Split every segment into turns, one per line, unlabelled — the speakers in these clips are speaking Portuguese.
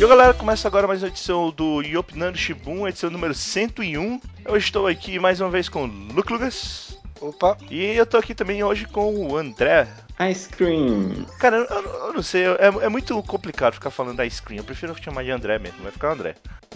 E galera, começa agora mais uma edição do Yopinando Shibun, edição número 101. Eu estou aqui mais uma vez com o Luke Lucas.
Opa!
E eu tô aqui também hoje com o André.
Ice Cream.
Cara, eu, eu não sei, é, é, muito complicado ficar falando Ice Cream. Eu prefiro chamar de André mesmo, vai ficar André.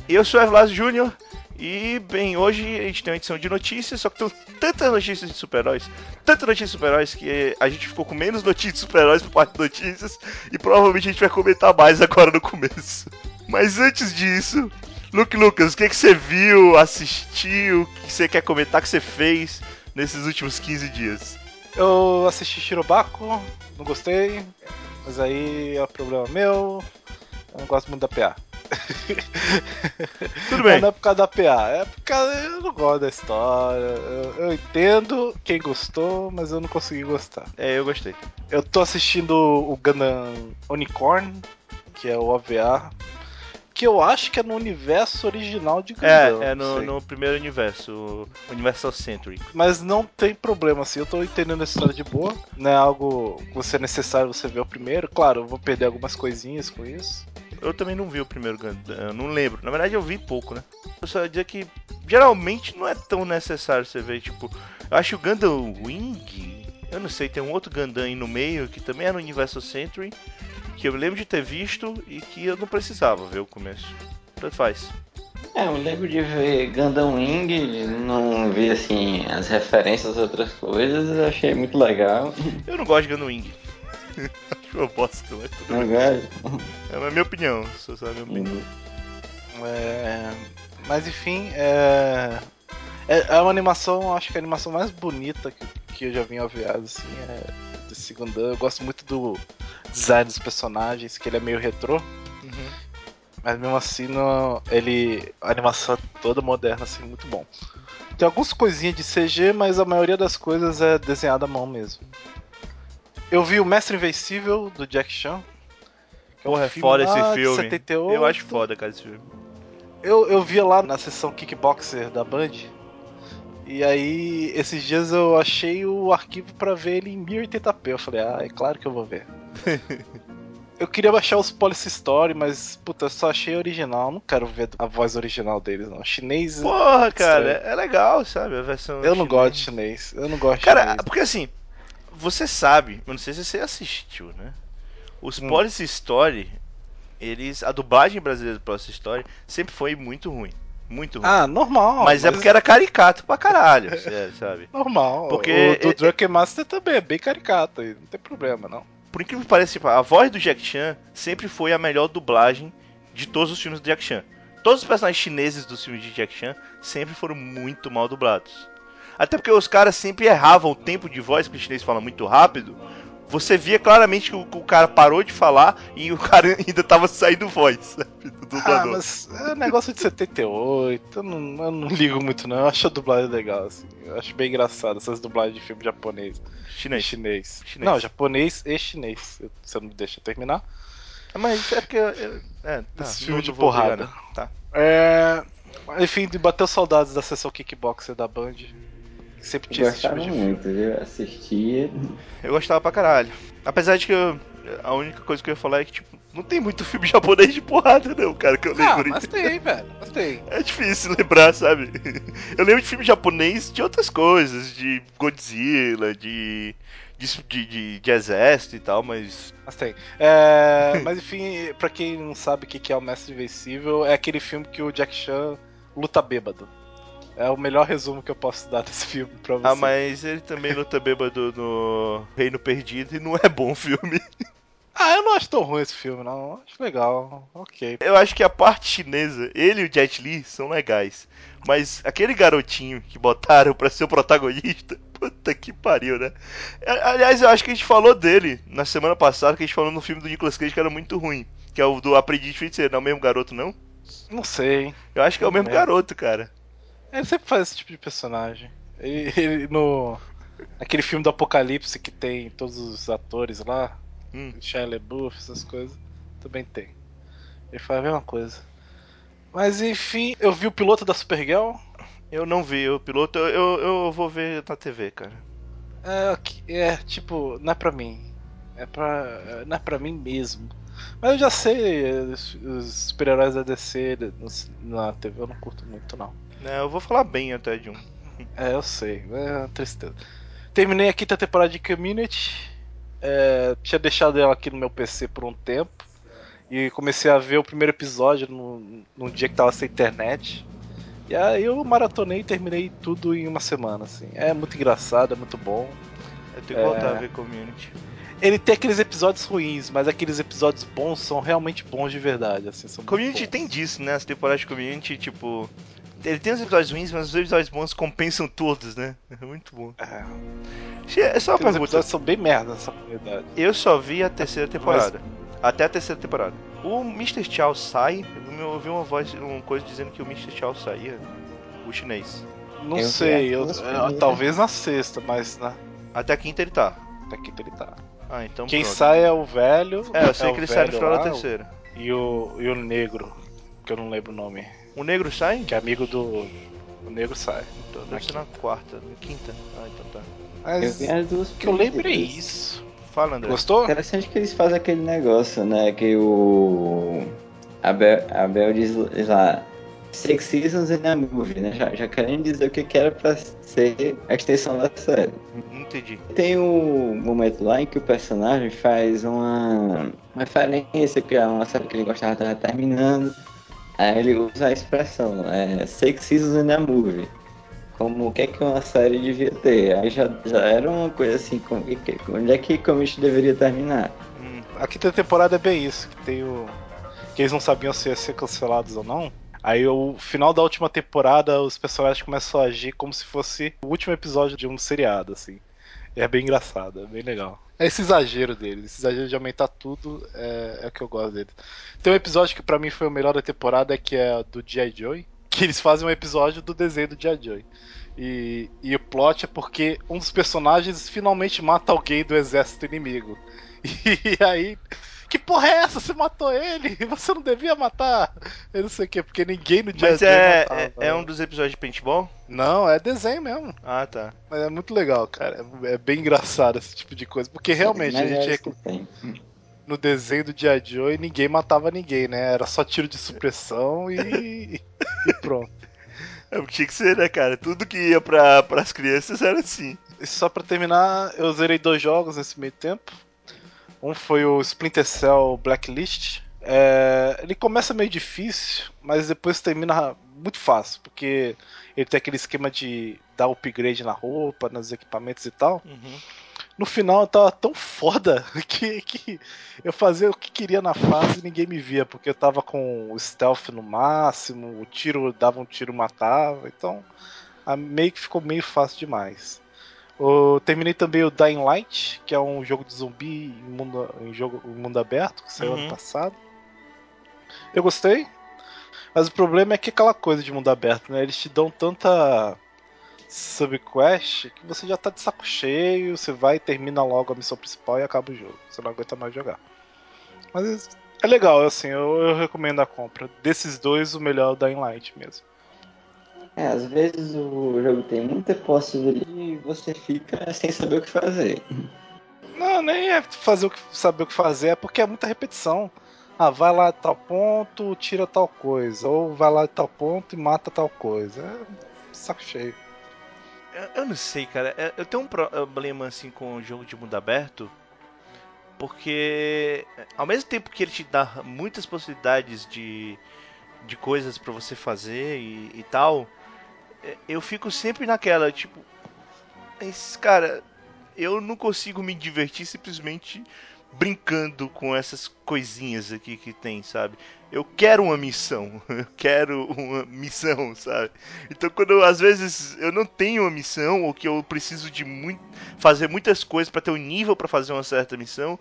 Eu sou o Evlas Júnior. E, bem, hoje a gente tem uma edição de notícias, só que tem tantas notícias de super-heróis, tantas notícias de super-heróis, que a gente ficou com menos notícias de super-heróis por parte de notícias, e provavelmente a gente vai comentar mais agora no começo. Mas antes disso, Luke Lucas, o que, é que você viu, assistiu, o que você quer comentar, que você fez nesses últimos 15 dias?
Eu assisti Shirobako, não gostei, mas aí é um problema meu, eu não gosto muito da PA.
Tudo bem.
Não é por causa da PA, é porque eu não gosto da história. Eu, eu, entendo quem gostou, mas eu não consegui gostar.
É, eu gostei.
Eu tô assistindo o Gundam Unicorn, que é o OVA. Que eu acho que é no universo original de Gundam.
É, é no, no primeiro universo, o Universal Century.
Mas não tem problema, assim, eu tô entendendo a história de boa. Não é algo que você é necessário você ver o primeiro. Claro, eu vou perder algumas coisinhas com isso.
Eu também não vi o primeiro Gundam, eu não lembro. Na verdade, eu vi pouco, né? Eu só dizer que geralmente não é tão necessário você ver, tipo. Eu acho o Gundam Wing. Eu não sei, tem um outro Gundam aí no meio que também é no Universal Century. Que eu lembro de ter visto e que eu não precisava ver o começo. Tanto faz.
É, eu lembro de ver Gundam Wing, não vi assim as referências a outras coisas, eu achei muito legal.
Eu não gosto de Gundam Wing. Acho uma bosta, mas tudo
Não
bem.
gosto.
É a minha opinião, só sabe a minha opinião.
É, mas enfim, é, é, é uma animação, acho que a animação mais bonita que, que eu já vi em OVAs, assim, é desse Gundam. Eu gosto muito do design dos personagens, que ele é meio retrô.
Uhum.
Mas mesmo assim, no, ele. A animação é toda moderna, assim, muito bom. Tem algumas coisinhas de CG, mas a maioria das coisas é desenhada à mão mesmo. Eu vi o Mestre Invencível do Jack Chan. que
Porra,
um
é foda
lá
esse filme.
78.
Eu acho foda, cara, esse filme.
Eu, eu via lá na sessão Kickboxer da Band. E aí, esses dias eu achei o arquivo pra ver ele em 1080p. Eu falei, ah, é claro que eu vou ver. eu queria baixar os Policy Story, mas, puta, eu só achei original. Não quero ver a voz original deles, não. Chinês.
Porra, cara,
Estranho.
é legal, sabe? A versão.
eu não gosto de chinês. Eu não gosto de
Cara,
chinês.
porque assim, você sabe, eu não sei se você assistiu, né? Os
Hum.
Policy Story, eles. A dublagem brasileira do Policy Story sempre foi muito ruim. Muito ruim.
Ah, normal.
mas, é porque era caricato pra caralho, sério, sabe?
Normal.
Porque
o do
é-
Drunken Master também é bem caricato. Não tem problema, não.
Por incrível que pareça, tipo, a voz do Jack Chan sempre foi a melhor dublagem de todos os filmes do Jack Chan. Todos os personagens chineses dos filmes de Jack Chan sempre foram muito mal dublados. Até porque os caras sempre erravam o tempo de voz, porque o chinês fala muito rápido. Você via claramente que o, que o cara parou de falar e o cara ainda tava saindo voz, sabe? Do
Ah,
dublador.
mas é negócio de 78, eu não, eu não ligo muito não, eu acho a dublagem legal, assim. Eu acho bem engraçado essas dublagens de filme japonês
Chinês.
chinês.
Chinês.
Não, japonês e chinês. Você não me deixa terminar?
Mas é porque. eu- É, tá.
Esse filme de
brigar,
porrada.
não. Tá.
É... Enfim, bateu saudades da sessão kickboxer da Band. Sempre
Eu
tinha esse tipo
gostava
de filme.
muito, eu assistia.
Eu gostava pra caralho. Apesar de que eu- a única coisa que eu ia falar é que, tipo, não tem muito filme japonês de porrada, não, cara, que eu
Ah,
lembro.
mas tem, velho. Mas tem.
É difícil lembrar, sabe? Eu lembro de filme japonês de outras coisas, de Godzilla, de. de, de, de- de exército e tal, mas.
Mas tem. É, mas enfim, pra quem não sabe o que que é o Mestre Invencível, é aquele filme que o Jack Chan luta bêbado. É o melhor resumo que eu posso dar desse filme pra você.
Ah, mas ele também luta bêbado no Reino Perdido e não é bom filme.
Ah, eu não acho tão ruim esse filme, não. Acho legal. Ok.
Eu acho que a parte chinesa, ele e o Jet Li são legais. Mas aquele garotinho que botaram pra ser o protagonista, puta que pariu, né? Aliás, eu acho que a gente falou dele na semana passada, que a gente falou no filme do Nicolas Cage que era muito ruim. Que é o do Aprendiz de Feiticeiro, não é o mesmo garoto, não?
Não sei, hein?
Eu acho que é o mesmo
É.
garoto, cara.
Ele sempre faz esse tipo de personagem. Ele, ele no. Aquele filme do Apocalipse que tem todos os atores lá,
Hum.
Shia LaBeouf, essas coisas, também tem. Ele faz a mesma coisa. Mas enfim, eu vi o piloto da Supergirl.
Eu não vi o piloto, eu, eu, eu vou ver na TV, cara.
É, é, tipo, não é pra mim. É pra. Não é pra mim mesmo. Mas eu já sei, os, os super-heróis da DC no- na TV eu não curto muito, não.
É, eu vou falar bem até de um.
É, eu sei, é uma tristeza. Terminei a quinta temporada de Community. é, tinha deixado ela aqui no meu PC por um tempo. E comecei a ver o primeiro episódio no, num dia que tava sem internet. E aí eu maratonei e terminei tudo em uma semana, assim. É muito engraçado, é muito bom.
Eu tenho que voltar a ver Community.
Ele tem aqueles episódios ruins, mas aqueles episódios bons são realmente bons de verdade, assim.
Community tem disso, né? As temporadas de Community, tipo. Ele tem os episódios ruins, mas os episódios bons compensam todos, né? É muito bom.
É,
É só uma
aqueles
pergunta.
episódios são bem merda nessa comunidade.
Eu só vi a terceira temporada. Até a terceira temporada. O Mr. Chow sai. Eu ouvi uma voz, uma coisa dizendo que o Mr. Chow saía. O chinês.
Não
Eu
sei, eu, é,
primeiras.
talvez na sexta, mas na,
Até a quinta ele tá.
daqui ele tá.
Ah, então
Quem
pronto.
sai é o velho.
É, eu sei
o
que ele sai no
velho
final da terceira.
E o, e o negro, que eu não lembro o nome.
O negro sai?
Que é amigo do. O negro sai.
Então
Na
deve ser na quarta, na quinta. Ah, então tá.
Eu
Mas
vi as duas
que eu lembro é isso.
Fala, André.
Gostou?
Interessante que eles fazem aquele negócio, né? Que o. Abel, Abel diz lá. Six Seasons in a Movie, né? Já, já querendo dizer o que que era pra ser a extensão da série.
Entendi.
Tem o momento lá em que o personagem faz uma uma referência que é uma série que ele gostava de estar terminando. Aí ele usa a expressão, é Six Seasons in a Movie. Como o que é que uma série devia ter. Aí já, já era uma coisa assim, como, onde é que isso deveria terminar.
Hum,
A quinta temporada é bem isso, que tem o. Que eles não sabiam se ia ser cancelados ou não. Aí o final da última temporada os personagens começam a agir como se fosse o último episódio de um seriado, assim. É bem engraçado, é bem legal. É esse exagero deles, esse exagero de aumentar tudo é, é o que eu gosto deles. Tem um episódio que pra mim foi o melhor da temporada, que é do G.I. Joe, que eles fazem um episódio do desenho do G.I. Joe. E, e o plot é porque um dos personagens finalmente mata alguém do exército inimigo. E aí, que porra é essa? Você matou ele? Você não devia matar. Eu não sei o que, porque ninguém no dia a
Mas
dia
é,
matava.
é, é um dos episódios de paintball?
Não, é desenho mesmo.
Ah, tá.
Mas é muito legal, cara. É é bem engraçado esse tipo de coisa. Porque realmente, a
é
gente
tem.
no desenho do dia Joe ninguém matava ninguém, né? Era só tiro de supressão e. e pronto.
É porque tinha que ser, né, cara? Tudo que ia pra, pras crianças era assim.
E só pra terminar, eu zerei dois jogos nesse meio tempo. Um foi o Splinter Cell Blacklist. É, ele começa meio difícil, mas depois termina muito fácil, porque ele tem aquele esquema de dar upgrade na roupa, nos equipamentos e tal.
Uhum.
No final eu tava tão foda que, que eu fazia o que queria na fase e ninguém me via, porque eu tava com o stealth no máximo, o tiro dava um tiro matava, então a- meio que ficou meio fácil demais. Eu terminei também o Dying Light, que é um jogo de zumbi em mundo, em jogo, em mundo aberto, que saiu
Uhum.
ano passado. Eu gostei, mas o problema é que aquela coisa de mundo aberto, né? Eles te dão tanta subquest que você já tá de saco cheio, você vai, termina logo a missão principal e acaba o jogo. Você não aguenta mais jogar. Mas é legal, assim, eu, eu recomendo a compra. Desses dois, o melhor é o Dying Light mesmo.
É, às vezes o jogo tem muita possibilidade e você fica sem saber o que fazer.
Não, nem é fazer o que, saber o que fazer, é porque é muita repetição. Ah, vai lá de tal ponto, tira tal coisa. Ou vai lá de tal ponto e mata tal coisa. É saco cheio.
Eu, eu não sei, cara. É, Eu tenho um problema assim com o jogo de mundo aberto. Porque ao mesmo tempo que ele te dá muitas possibilidades de, de coisas pra você fazer e, e tal, eu fico sempre naquela, tipo, esse cara, eu não consigo me divertir simplesmente brincando com essas coisinhas aqui que tem, sabe? Eu quero uma missão, eu quero uma missão, sabe? Então quando às vezes eu não tenho uma missão ou que eu preciso de muito, fazer muitas coisas pra ter um nível pra fazer uma certa missão,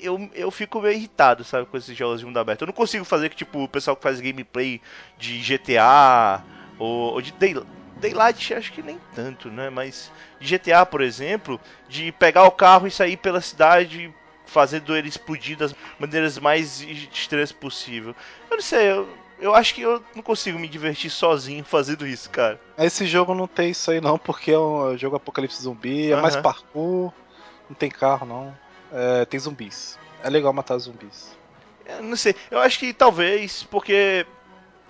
eu, eu fico meio irritado, sabe, com esses jogos de mundo aberto. Eu não consigo fazer que tipo o pessoal que faz gameplay de GTA ou, ou de Day, Daylight, acho que nem tanto, né? Mas de GTA, por exemplo, de pegar o carro e sair pela cidade fazendo ele explodir das maneiras mais estranhas possível. Eu não sei, eu, eu acho que eu não consigo me divertir sozinho fazendo isso, cara.
Esse jogo não tem isso aí não, porque é um jogo apocalipse zumbi, é mais
Aham.
parkour, não tem carro não. É, tem zumbis. É legal matar zumbis.
Eu não sei, eu acho que talvez, porque.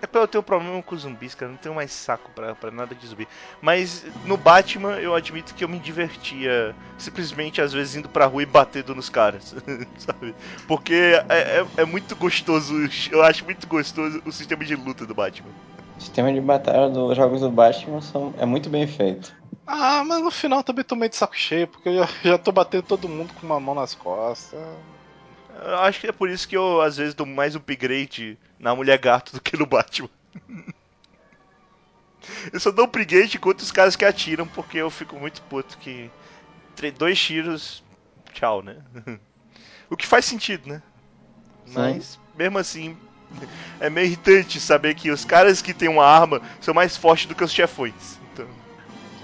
É porque eu tenho um problema com zumbis, cara. Não tenho mais saco pra, pra nada de zumbi. Mas no Batman eu admito que eu me divertia simplesmente às vezes indo pra rua e batendo nos caras. sabe? Porque é, é, é muito gostoso, eu acho muito gostoso o sistema de luta do Batman.
O sistema de batalha dos jogos do Batman são, é muito bem feito.
Ah, mas no final também tô meio de saco cheio, porque eu já, já tô batendo todo mundo com uma mão nas costas.
Eu acho que é por isso que eu às vezes dou mais upgrade na mulher gato do que no Batman. Eu só dou upgrade contra os caras que atiram, porque eu fico muito puto que. Dois tiros, tchau, né? O que faz sentido, né? Mas, mesmo assim, é meio irritante saber que os caras que têm uma arma são mais fortes do que os chefões. Então,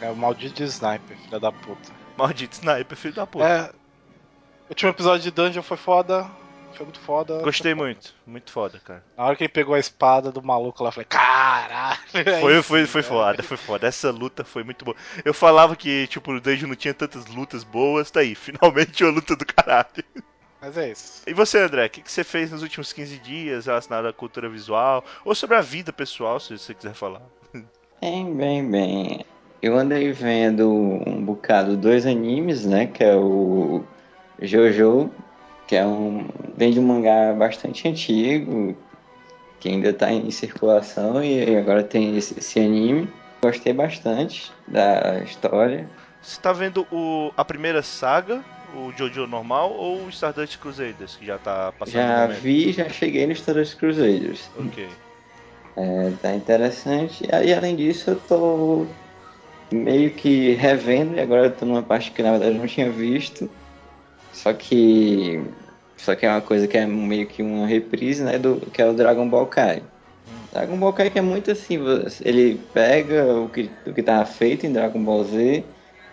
É o maldito sniper, filha da puta.
maldito sniper, filho da puta.
É. O último episódio de Dungeon foi foda. Foi muito foda.
Gostei muito, muito foda, cara.
Na hora que ele pegou a espada do maluco lá, eu falei, caralho.
Foi, foi, foi foda, foi foda. Essa luta foi muito boa. Eu falava que, tipo, o Dungeon não tinha tantas lutas boas, tá aí, finalmente uma luta do caralho.
Mas é isso.
E você, André, o que, que você fez nos últimos 15 dias relacionado à cultura visual? Ou sobre a vida pessoal, se você quiser falar.
Bem, bem, bem. Eu andei vendo um bocado dois animes, né? Que é o Jojo, que é um. vem de um mangá bastante antigo, que ainda tá em circulação, e agora tem esse, esse anime. Gostei bastante da história.
Você tá vendo o, a primeira saga, o Jojo normal, ou o Stardust Crusaders, que já tá passando
Já vi, já cheguei no Stardust Crusaders.
Ok.
É, tá interessante. E além disso, eu tô meio que revendo, e agora eu tô numa parte que na verdade eu não tinha visto. Só que. Só que é uma coisa que é meio que uma reprise, né? Do, que é o Dragon Ball Kai. Dragon Ball Kai que é muito assim, ele pega o que, o que tava feito em Dragon Ball Z,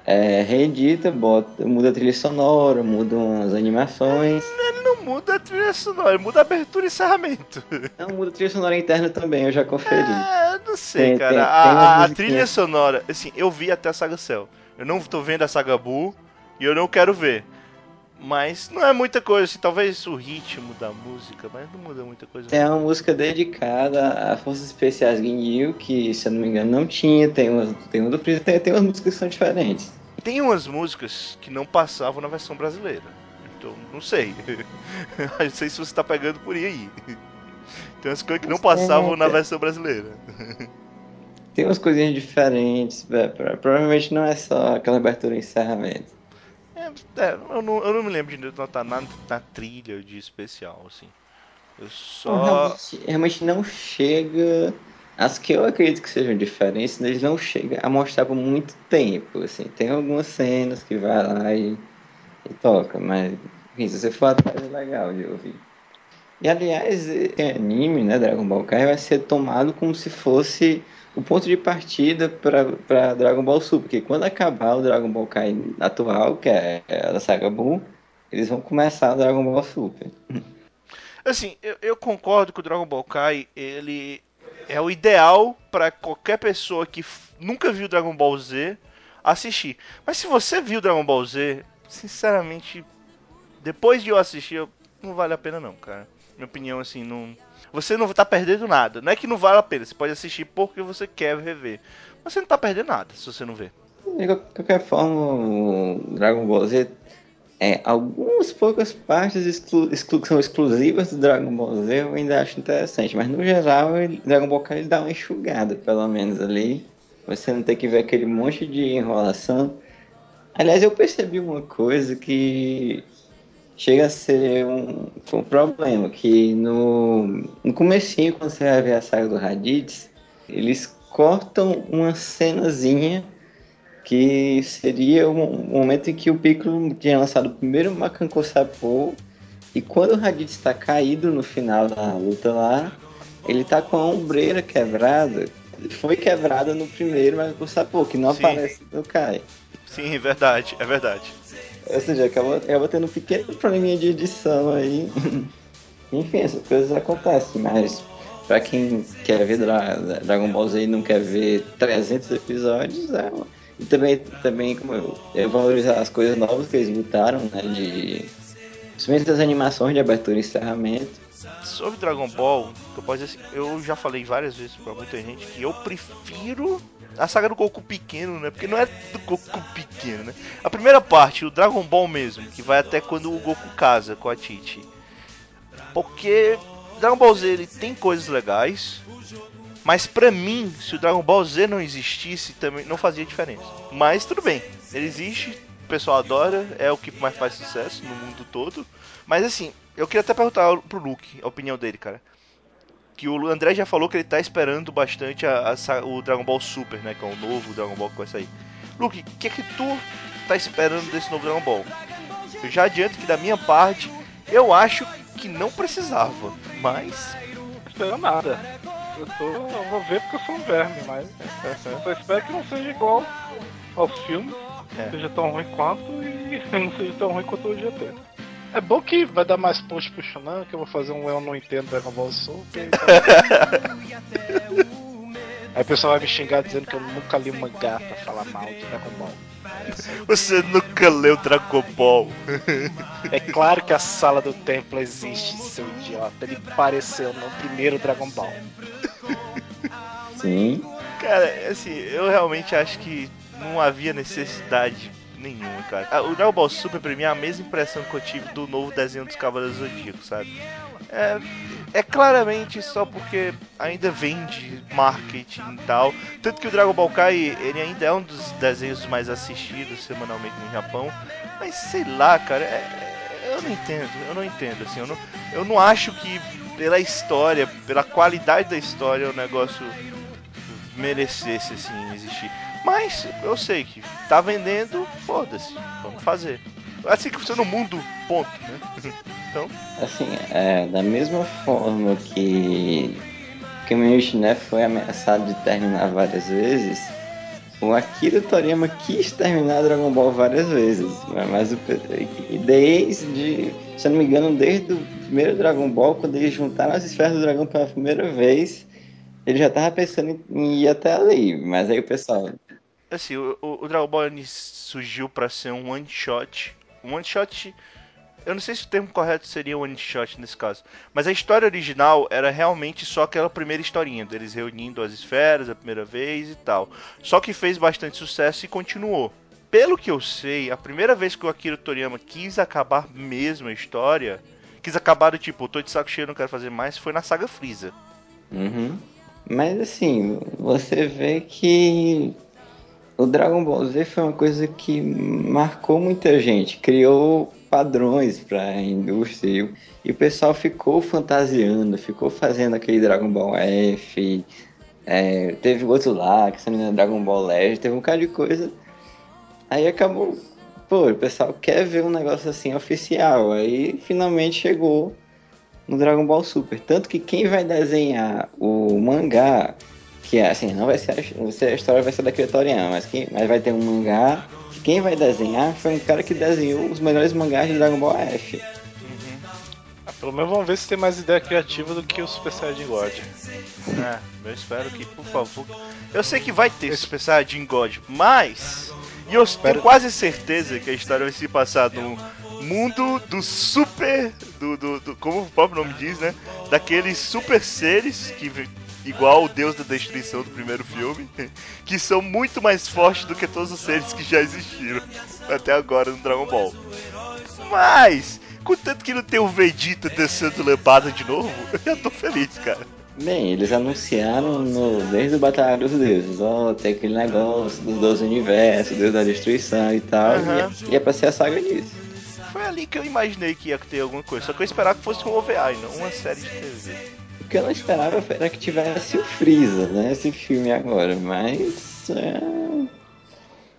é, reedita, bota, muda a trilha sonora, muda umas animações.
Ele não muda a trilha sonora, ele muda a abertura e encerramento.
Não, muda a trilha sonora interna também, eu já conferi.
É, não sei,
Tem-
cara.
tem-
a,
tem
a- trilha sonora, assim, eu vi até a Saga Cell. Eu não tô vendo a Saga Buu e eu não quero ver. Mas não é muita coisa, assim, talvez o ritmo da música, mas não muda muita coisa.
É uma música dedicada a Forças Especiais Ginyu, que se eu não me engano não tinha, tem umas, tem um do Freeza, tem, tem umas músicas que são diferentes.
Tem umas músicas que não passavam na versão brasileira. Então, não sei. não sei se você tá pegando por aí. Tem umas coisas que não passavam na versão brasileira.
Tem umas coisinhas diferentes, é, pro- provavelmente não é só aquela abertura e encerramento.
É, é, eu, não, eu não me lembro de notar nada na trilha de especial, assim. Eu só.
realmente, realmente não chega. As que eu acredito que sejam diferentes, eles não chegam a mostrar por muito tempo. Assim. Tem algumas cenas que vai lá e, e toca, mas enfim, se você for atrás é legal de ouvir. E aliás, esse anime, né, Dragon Ball Kai, vai ser tomado como se fosse o ponto de partida para Dragon Ball Super, porque quando acabar o Dragon Ball Kai atual, que é a da saga Buu, eles vão começar o Dragon Ball Super.
Assim, eu, eu concordo que o Dragon Ball Kai, ele é o ideal pra qualquer pessoa que nunca viu Dragon Ball Z assistir. Mas se você viu Dragon Ball Z, sinceramente, depois de eu assistir, não vale a pena não, cara. Minha opinião, assim, não... Você não tá perdendo nada. Não é que não vale a pena, você pode assistir porque você quer rever. Mas você não tá perdendo nada se você não ver.
De qual- qualquer forma, o Dragon Ball Z é algumas poucas partes exclu- exclu- são exclusivas do Dragon Ball Z eu ainda acho interessante, mas no geral ele- Dragon Ball Kai ele dá uma enxugada pelo menos ali. Você não tem que ver aquele monte de enrolação. Aliás, eu percebi uma coisa que chega a ser um, um problema, que no, no comecinho, quando você vai ver a saga do Raditz, eles cortam uma cenazinha que seria o momento em que o Piccolo tinha lançado o primeiro Macanco Sapô e quando o Raditz está caído no final da luta lá, ele tá com a ombreira quebrada. Foi quebrada no primeiro Macanco Sapô, que não
Sim.
aparece no Kai.
Sim, é verdade, é verdade.
Ou seja, acabou, acabou tendo um pequeno probleminha de edição aí. Enfim, essas coisas acontecem, mas pra quem quer ver Dra- Dragon Ball Z e não quer ver 300 episódios, é uma- e também, também como eu, eu valorizar as coisas novas que eles botaram, né, de Principalmente as animações de abertura e encerramento.
Sobre Dragon Ball, eu posso dizer assim, eu já falei várias vezes pra muita gente que eu prefiro a saga do Goku pequeno, né? Porque não é do Goku pequeno, né? A primeira parte, o Dragon Ball mesmo, que vai até quando o Goku casa com a Titi. Porque Dragon Ball Z ele tem coisas legais, mas pra mim, se o Dragon Ball Z não existisse, também não fazia diferença. Mas tudo bem, ele existe, o pessoal adora, é o que mais faz sucesso no mundo todo. Mas assim, eu queria até perguntar pro Luke a opinião dele, cara. Que o André já falou que ele tá esperando bastante a, a, o Dragon Ball Super, né? Que é o novo Dragon Ball que vai sair. Luke, o que é que tu tá esperando desse novo Dragon Ball? Eu já adianto que da minha parte, eu acho que não precisava, mas.
Não nada. Eu, tô, eu vou ver porque eu sou um verme, mas eu só espero que não seja igual aos filmes,
É.
seja tão ruim quanto e não seja tão ruim quanto o GT. É bom que vai dar mais post pro Shunan, que eu vou fazer um Eu Não Entendo Dragon Ball Super. e tal. Aí o pessoal vai me xingar dizendo que eu nunca li mangá pra falar mal de Dragon Ball.
Você nunca leu Dragon Ball.
É claro que a sala do templo existe, seu idiota. Ele apareceu no primeiro Dragon Ball.
Sim.
Cara, assim, eu realmente acho que não havia necessidade nenhuma, cara. Ah, O Dragon Ball Super pra mim é a mesma impressão que eu tive do novo desenho dos Cavaleiros do Zodíaco, sabe? É, é claramente só porque ainda vende marketing e tal. Tanto que o Dragon Ball Kai, ele ainda é um dos desenhos mais assistidos semanalmente no Japão. Mas sei lá, cara, é- eu não entendo, eu não entendo, assim, eu não, eu não acho que pela história, pela qualidade da história, o negócio merecesse assim existir. Mas eu sei que tá vendendo, foda-se, vamos fazer. Assim que funciona o mundo, ponto, né? Então,
Assim, é, da mesma forma que, que o Minish né, foi ameaçado de terminar várias vezes, o Akira Toriyama quis terminar Dragon Ball várias vezes. mas- Mas o, desde, se eu não me engano, desde o primeiro Dragon Ball, quando eles juntaram as esferas do dragão pela primeira vez, ele já tava pensando em ir até ali. Mas aí o pessoal,
assim, o, o- Dragon Ball surgiu pra ser um one shot. Um one shot. Eu não sei se o termo correto seria one shot nesse caso. Mas a história original era realmente só aquela primeira historinha deles reunindo as esferas a primeira vez e tal. Só que fez bastante sucesso e continuou. Pelo que eu sei, a primeira vez que o Akira Toriyama quis acabar mesmo a história, quis acabar do tipo, tô de saco cheio, não quero fazer mais, foi na saga Freeza.
Uhum. Mas assim, você vê que o Dragon Ball Z foi uma coisa que marcou muita gente, criou padrões para a indústria e o- pessoal ficou fantasiando, ficou fazendo aquele Dragon Ball F, é, teve outro lá, que se não Dragon Ball Legend, teve um bocado de coisa. Aí acabou, pô, o pessoal quer ver um negócio assim oficial, aí finalmente chegou no Dragon Ball Super. Tanto que quem vai desenhar o mangá, que é assim, não vai ser a, a história vai ser da Toriyama, mas, quem, mas vai ter um mangá. que Quem vai desenhar foi um cara que desenhou os melhores mangás de Dragon Ball F.
Ah, pelo menos vamos ver se tem mais ideia criativa do que o Super Saiyajin God.
É, eu espero que, por favor. Eu sei que vai ter Super Saiyajin God, mas. E eu tenho
Espero-
quase certeza que a história vai se passar no mundo do super. Do, do, do- como o próprio nome diz, né? Daqueles super seres que. Igual o deus da destruição do primeiro filme, que são muito mais fortes do que todos os seres que já existiram até agora no Dragon Ball. Mas, contanto que não tem o Vegeta descendo lambada de novo, eu já tô feliz, cara.
Bem, eles anunciaram no, desde o Batalha dos Deuses, ó, tem aquele negócio dos 12 universos, Deus da destruição e tal,
Aham.
e, é- e é pra ser a saga disso.
Foi ali que eu imaginei que ia ter alguma coisa. Só que eu esperava que fosse um OVA e não uma série de TV.
O que eu não esperava era que tivesse o Freeza, né? Esse filme agora, mas. é,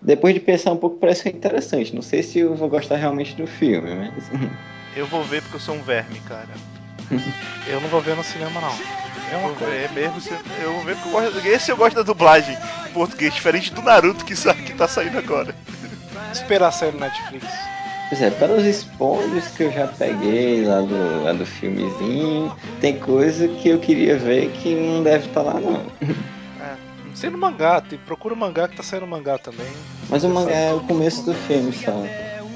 Depois de pensar um pouco, parece ser interessante. Não sei se eu vou gostar realmente do filme, mas.
Eu vou ver porque eu sou um verme, cara.
Eu não vou ver no cinema, não. É
Eu
uma
vou
coisa.
ver mesmo. Se... Eu vou ver porque eu gosto. Esse eu gosto da dublagem em português, diferente do Naruto que, sa... que tá saindo agora.
Esperar sair no Netflix.
Pois é, para os spoilers que eu já peguei lá do, lá do filmezinho, tem coisa que eu queria ver que não deve estar lá, não.
É.
Tem no mangá, tem, procura o mangá que tá saindo mangá também.
Mas o mangá
sabe.
é o começo do filme só.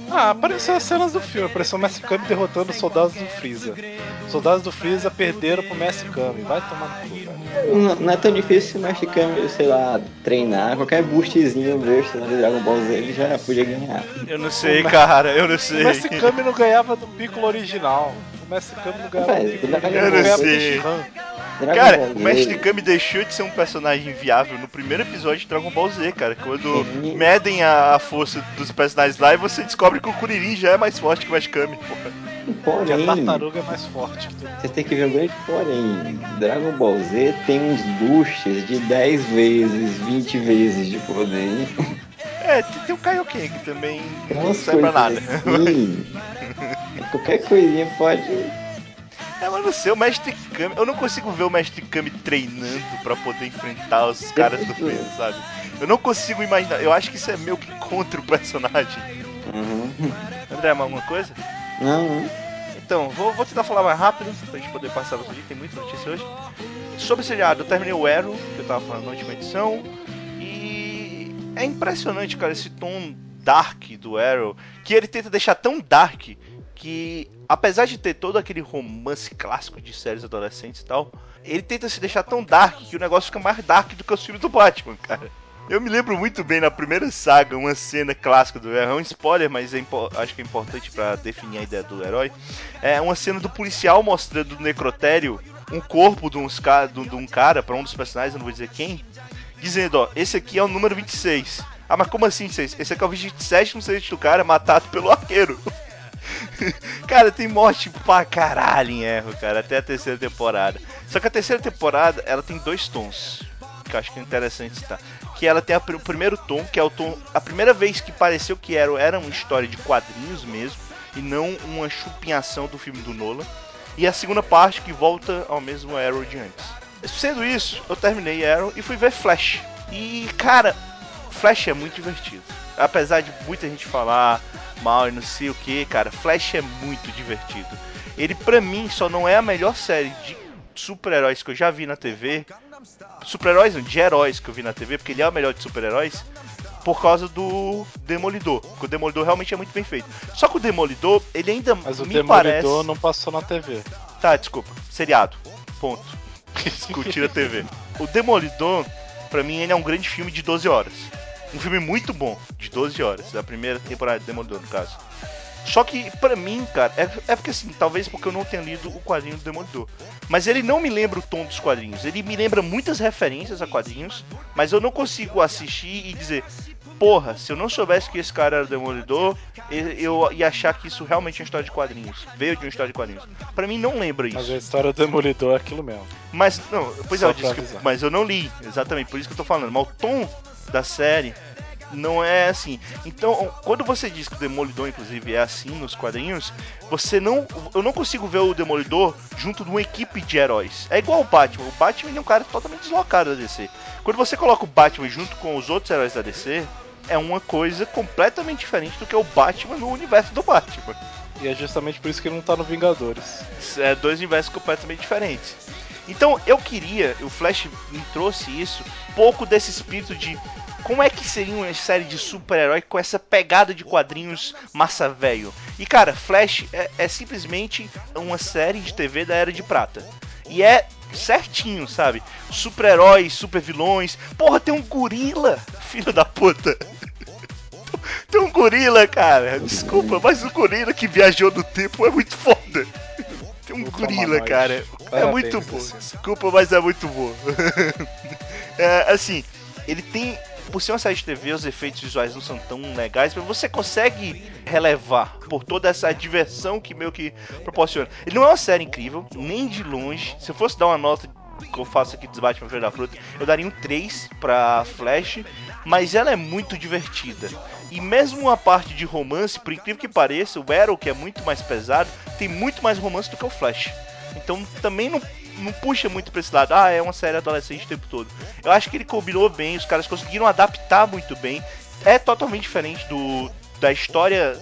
Ah, apareceu as cenas do filme. Apareceu o Mestre Kami derrotando os soldados do Freeza. Os soldados do Freeza perderam pro Mestre Kami. Vai tomar no cu, velho.
Não, não é tão difícil o Mestre Kami, sei lá, treinar. Qualquer boostzinho besta de Dragon Ball Z ele já podia ganhar.
Eu não sei, cara, eu não
O
sei.
Mestre Kami não ganhava do Piccolo original. O Mestre Kami do
eu
não sei.
Dragon
Cara, o Mestre Kami deixou de ser um personagem viável no primeiro episódio de Dragon Ball Z, cara. Quando
Sim.
medem a, a força dos personagens lá e você descobre que o Kuririn já é mais forte que o Mestre Kami, porra.
Que a
Porém,
tartaruga é mais forte que tudo.
vocês têm que ver um grande porém. Dragon Ball Z tem uns boosts de 10 vezes, 20 vezes de poder.
É, tem, o Kaioken que também não serve pra nada.
assim. Qualquer coisinha pode.
É, mas não sei, o Mestre Kami. Eu não consigo ver o Mestre Kami treinando pra poder enfrentar os caras do Freeza, sabe? Eu não consigo imaginar. Eu acho que isso é meio que contra o personagem.
Uhum.
André, mais alguma coisa?
Não, não.
Então, vou, vou tentar falar mais rápido pra gente poder passar no vídeo, tem muita notícia hoje. Sobre o seriado, eu terminei o Arrow, que eu tava falando na última edição, é impressionante, cara, esse tom dark do Arrow, que ele tenta deixar tão dark que, apesar de ter todo aquele romance clássico de séries adolescentes e tal, ele tenta se deixar tão dark que o negócio fica mais dark do que os filmes do Batman, cara. Eu me lembro muito bem na primeira saga, uma cena clássica do Arrow, é um spoiler, mas é acho que é importante pra definir a ideia do herói. É uma cena do policial mostrando no necrotério um corpo de, uns ca- de, um cara, pra um dos personagens, eu não vou dizer quem, dizendo, ó, esse aqui é o número 26. Ah, mas como assim, 26? Esse aqui é o 27 no serviço do cara, matado pelo arqueiro. cara, tem morte pra caralho em erro, cara, até a terceira temporada. Só que a terceira temporada, ela tem dois tons, que eu acho que é interessante citar. Que ela tem a o primeiro tom, que é o tom... A primeira vez que pareceu que era, era uma história de quadrinhos mesmo, e não uma chupinhação do filme do Nolan. E a segunda parte que volta ao mesmo Arrow de antes. Sendo isso, eu terminei Arrow e fui ver Flash. E, cara, Flash é muito divertido. Apesar de muita gente falar mal e não sei o que, cara, Flash é muito divertido. Ele, pra mim, só não é a melhor série de super-heróis que eu já vi na TV. Super-heróis, não, de heróis que eu vi na TV, porque ele é o melhor de super-heróis. Por causa do Demolidor. Porque o Demolidor realmente é muito bem feito. Só que o Demolidor, ele ainda
Mas o
me
Demolidor
parece.
não passou na TV.
Tá, desculpa. Seriado. Ponto. Discutir a TV. O Demolidor, pra mim, ele é um grande filme de 12 horas. Um filme muito bom, de 12 horas. Da primeira temporada de Demolidor, no caso. Só que, pra mim, cara, é, é porque assim, talvez porque eu não tenha lido o quadrinho do Demolidor. Mas ele não me lembra o tom dos quadrinhos. Ele me lembra muitas referências a quadrinhos, mas eu não consigo assistir e dizer, porra, se eu não soubesse que esse cara era o Demolidor, eu, ia achar que isso realmente é uma história de quadrinhos. Veio de uma história de quadrinhos. Pra mim não lembra isso.
Mas a história do Demolidor é aquilo mesmo.
Mas, não, pois é,
Só
eu disse que, mas eu não li, exatamente, por isso que eu tô falando. Mas o tom da série não é assim. Então, quando você diz que o Demolidor, inclusive, é assim nos quadrinhos, você não. Eu não consigo ver o Demolidor junto de uma equipe de heróis. É igual o Batman. O Batman é um cara totalmente deslocado da DC. Quando você coloca o Batman junto com os outros heróis da DC, é uma coisa completamente diferente do que o Batman no universo do Batman.
E é justamente por isso que ele não tá no Vingadores.
é dois universos completamente diferentes. Então eu queria, o Flash me trouxe isso, um pouco desse espírito de como é que seria uma série de super-herói com essa pegada de quadrinhos massa velho. E cara, Flash é, é simplesmente uma série de TV da Era de Prata. E é certinho, sabe? Super-heróis, super-vilões. Porra, tem um gorila, filho da puta. Tem um gorila, cara. Desculpa, mas o gorila que viajou no tempo é muito foda. Tem um gorila, cara. É
Parabéns,
muito bom. Desculpa, mas é muito bom. É, assim, ele tem. Por ser uma série de TV, os efeitos visuais não são tão legais, mas você consegue relevar por toda essa diversão que meio que proporciona. Ele não é uma série incrível, nem de longe. Se eu fosse dar uma nota que eu faço aqui dos Batman Feira da Fruta, eu daria um 3 pra Flash, mas ela é muito divertida. E mesmo a parte de romance, por incrível que pareça, o Arrow, que é muito mais pesado, tem muito mais romance do que o Flash. Então também não, não puxa muito pra esse lado, ah, é uma série adolescente o tempo todo. Eu acho que ele combinou bem, os caras conseguiram adaptar muito bem. É totalmente diferente do da história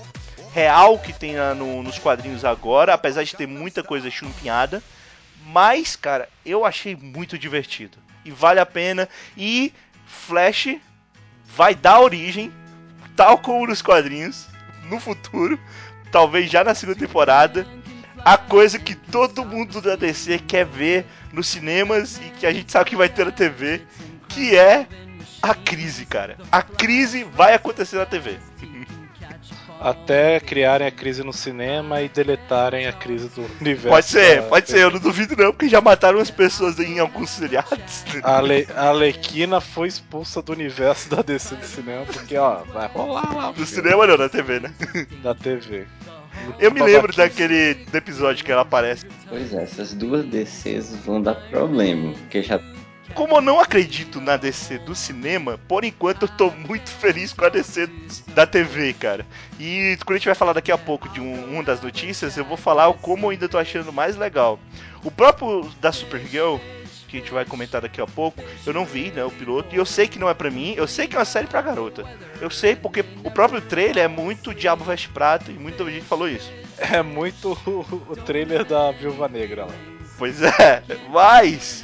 real que tem na- no- nos quadrinhos agora, apesar de ter muita coisa chumpinhada. Mas, cara, eu achei muito divertido. E vale a pena. E Flash vai dar origem, tal como nos quadrinhos, no futuro, talvez já na segunda temporada, a coisa que todo mundo da DC quer ver nos cinemas e que a gente sabe que vai ter na TV, que é a crise, cara. A crise vai acontecer na TV.
Até criarem a crise no cinema e deletarem a crise do universo.
Pode ser, pode ser, eu não duvido não, porque já mataram as pessoas em alguns seriados.
A, Ale, a Alequina foi expulsa do universo da DC do cinema, porque ó, vai rolar lá.
No cinema não, na TV, né?
Da TV.
Eu me lembro daquele do episódio que ela aparece.
Pois é, essas duas DCs vão dar problema, porque já
Como eu não acredito na DC do cinema, por enquanto eu tô muito feliz com a DC da TV, cara. E quando a gente vai falar daqui a pouco de um, uma das notícias, eu vou falar o como eu ainda tô achando mais legal. O próprio da Supergirl, que a gente vai comentar daqui a pouco, eu não vi, né, o piloto, e eu sei que não é pra mim, eu sei que é uma série pra garota. Eu sei porque o próprio trailer é muito Diabo Veste Prata, e muita gente falou isso.
É muito o, o trailer da Viúva Negra lá.
Pois é, mas.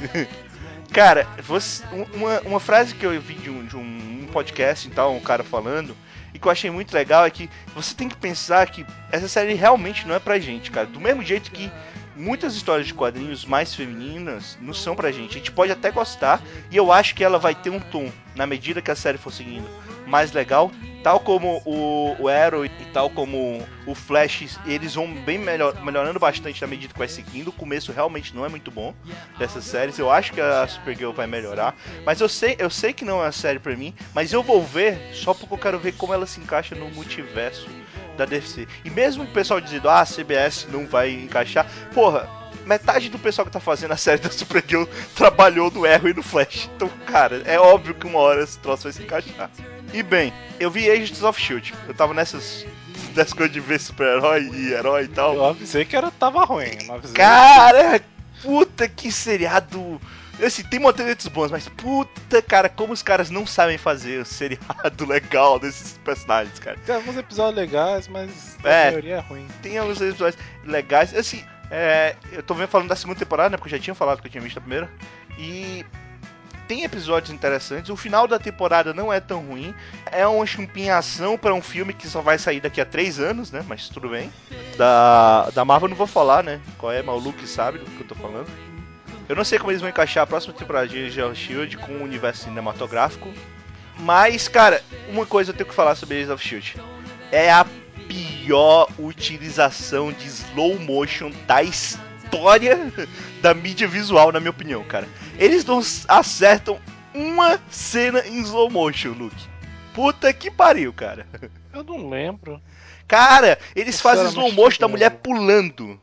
Cara, você- uma, uma frase que eu vi de um, de um podcast, então, um cara falando, e que eu achei muito legal é que você tem que pensar que essa série realmente não é pra gente, cara. Do mesmo jeito que muitas histórias de quadrinhos mais femininas não são pra gente. A gente pode até gostar, e eu acho que ela vai ter um tom, na medida que a série for seguindo, mais legal. Tal como o, o Arrow e tal como o Flash, eles vão bem melhor, melhorando bastante na medida que vai seguindo. O começo realmente não é muito bom dessas séries. Eu acho que a Supergirl vai melhorar. Mas eu sei, eu sei que não é uma série pra mim. Mas eu vou ver só porque eu quero ver como ela se encaixa no multiverso da DC. E mesmo o pessoal dizendo, ah, a CBS não vai encaixar. Porra, metade do pessoal que tá fazendo a série da Supergirl trabalhou no Arrow e no Flash. Então, cara, é óbvio que uma hora esse troço vai se encaixar. E bem, eu vi Agents of Shield. Eu tava nessas, nessas coisas de ver super-herói e herói e tal.
Eu avisei que era, tava ruim.
Cara, puta que seriado. Assim, tem momentos bons, mas puta, cara, como os caras não sabem fazer o seriado legal desses personagens, cara.
Tem alguns episódios legais, mas a
É.
maioria é ruim.
Tem alguns episódios legais. Assim, é, eu tô vendo falando da segunda temporada, né? Porque eu já tinha falado que eu tinha visto a primeira. E tem episódios interessantes. O final da temporada não é tão ruim. É uma chumpinhação para um filme que só vai sair daqui a três anos, né? Mas tudo bem. Da, da Marvel não vou falar, né? Qual é, mas o Luke sabe do que eu tô falando. Eu não sei como eles vão encaixar a próxima temporada de of Shield com o universo cinematográfico. Mas, cara, uma coisa eu tenho que falar sobre Agents of Shield. É a pior utilização de slow motion da história da mídia visual, na minha opinião, cara. Eles não acertam uma cena em slow motion, Luke. Puta que pariu, cara.
Eu não lembro.
Cara, eles fazem slow motion da mulher pulando.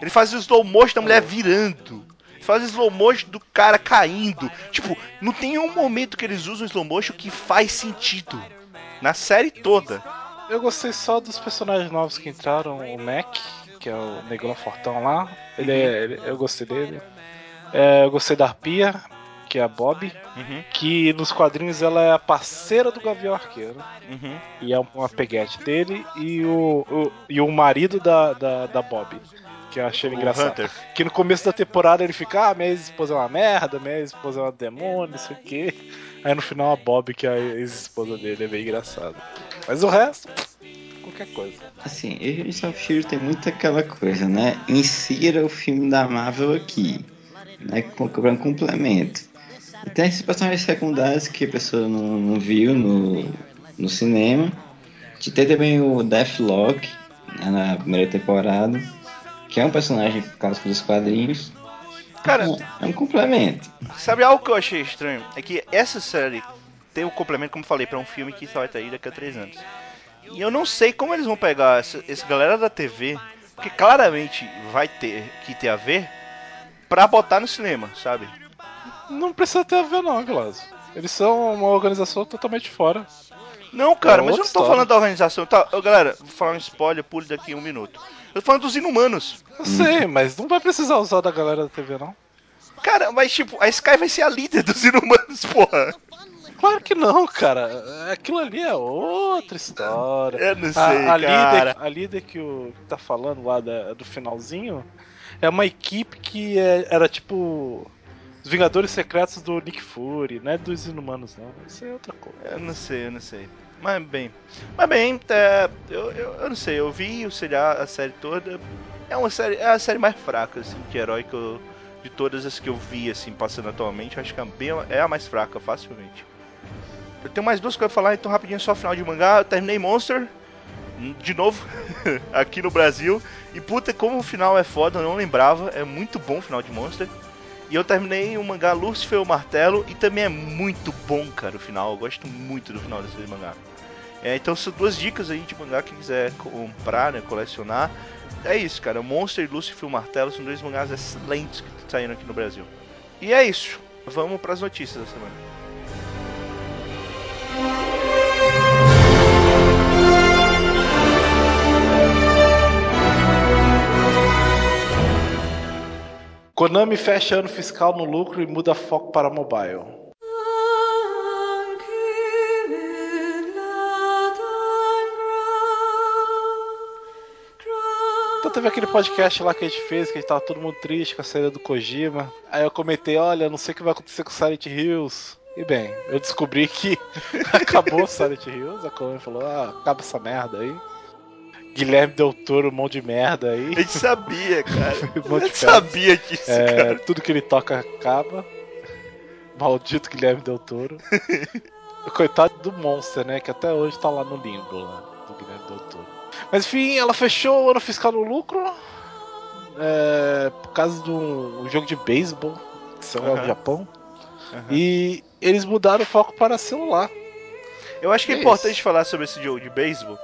Eles fazem slow motion da mulher virando. Eles fazem slow motion do cara caindo. Tipo, não tem um momento que eles usam slow motion que faz sentido. Na série toda.
Eu gostei só dos personagens novos que entraram, o Mac, que é o negrão fortão lá. Ele é, ele- eu gostei dele. É, eu gostei da Arpia, que é a Bob,
Uhum,
que nos quadrinhos ela é a parceira do Gavião Arqueiro.
uhum.
E é uma peguete dele e o, o- e o marido da, da, da Bob. Que eu achei
O
engraçado.
Hunter.
Que no começo da temporada ele fica, ah, minha ex-esposa é uma merda, minha ex-esposa é uma demônio, não sei o quê. Aí no final a Bob, que é a ex-esposa dele, é bem engraçado. Mas o resto, qualquer coisa.
Assim, Agents of Shield tem muito aquela coisa, né? Insira o filme da Marvel aqui, né? Com um complemento. E tem esses personagens secundários que a pessoa não, não viu no, no cinema. Que tem também o Deathlock né, na primeira temporada, que é um personagem clássico dos quadrinhos.
Cara,
É um complemento.
Sabe algo que eu achei estranho? É que essa série tem o complemento, como eu falei, pra um filme que só vai estar aí daqui a três anos. E eu não sei como eles vão pegar essa, essa galera da TV, porque claramente vai ter que ter a ver, pra botar no cinema, sabe?
Não precisa ter a ver não, Vilazo. Eles são uma organização totalmente fora.
Não, cara,
É
mas eu não tô
história.
falando da organização. Tá, ô, galera, vou falar um spoiler, pule daqui um minuto. Eu tô falando dos inumanos.
Eu sei, mas não vai precisar usar da galera da TV não.
Cara, mas tipo, a Sky vai ser a líder dos inumanos, porra.
Claro que não, cara. Aquilo ali é outra história.
Eu não sei,
A, a
cara.
líder, a líder que o que tá falando lá da- do finalzinho é uma equipe que é- era tipo os Vingadores Secretos do Nick Fury, não é dos Inumanos não. Isso é outra coisa.
Eu não sei, eu não sei. Mas bem. Mas bem, é, eu, eu, eu, não sei, eu vi o seriado, a série toda. É uma série. É a série mais fraca, assim, de herói que eu. De todas as que eu vi, assim, passando atualmente, acho que é, bem, é a mais fraca, facilmente. Eu tenho mais duas coisas pra falar, então rapidinho só final de mangá. Eu terminei Monster, de novo, aqui no Brasil. E puta, como o final é foda, eu não lembrava. É muito bom o final de Monster. E eu terminei o mangá Lucifer o Martelo e também é muito bom, cara, o final. Eu gosto muito do final desse mangá. É, então são duas dicas aí de mangá quem quiser comprar, né, colecionar. É isso, cara. Monster e Lucifer o Martelo são dois mangás excelentes que saíram aqui no Brasil. E é isso. Vamos para as notícias da semana.
Konami fecha ano fiscal no lucro e muda foco para mobile. Então teve aquele podcast lá que a gente fez, que a gente tava todo mundo triste com a saída do Kojima. Aí eu comentei, olha, não sei o que vai acontecer com Silent Hills. E bem, eu descobri que acabou Silent Hills, a Konami falou, ah, acaba essa merda aí. Guilherme Del Toro, um monte de merda aí.
A gente sabia, cara. um a gente sabia disso, é, cara.
Tudo que ele toca acaba. Maldito Guilherme Del Toro. Coitado do Monster, né? Que até hoje tá lá no limbo, lá, do Guilherme Del Toro. Mas enfim, ela fechou o ano fiscal no lucro. É, por causa de um, jogo de beisebol que saiu uhum. no Japão. Uhum. E eles mudaram o foco para celular.
Eu acho que é, é importante isso. falar sobre esse jogo de beisebol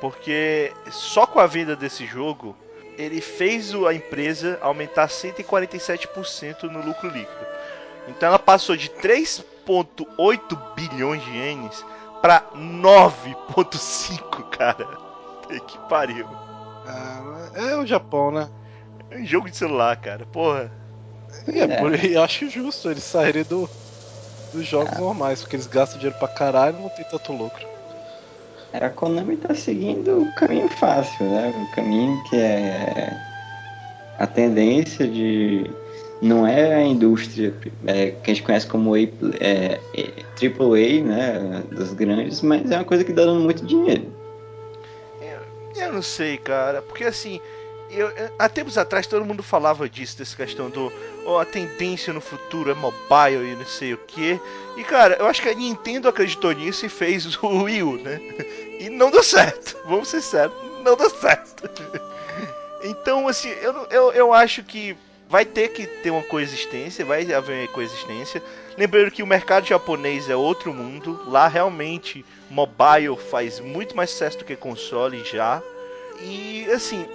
porque só com a venda desse jogo, ele fez a empresa aumentar 147% no lucro líquido. Então ela passou de 3,8 bilhões de ienes para 9,5, cara. Que pariu.
Ah, é o Japão, né?
É um jogo de celular, cara. Porra.
É, é. Por, eu acho justo eles saírem do, dos jogos é. normais, porque eles gastam dinheiro pra caralho e não tem tanto lucro.
A Konami tá seguindo o caminho fácil, né? O caminho que é a tendência de. Não é a indústria é, que a gente conhece como a, é, é, AAA, né? Dos grandes, mas é uma coisa que dá dando muito dinheiro.
Eu, eu não sei, cara, porque assim. Eu, há tempos atrás todo mundo falava disso, dessa questão do oh, a tendência no futuro é mobile e não sei o que. E cara, eu acho que a Nintendo acreditou nisso e fez o Wii U, né? E não deu certo. Vamos ser sérios, não deu certo. Então, assim, eu, eu, eu acho que vai ter que ter uma coexistência, vai haver uma coexistência. Lembrando que o mercado japonês é outro mundo. Lá realmente mobile faz muito mais sucesso do que console já. E assim,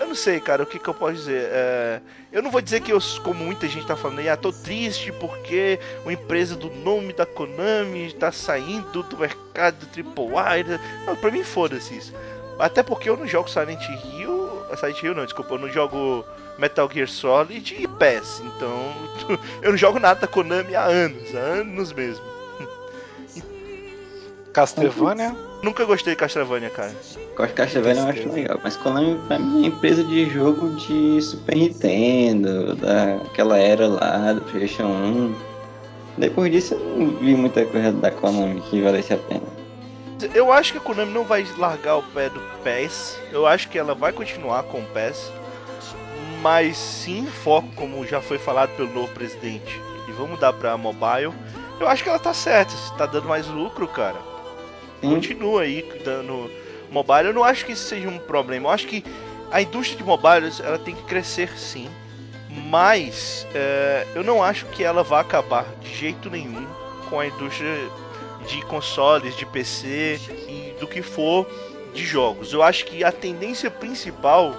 eu não sei, cara, o que, que eu posso dizer. É, eu não vou dizer que eu, como muita gente tá falando aí, ah, tô triste porque uma empresa do nome da Konami tá saindo do mercado do AAA. Não, pra mim foda-se isso. Até porque eu não jogo Silent Hill. Silent Hill não, desculpa, eu não jogo Metal Gear Solid e PES. Então, eu não jogo nada da Konami há anos, há anos mesmo.
Castlevania?
Nunca gostei de Castlevania, cara.
Gosto de Castlevania, eu acho legal. Mas Konami, pra mim, é empresa de jogo de Super Nintendo, daquela era lá, do PlayStation 1. Depois disso, eu não vi muita coisa da Konami que valesse a pena.
Eu acho que a Konami não vai largar o pé do PES. Eu acho que ela vai continuar com o PES. Mas sim, foco, como já foi falado pelo novo presidente, e vamos mudar pra mobile. Eu acho que ela tá certa. Se tá dando mais lucro, cara, Sim. continua aí dando mobile, eu não acho que isso seja um problema. Eu acho que a indústria de mobile ela tem que crescer sim, mas é, eu não acho que ela vá acabar de jeito nenhum com a indústria de consoles, de PC e do que for de jogos. Eu acho que a tendência principal,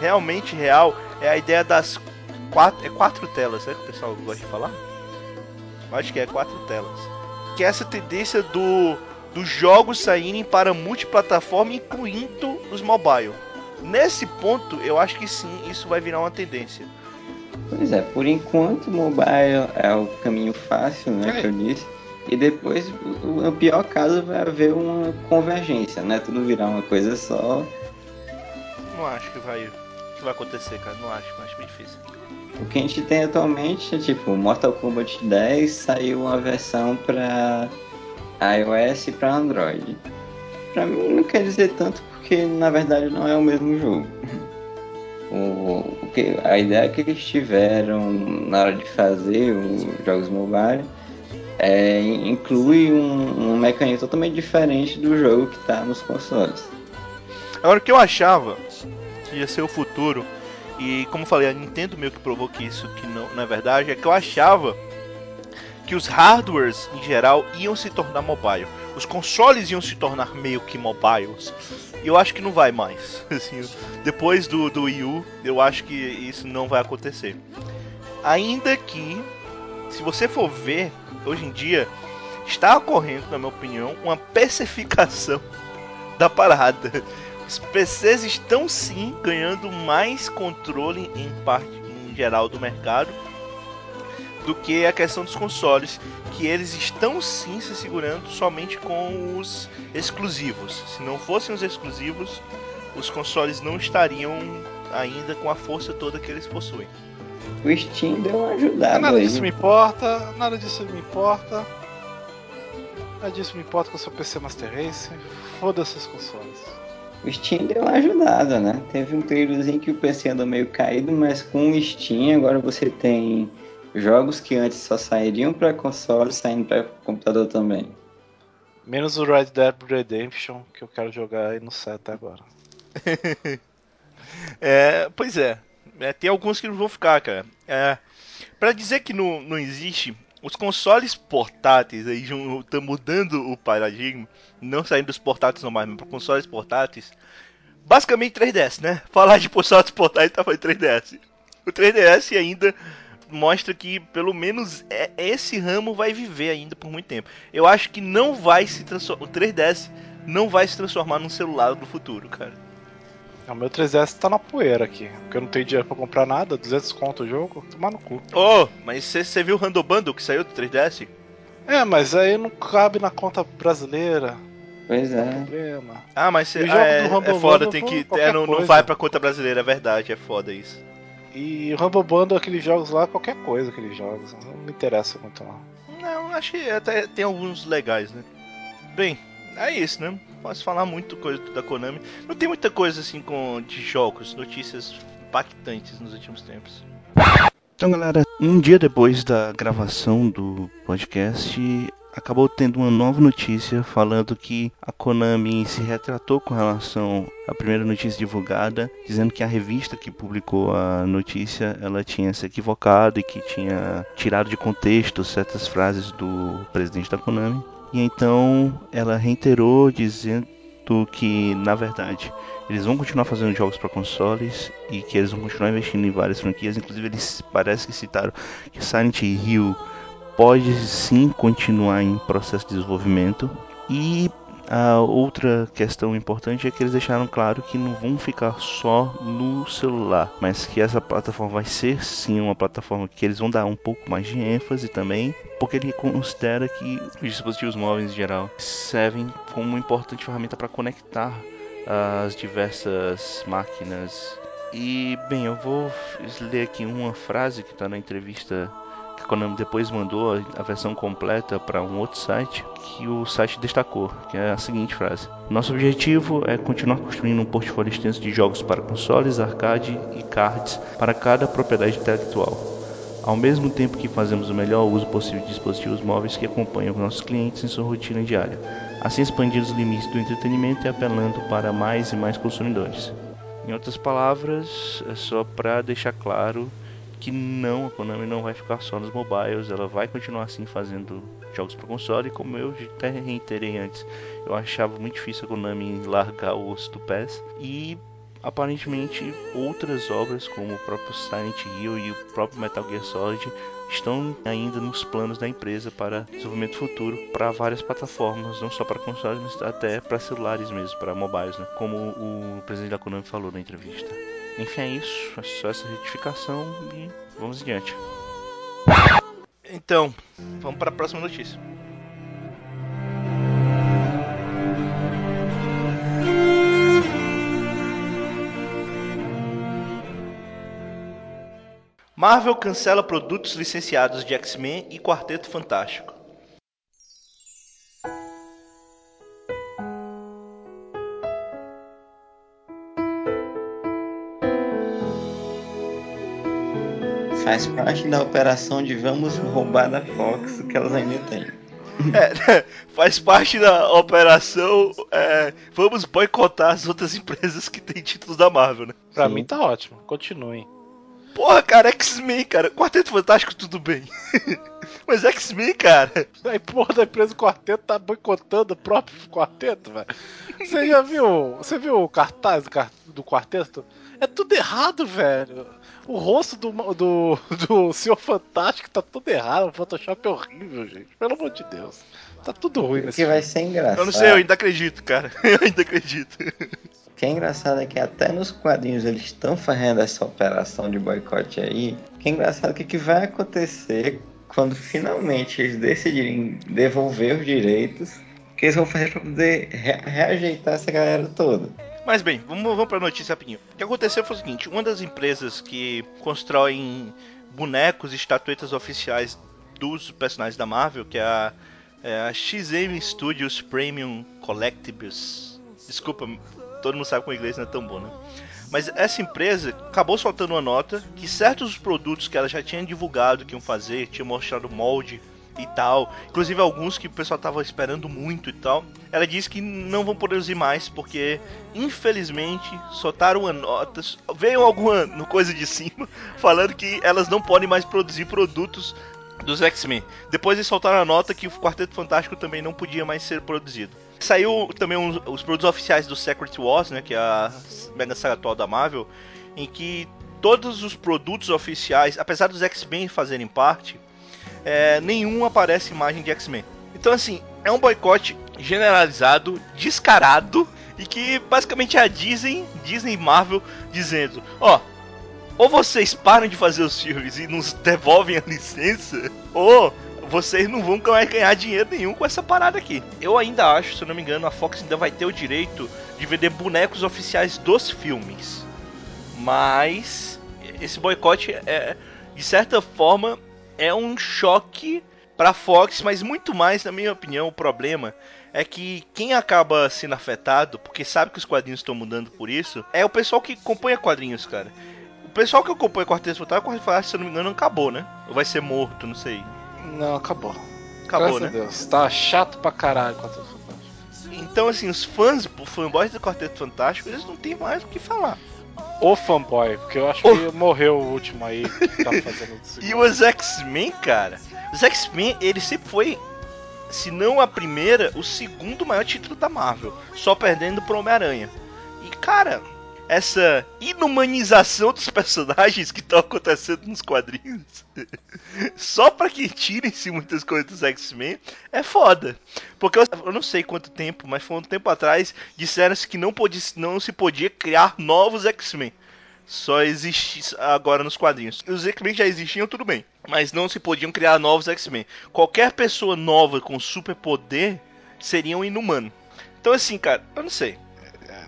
realmente real, é a ideia das quatro, é quatro telas, né, que o pessoal gosta de falar. Eu acho que é quatro telas. Que é essa tendência do dos jogos saírem para multiplataforma, incluindo os mobile. Nesse ponto, eu acho que sim, isso vai virar uma tendência.
Pois é, por enquanto o mobile é o caminho fácil, né, é. que eu disse. E depois, no pior caso, vai haver uma convergência, né? Tudo virar uma coisa só.
Não acho que vai, que vai acontecer, cara. Não acho, acho bem difícil.
O que a gente tem atualmente é tipo, Mortal Kombat 10 saiu uma versão pra iOS para Android. Para mim não quer dizer tanto porque na verdade não é o mesmo jogo. O, o que, a ideia que eles tiveram na hora de fazer os jogos mobile é, inclui um, um mecanismo totalmente diferente do jogo que está nos consoles.
Agora, o que eu achava que ia ser o futuro, e como falei, a Nintendo meio que provou que isso que não, não é verdade, é que eu achava que os hardwares em geral iam se tornar mobile. Os consoles iam se tornar meio que mobiles. E eu acho que não vai mais. Assim, depois do, do Wii U, eu acho que isso não vai acontecer. Ainda que, se você for ver, hoje em dia, está ocorrendo, na minha opinião, uma pacificação da parada. Os PCs estão sim ganhando mais controle em parte em geral do mercado do que a questão dos consoles, que eles estão sim se segurando somente com os exclusivos. Se não fossem os exclusivos, os consoles não estariam ainda com a força toda que eles possuem.
O Steam deu uma ajudada.
Nada
aí.
disso me importa, nada disso me importa. Nada disso me importa com o seu PC Master Race. Foda-se os consoles.
O Steam deu uma ajudada, né? Teve um períodozinho que o PC andou meio caído, mas com o Steam agora você tem jogos que antes só sairiam para console saindo para computador também.
Menos o Red Dead Redemption, que eu quero jogar aí no set até agora.
É, pois é. É, tem alguns que não vão ficar, cara. É, para dizer que não, não existe, os consoles portáteis aí estão mudando o paradigma, não saindo dos portáteis normais, mas para consoles portáteis. Basicamente 3DS, né? Falar de consoles portáteis tá falando 3DS. O 3DS ainda mostra que pelo menos é- esse ramo vai viver ainda por muito tempo. Eu acho que não vai se transformar. O 3DS não vai se transformar num celular do futuro, cara.
O meu 3DS tá na poeira aqui, porque eu não tenho dinheiro pra comprar nada, 200 conto o jogo, tomar no cu.
Oh, mas você viu o Random Bundle que saiu do 3DS?
É, mas aí não cabe na conta brasileira,
Pois é.
problema.
Ah, mas cê,
o jogo
ah, é, é foda,
Bundle
tem que. É, não, não vai pra conta brasileira, é verdade, é foda isso.
E o Rumble Bundle, aqueles jogos lá, qualquer coisa, aqueles jogos, não me interessa muito não.
Não, acho que até tem alguns legais, né? Bem, é isso, né? Posso falar muito coisa da Konami. Não tem muita coisa assim com de jogos, notícias impactantes nos últimos tempos. Então, galera, um dia depois da gravação do podcast, acabou tendo uma nova notícia falando que a Konami se retratou com relação à primeira notícia divulgada, dizendo que a revista que publicou a notícia ela tinha se equivocado e que tinha tirado de contexto certas frases do presidente da Konami. E então ela reiterou dizendo que, na verdade, eles vão continuar fazendo jogos para consoles e que eles vão continuar investindo em várias franquias. Inclusive, eles parece que citaram que Silent Hill pode sim continuar em processo de desenvolvimento. E a outra questão importante é que eles deixaram claro que não vão ficar só no celular, mas que essa plataforma vai ser sim uma plataforma que eles vão dar um pouco mais de ênfase também, porque ele considera que os dispositivos móveis em geral servem como uma importante ferramenta para conectar as diversas máquinas. E bem, eu vou ler aqui uma frase que está na entrevista a Konami depois mandou a versão completa para um outro site que o site destacou, que é a seguinte frase: Nosso objetivo é continuar construindo um portfólio extenso de jogos para consoles, arcade e cards para cada propriedade intelectual. Ao mesmo tempo que fazemos o melhor uso possível de dispositivos móveis que acompanham nossos clientes em sua rotina diária, assim expandindo os limites do entretenimento e apelando para mais e mais consumidores. Em outras palavras, é só para deixar claro que não, a Konami não vai ficar só nos mobiles, ela vai continuar assim fazendo jogos para console, como eu até reiterei antes, eu achava muito difícil a Konami largar o osso do PES e aparentemente outras obras como o próprio Silent Hill e o próprio Metal Gear Solid estão ainda nos planos da empresa para desenvolvimento futuro para várias plataformas, não só para consoles, mas até para celulares mesmo, para mobiles, né? como o presidente da Konami falou na entrevista. Enfim, é isso. É só essa retificação e vamos adiante. Então, vamos para a próxima notícia. Marvel cancela produtos licenciados de X-Men e Quarteto Fantástico.
Faz parte da operação de vamos roubar da Fox que elas ainda têm.
É, faz parte da operação. É, vamos boicotar as outras empresas que têm títulos da Marvel, né?
Pra
Sim.
mim tá ótimo. Continuem.
Porra, cara, X-Men, cara. Quarteto Fantástico, tudo bem. Mas X-Men, cara.
Aí, porra, da empresa Quarteto tá boicotando o próprio Quarteto, velho. Você já viu? Você viu o cartaz do, do Quarteto? É tudo errado, velho. O rosto do, do, do Senhor Fantástico tá tudo errado. O Photoshop é horrível, gente. Pelo amor de Deus. Tá tudo ruim
que vai ser engraçado.
Eu não sei, eu ainda acredito, cara. Eu ainda acredito.
O que é engraçado é que até nos quadrinhos eles estão fazendo essa operação de boicote aí. O que é engraçado é que que vai acontecer quando finalmente eles decidirem devolver os direitos, o que eles vão fazer para poder re- reajeitar essa galera toda.
Mas bem, vamos, vamos pra notícia rapidinho. O que aconteceu foi o seguinte: uma das empresas que constroem bonecos e estatuetas oficiais dos personagens da Marvel, que é a, é a XM Studios Premium Collectibles. Desculpa, todo mundo sabe que o inglês não é tão bom, né? Mas essa empresa acabou soltando uma nota que certos produtos que ela já tinha divulgado que iam fazer, tinha mostrado molde e tal, inclusive alguns que o pessoal tava esperando muito e tal, ela disse que não vão produzir mais porque infelizmente soltaram uma nota, veio alguma coisa de cima falando que elas não podem mais produzir produtos dos X-Men. Depois eles soltaram a nota que o Quarteto Fantástico também não podia mais ser produzido. Saiu também os produtos oficiais do Secret Wars, né, que é a mega saga atual da Marvel, em que todos os produtos oficiais, apesar dos X-Men fazerem parte, é, nenhum aparece imagem de X-Men. Então assim, é um boicote generalizado, descarado, e que basicamente é a Disney, Disney Marvel dizendo, ó, ou vocês param de fazer os filmes e nos devolvem a licença, ou vocês não vão ganhar dinheiro nenhum com essa parada aqui. Eu ainda acho, se eu não me engano, a Fox ainda vai ter o direito de vender bonecos oficiais dos filmes. Mas esse boicote é, de certa forma, é um choque pra Fox, mas muito mais, na minha opinião, o problema é que quem acaba sendo afetado, porque sabe que os quadrinhos estão mudando por isso, é o pessoal que acompanha quadrinhos, cara. O pessoal que acompanha Quarteto Fantástico, Quarteto Fantástico, se eu não me engano, acabou, né? Ou vai ser morto, não sei.
Não, acabou.
Acabou,
Graças
né?
Deus. Tá chato pra caralho Quarteto Fantástico.
Então, assim, os fãs, os fanboys do Quarteto Fantástico, eles não têm mais o que falar.
O fanboy, porque eu acho
Oh.
que morreu o último aí que tá fazendo o segundo.
E os X-Men, cara, os X-Men, ele sempre foi, se não a primeira, o segundo maior título da Marvel, só perdendo pro Homem-Aranha. E, cara, essa inumanização dos personagens que estão acontecendo nos quadrinhos, só pra que tirem-se muitas coisas dos X-Men, é foda. Porque eu, eu não sei quanto tempo, mas foi um tempo atrás, disseram-se que não, podia, não se podia criar novos X-Men só existe agora nos quadrinhos. Os X-Men já existiam, tudo bem. Mas não se podiam criar novos X-Men. Qualquer pessoa nova com superpoder seria um inumano. Então assim, cara, eu não sei.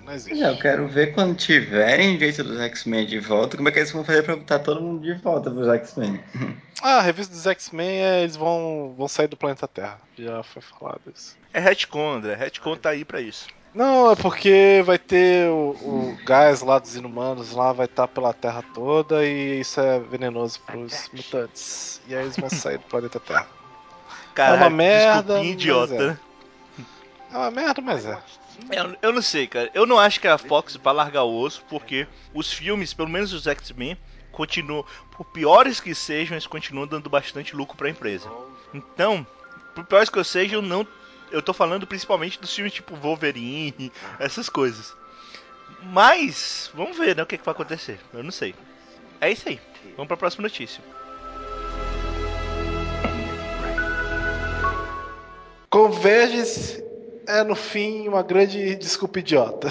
É, não existe.
Eu quero ver quando tiverem jeito dos X-Men de volta, como é que eles vão fazer pra botar todo mundo de volta pros X-Men.
Ah, a revista dos X-Men, é, eles vão, vão sair do planeta Terra. Já foi falado isso.
É retcon, André. Retcon tá aí pra isso.
Não, é porque vai ter o, o gás lá dos inumanos lá, vai estar pela Terra toda e isso é venenoso pros mutantes. E aí eles vão sair do planeta Terra.
Cara,
É uma merda, mas
idiota,
é. É uma merda, mas é.
Eu, eu não sei, cara. Eu não acho que a Fox vai largar o osso, porque os filmes, pelo menos os X-Men, continuam, por piores que sejam, eles continuam dando bastante lucro pra empresa. Então, por piores que eu sejam, eu não. Eu tô falando principalmente dos filmes tipo Wolverine, essas coisas. Mas, vamos ver, né, o que, que vai acontecer. Eu não sei. É isso aí. Vamos pra próxima notícia.
Converges é no fim uma grande desculpa idiota.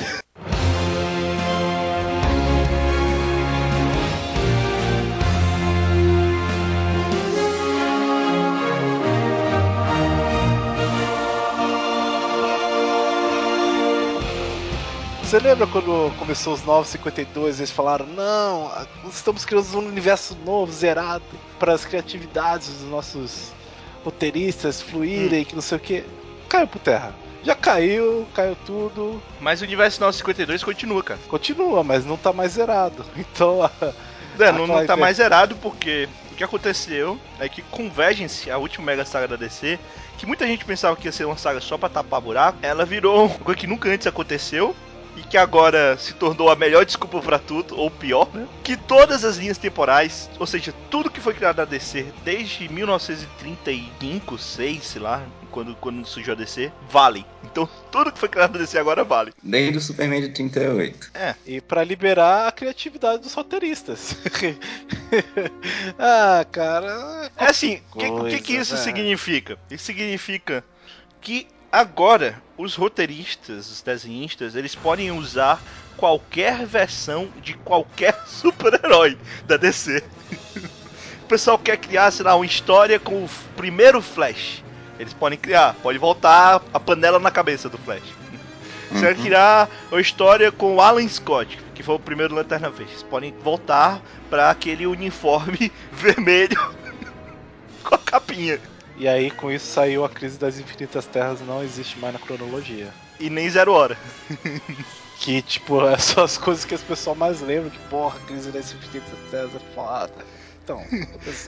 Você lembra quando começou os 952 eles falaram: Não, estamos criando um universo novo, zerado, para as criatividades dos nossos roteiristas fluírem, que não sei o que. Caiu por terra. Já caiu, caiu tudo.
Mas o universo 952 continua, cara.
Continua, mas não tá mais zerado. Então a-
É, não, não tá mais zerado porque o que aconteceu é que Convergence, a última mega saga da DC, que muita gente pensava que ia ser uma saga só pra tapar buraco, ela virou uma coisa que nunca antes aconteceu e que agora se tornou a melhor desculpa para tudo, ou pior, né? Que todas as linhas temporais, ou seja, tudo que foi criado na DC desde 1935, 6, sei lá, quando, quando surgiu a DC, vale. Então tudo que foi criado na DC agora vale.
Desde o Superman de 38.
É. E para liberar a criatividade dos roteiristas. ah, cara.
É assim, o que, que, que, isso significa? Isso significa que Agora, os roteiristas, os desenhistas, eles podem usar qualquer versão de qualquer super-herói da DC. o pessoal quer criar, sei lá, uma história com o primeiro Flash. Eles podem criar, pode voltar a panela na cabeça do Flash. Você uhum. quer criar uma história com o Alan Scott, que foi o primeiro Lanterna Verde. Eles podem voltar para aquele uniforme vermelho com a capinha.
E aí, com isso, saiu a crise das infinitas terras não existe mais na cronologia.
E nem zero hora.
que, tipo, é só as coisas que as pessoas mais lembram, que, porra, a crise das infinitas terras é foda. Então,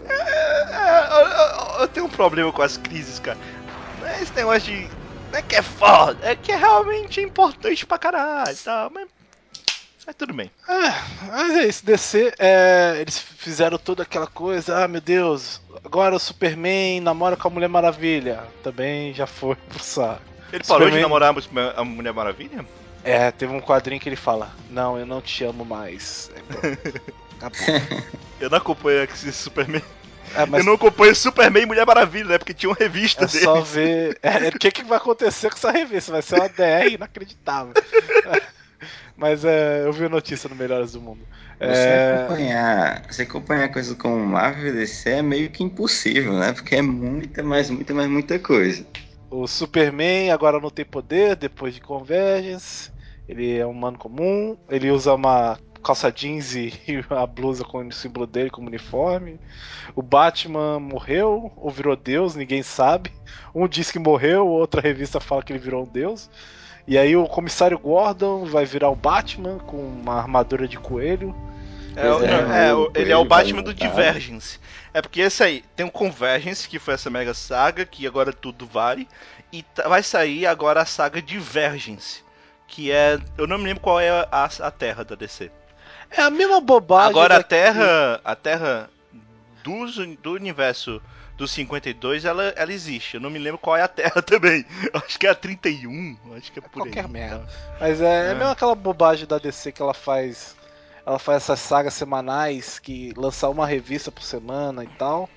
é, é, eu, eu, tenho um problema com as crises, cara. Não é esse negócio de. Não é que é foda, é que é realmente importante pra caralho e tal, mas mas tudo bem.
É, mas é isso, DC, é, eles fizeram toda aquela coisa, ah meu Deus, agora o Superman namora com a Mulher Maravilha. Também já foi pro saco.
Ele parou Superman... de namorar a Mulher Maravilha?
É, teve um quadrinho que ele fala, não, eu não te amo mais.
Acabou. eu não acompanho esse Superman. É, mas... Eu não acompanho Superman e Mulher Maravilha, né? Porque tinha uma revista
é
dele.
só ver. É, o que, que vai acontecer com essa revista? Vai ser uma DR inacreditável. Mas é, eu vi a notícia no Melhores do Mundo.
Você, é... acompanhar, você acompanhar coisas como Marvel e DC é meio que impossível, né? Porque é muita, mais muita, mais muita coisa.
O Superman agora não tem poder depois de Convergence. Ele é um humano comum. Ele usa uma calça jeans e a blusa com o símbolo dele como uniforme. O Batman morreu ou virou Deus, ninguém sabe. Um diz que morreu, outra revista fala que ele virou um Deus. E aí o comissário Gordon vai virar o Batman com uma armadura de coelho.
É, é, é ele é o Batman do Divergence. É porque esse aí tem o Convergence, que foi essa mega saga, que agora tudo vale. E vai sair agora a saga Divergence. Que é. Eu não me lembro qual é a, a Terra da DC.
É a mesma bobagem.
Agora a Terra. A Terra do, do universo do 52, ela, ela existe. Eu não me lembro qual é a Terra também. Acho que é a 31. Acho que é por
é qualquer aí. merda. Mas é, é. é mesmo aquela bobagem da DC que ela faz. Ela faz essas sagas semanais que lança uma revista por semana e tal.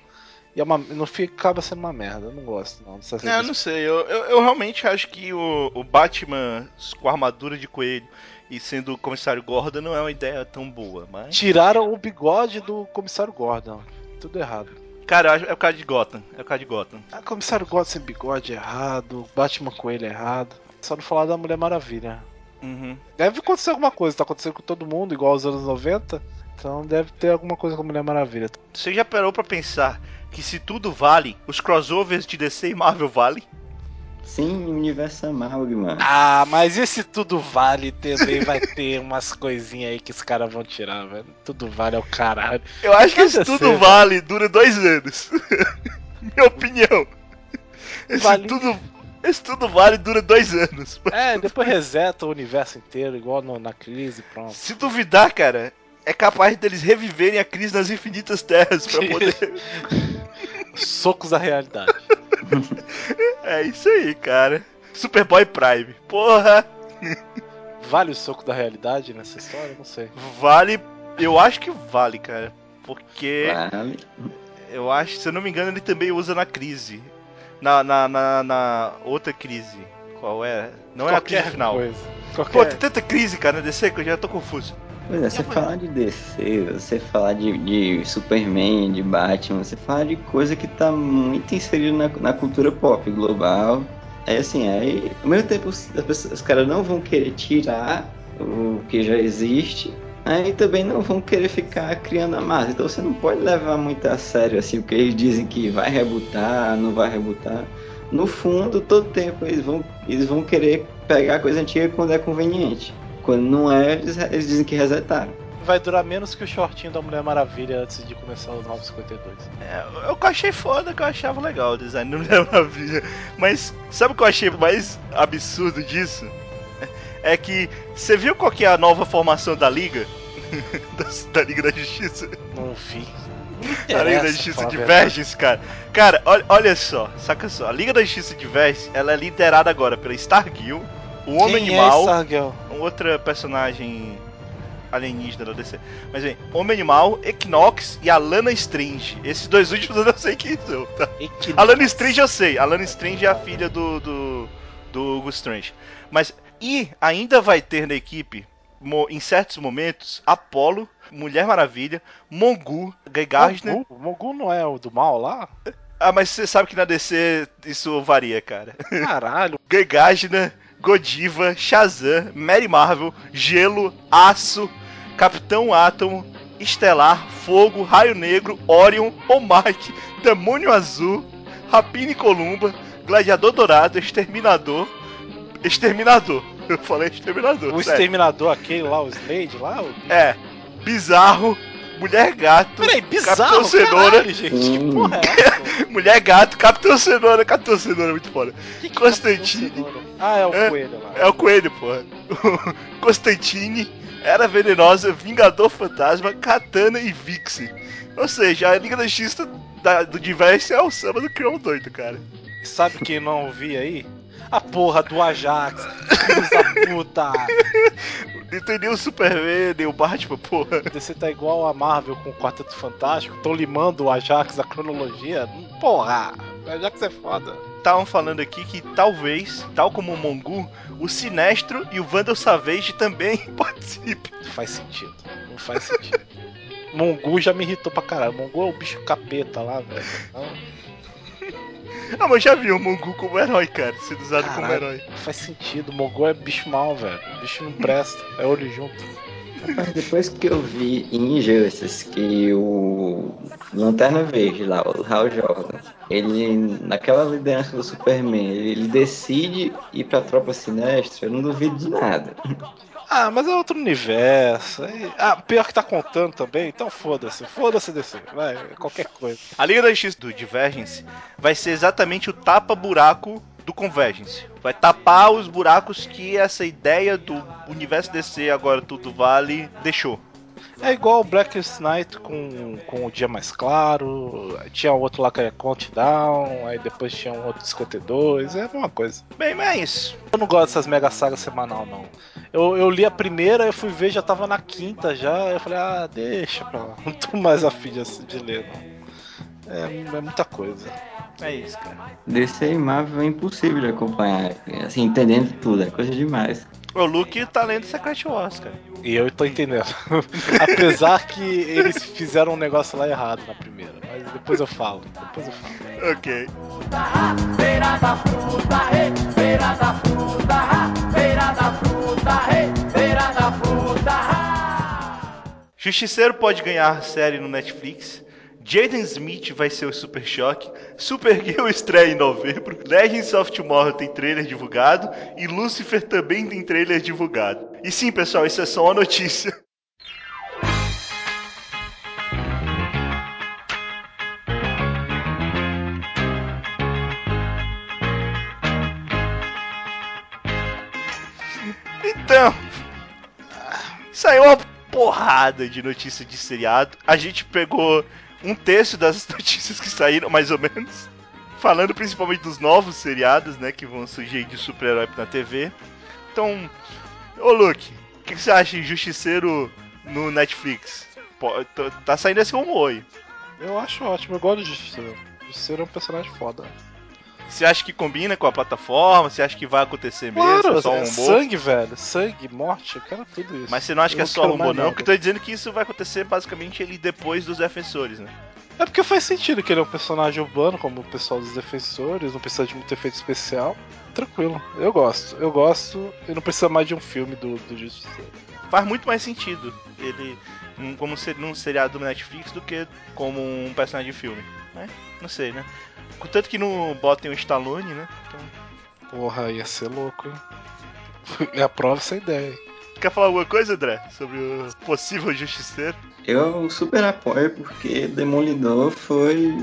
E é uma, no fim acaba sendo uma merda. Eu não gosto, não. Dessas
não, não sei. Eu, eu, eu, realmente acho que o, o Batman com armadura de coelho e sendo o comissário Gordon não é uma ideia tão boa. Mas...
Tiraram o bigode do comissário Gordon. Tudo errado.
Cara, é o cara de Gotham. É o cara de Gotham.
Ah, comissário Gotham sem bigode errado, Batman com ele errado. Só não falar da Mulher Maravilha.
Uhum.
Deve acontecer alguma coisa, tá acontecendo com todo mundo, igual aos anos 90. Então deve ter alguma coisa com a Mulher Maravilha.
Você já parou pra pensar que se tudo vale, os crossovers de DC e Marvel valem?
Sim, universo Amalgama.
Ah, mas esse tudo vale também vai ter umas coisinhas aí que os caras vão tirar, velho. Tudo vale é o caralho.
Eu acho que esse tudo ser, vale velho. dura dois anos. Minha opinião. Esse vale... tudo. Esse tudo vale dura dois anos.
É, depois reseta o universo inteiro, igual no, na crise, pronto.
Se duvidar, cara, é capaz deles reviverem a crise nas infinitas terras pra poder.
Socos da realidade.
é isso aí, cara. Superboy Prime. Porra!
Vale o soco da realidade nessa história? Não sei.
Vale. Eu acho que vale, cara. Porque. Vale. Eu acho, se eu não me engano, ele também usa na crise. Na, na, na, na outra crise. Qual é? Não Qualquer é a crise final. Coisa. Qualquer... Pô, tem tanta crise, cara, na DC que eu já tô confuso.
Pois é, você falar de DC, você falar de, de Superman, de Batman, você fala de coisa que tá muito inserida na, na cultura pop global. É assim, aí ao mesmo tempo os, os caras não vão querer tirar o que já existe, aí também não vão querer ficar criando a massa. Então você não pode levar muito a sério assim, o que eles dizem que vai rebutar, não vai rebutar. No fundo, todo tempo eles vão, eles vão querer pegar a coisa antiga quando é conveniente. Quando não é, eles, eles dizem que resetaram.
vai durar menos que o shortinho da Mulher Maravilha antes de começar os 952.
É, eu achei foda, que eu achava legal o design da Mulher Maravilha. Mas sabe o que eu achei mais absurdo disso? É que você viu qual que é a nova formação da Liga? da, da Liga da Justiça?
Não vi.
A Liga da Justiça Divergence, cara. Cara, olha, olha só, saca só. A Liga da Justiça Divergence, ela é liderada agora pela Stargirl, o Homem
Quem
Animal,
é
outra personagem alienígena da DC. Mas bem, Homem Animal, Equinox e Alana Strange. Esses dois últimos eu não sei quem são, tá?
Equinox.
Alana Strange eu sei. Alana Strange é a filha do, do, do Hugo Strange. Mas, e ainda vai ter na equipe, em certos momentos, Apollo, Mulher Maravilha, Mongu, Guy Gardner.
Mogu? Mogu não é o do mal lá?
Ah, mas você sabe que na DC isso varia, cara.
Caralho.
Guy Gardner, Godiva, Shazam, Mary Marvel, Gelo, Aço, Capitão Átomo, Estelar, Fogo, Raio Negro, Orion, O Mike, Demônio Azul, Rapina e Columba, Gladiador Dourado, Exterminador, Exterminador. Eu falei Exterminador.
O
sério.
exterminador aquele lá, o Slade lá? O...
É, Bizarro, Mulher Gato,
Peraí, bizarro,
Capitão Cenoura,
caralho, gente. Que
Hum.
porra é essa?
Mulher Gato, Capitão Cenoura, Capitão Cenoura é muito foda.
Que que
Constantine.
Capitão Cenoura? Ah, é o
É.
coelho lá.
É o coelho, porra. Constantine, Era Venenosa, Vingador Fantasma, Katana e Vixen. Ou seja, a Liga da Justiça da- do Diverso é o samba do Crioulo doido, cara.
Sabe quem não vi aí? A porra do Ajax, filhos da puta!
Não tem nem o Superman, nem o Batman, porra.
Você tá igual a Marvel com o Quarteto Fantástico, tão limando o Ajax da cronologia. Porra! O Ajax é foda.
Estavam falando aqui que talvez, tal como o Mongu, o Sinestro e o Vandal Savage também participem.
Não faz sentido. Não faz sentido. Mongu já me irritou pra caralho. Mongu é o bicho capeta lá, velho. Não,
Ah, mas já vi o Mongu como herói, cara, sendo usado como
Caralho.
herói.
não faz sentido. Mongu é bicho mal, velho. Bicho não presta. É olho junto.
Rapaz, depois que eu vi em Injustice que o Lanterna Verde lá, o Hal Jordan, ele, naquela liderança do Superman, ele decide ir pra tropa sinistra, eu não duvido de nada.
Ah, mas é outro universo. Ah, pior que tá contando também, então foda-se. Foda-se DC. Vai, qualquer coisa.
A Liga da Justiça do Divergence vai ser exatamente o tapa-buraco do Convergence. Vai tapar os buracos que essa ideia do universo DC, agora tudo vale, deixou.
É igual o Blackest Night com, com o dia mais claro. Tinha outro lá que era Countdown. Aí depois tinha um outro 52. É a mesma coisa.
Bem, mas é isso.
Eu não gosto dessas mega sagas semanal, não. Eu, eu li a primeira, eu fui ver, já tava na quinta já. Eu falei, ah, deixa pra lá. Não tô mais afim de, de ler, não. É, é muita coisa.
É isso, cara.
DC e Marvel é impossível de acompanhar, assim, entendendo tudo, é coisa demais.
O Luke tá lendo Secret Wars, cara.
E eu tô entendendo. Apesar que eles fizeram um negócio lá errado na primeira. Mas depois eu falo. Depois eu falo.
Ok.
Feira da fruta, feira da fruta, feira da fruta, feira da fruta.
Justiceiro pode ganhar série no Netflix. Jaden Smith vai ser o Super Choque. Supergirl estreia em novembro. Legends of Tomorrow tem trailer divulgado. E Lucifer também tem trailer divulgado. E sim, pessoal, isso é só uma notícia. Então, saiu uma porrada de notícia de seriado. A gente pegou um terço das notícias que saíram, mais ou menos. Falando principalmente dos novos seriados, né? Que vão surgir de super-herói na TV. Então, ô Luke, o que, que você acha de Justiceiro no Netflix? Pô, tá- saindo esse rumor aí.
Eu acho ótimo, eu gosto do Justiceiro. Justiceiro é um personagem foda.
Você acha que combina com a plataforma? Você acha que vai acontecer mesmo?
Claro,
é só um
é
rumor?
sangue, velho. Sangue, morte, eu quero tudo isso.
Mas você não acha que
Eu
é
não
só
mais
não? Porque eu tô dizendo que isso vai acontecer basicamente ele depois dos defensores, né?
É porque faz sentido que ele é um personagem urbano, como o pessoal dos defensores, não precisa de muito efeito especial. Tranquilo, eu gosto. Eu gosto e não precisa mais de um filme do, do Justiceiro.
faz muito mais sentido ele um- como ser num seriado do Netflix do que como um personagem de filme. Né? Não sei, né? Contanto que não botem o Stallone, né? Então,
Porra, ia ser louco, hein? É a prova essa ideia.
Quer falar alguma coisa, André? Sobre o possível justiceiro?
Eu super apoio porque Demolidor foi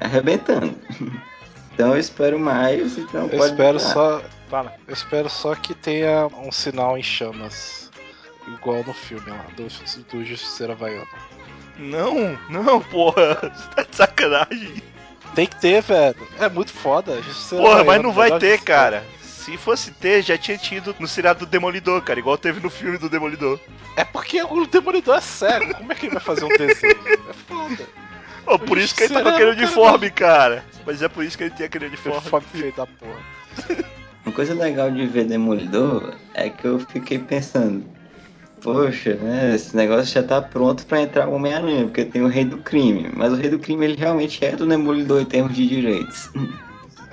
arrebentando. Então eu espero mais, então
Eu
pode
espero só. Fala. Eu espero só que tenha um sinal em chamas. Igual no filme lá, do, do Justiceiro Havaiano.
Não, não, porra. Você tá de sacanagem.
Tem que ter, velho. É muito foda.
Porra, mas
Havaiano,
não vai ter, cara. Se fosse ter, já tinha tido no seriado do Demolidor, cara. Igual teve no filme do Demolidor.
É porque o Demolidor é cego. Como é que ele vai fazer um desenho? É foda.
Oh, por isso que ele tá com aquele
é
uniforme, cara. Mas é por isso que ele tem aquele uniforme.
Uniforme feio da porra.
Uma coisa legal de ver Demolidor é que eu fiquei pensando, poxa, né, esse negócio já tá pronto pra entrar o Homem-Aranha, porque tem o Rei do Crime, mas o Rei do Crime ele realmente é do Demolidor em termos de direitos.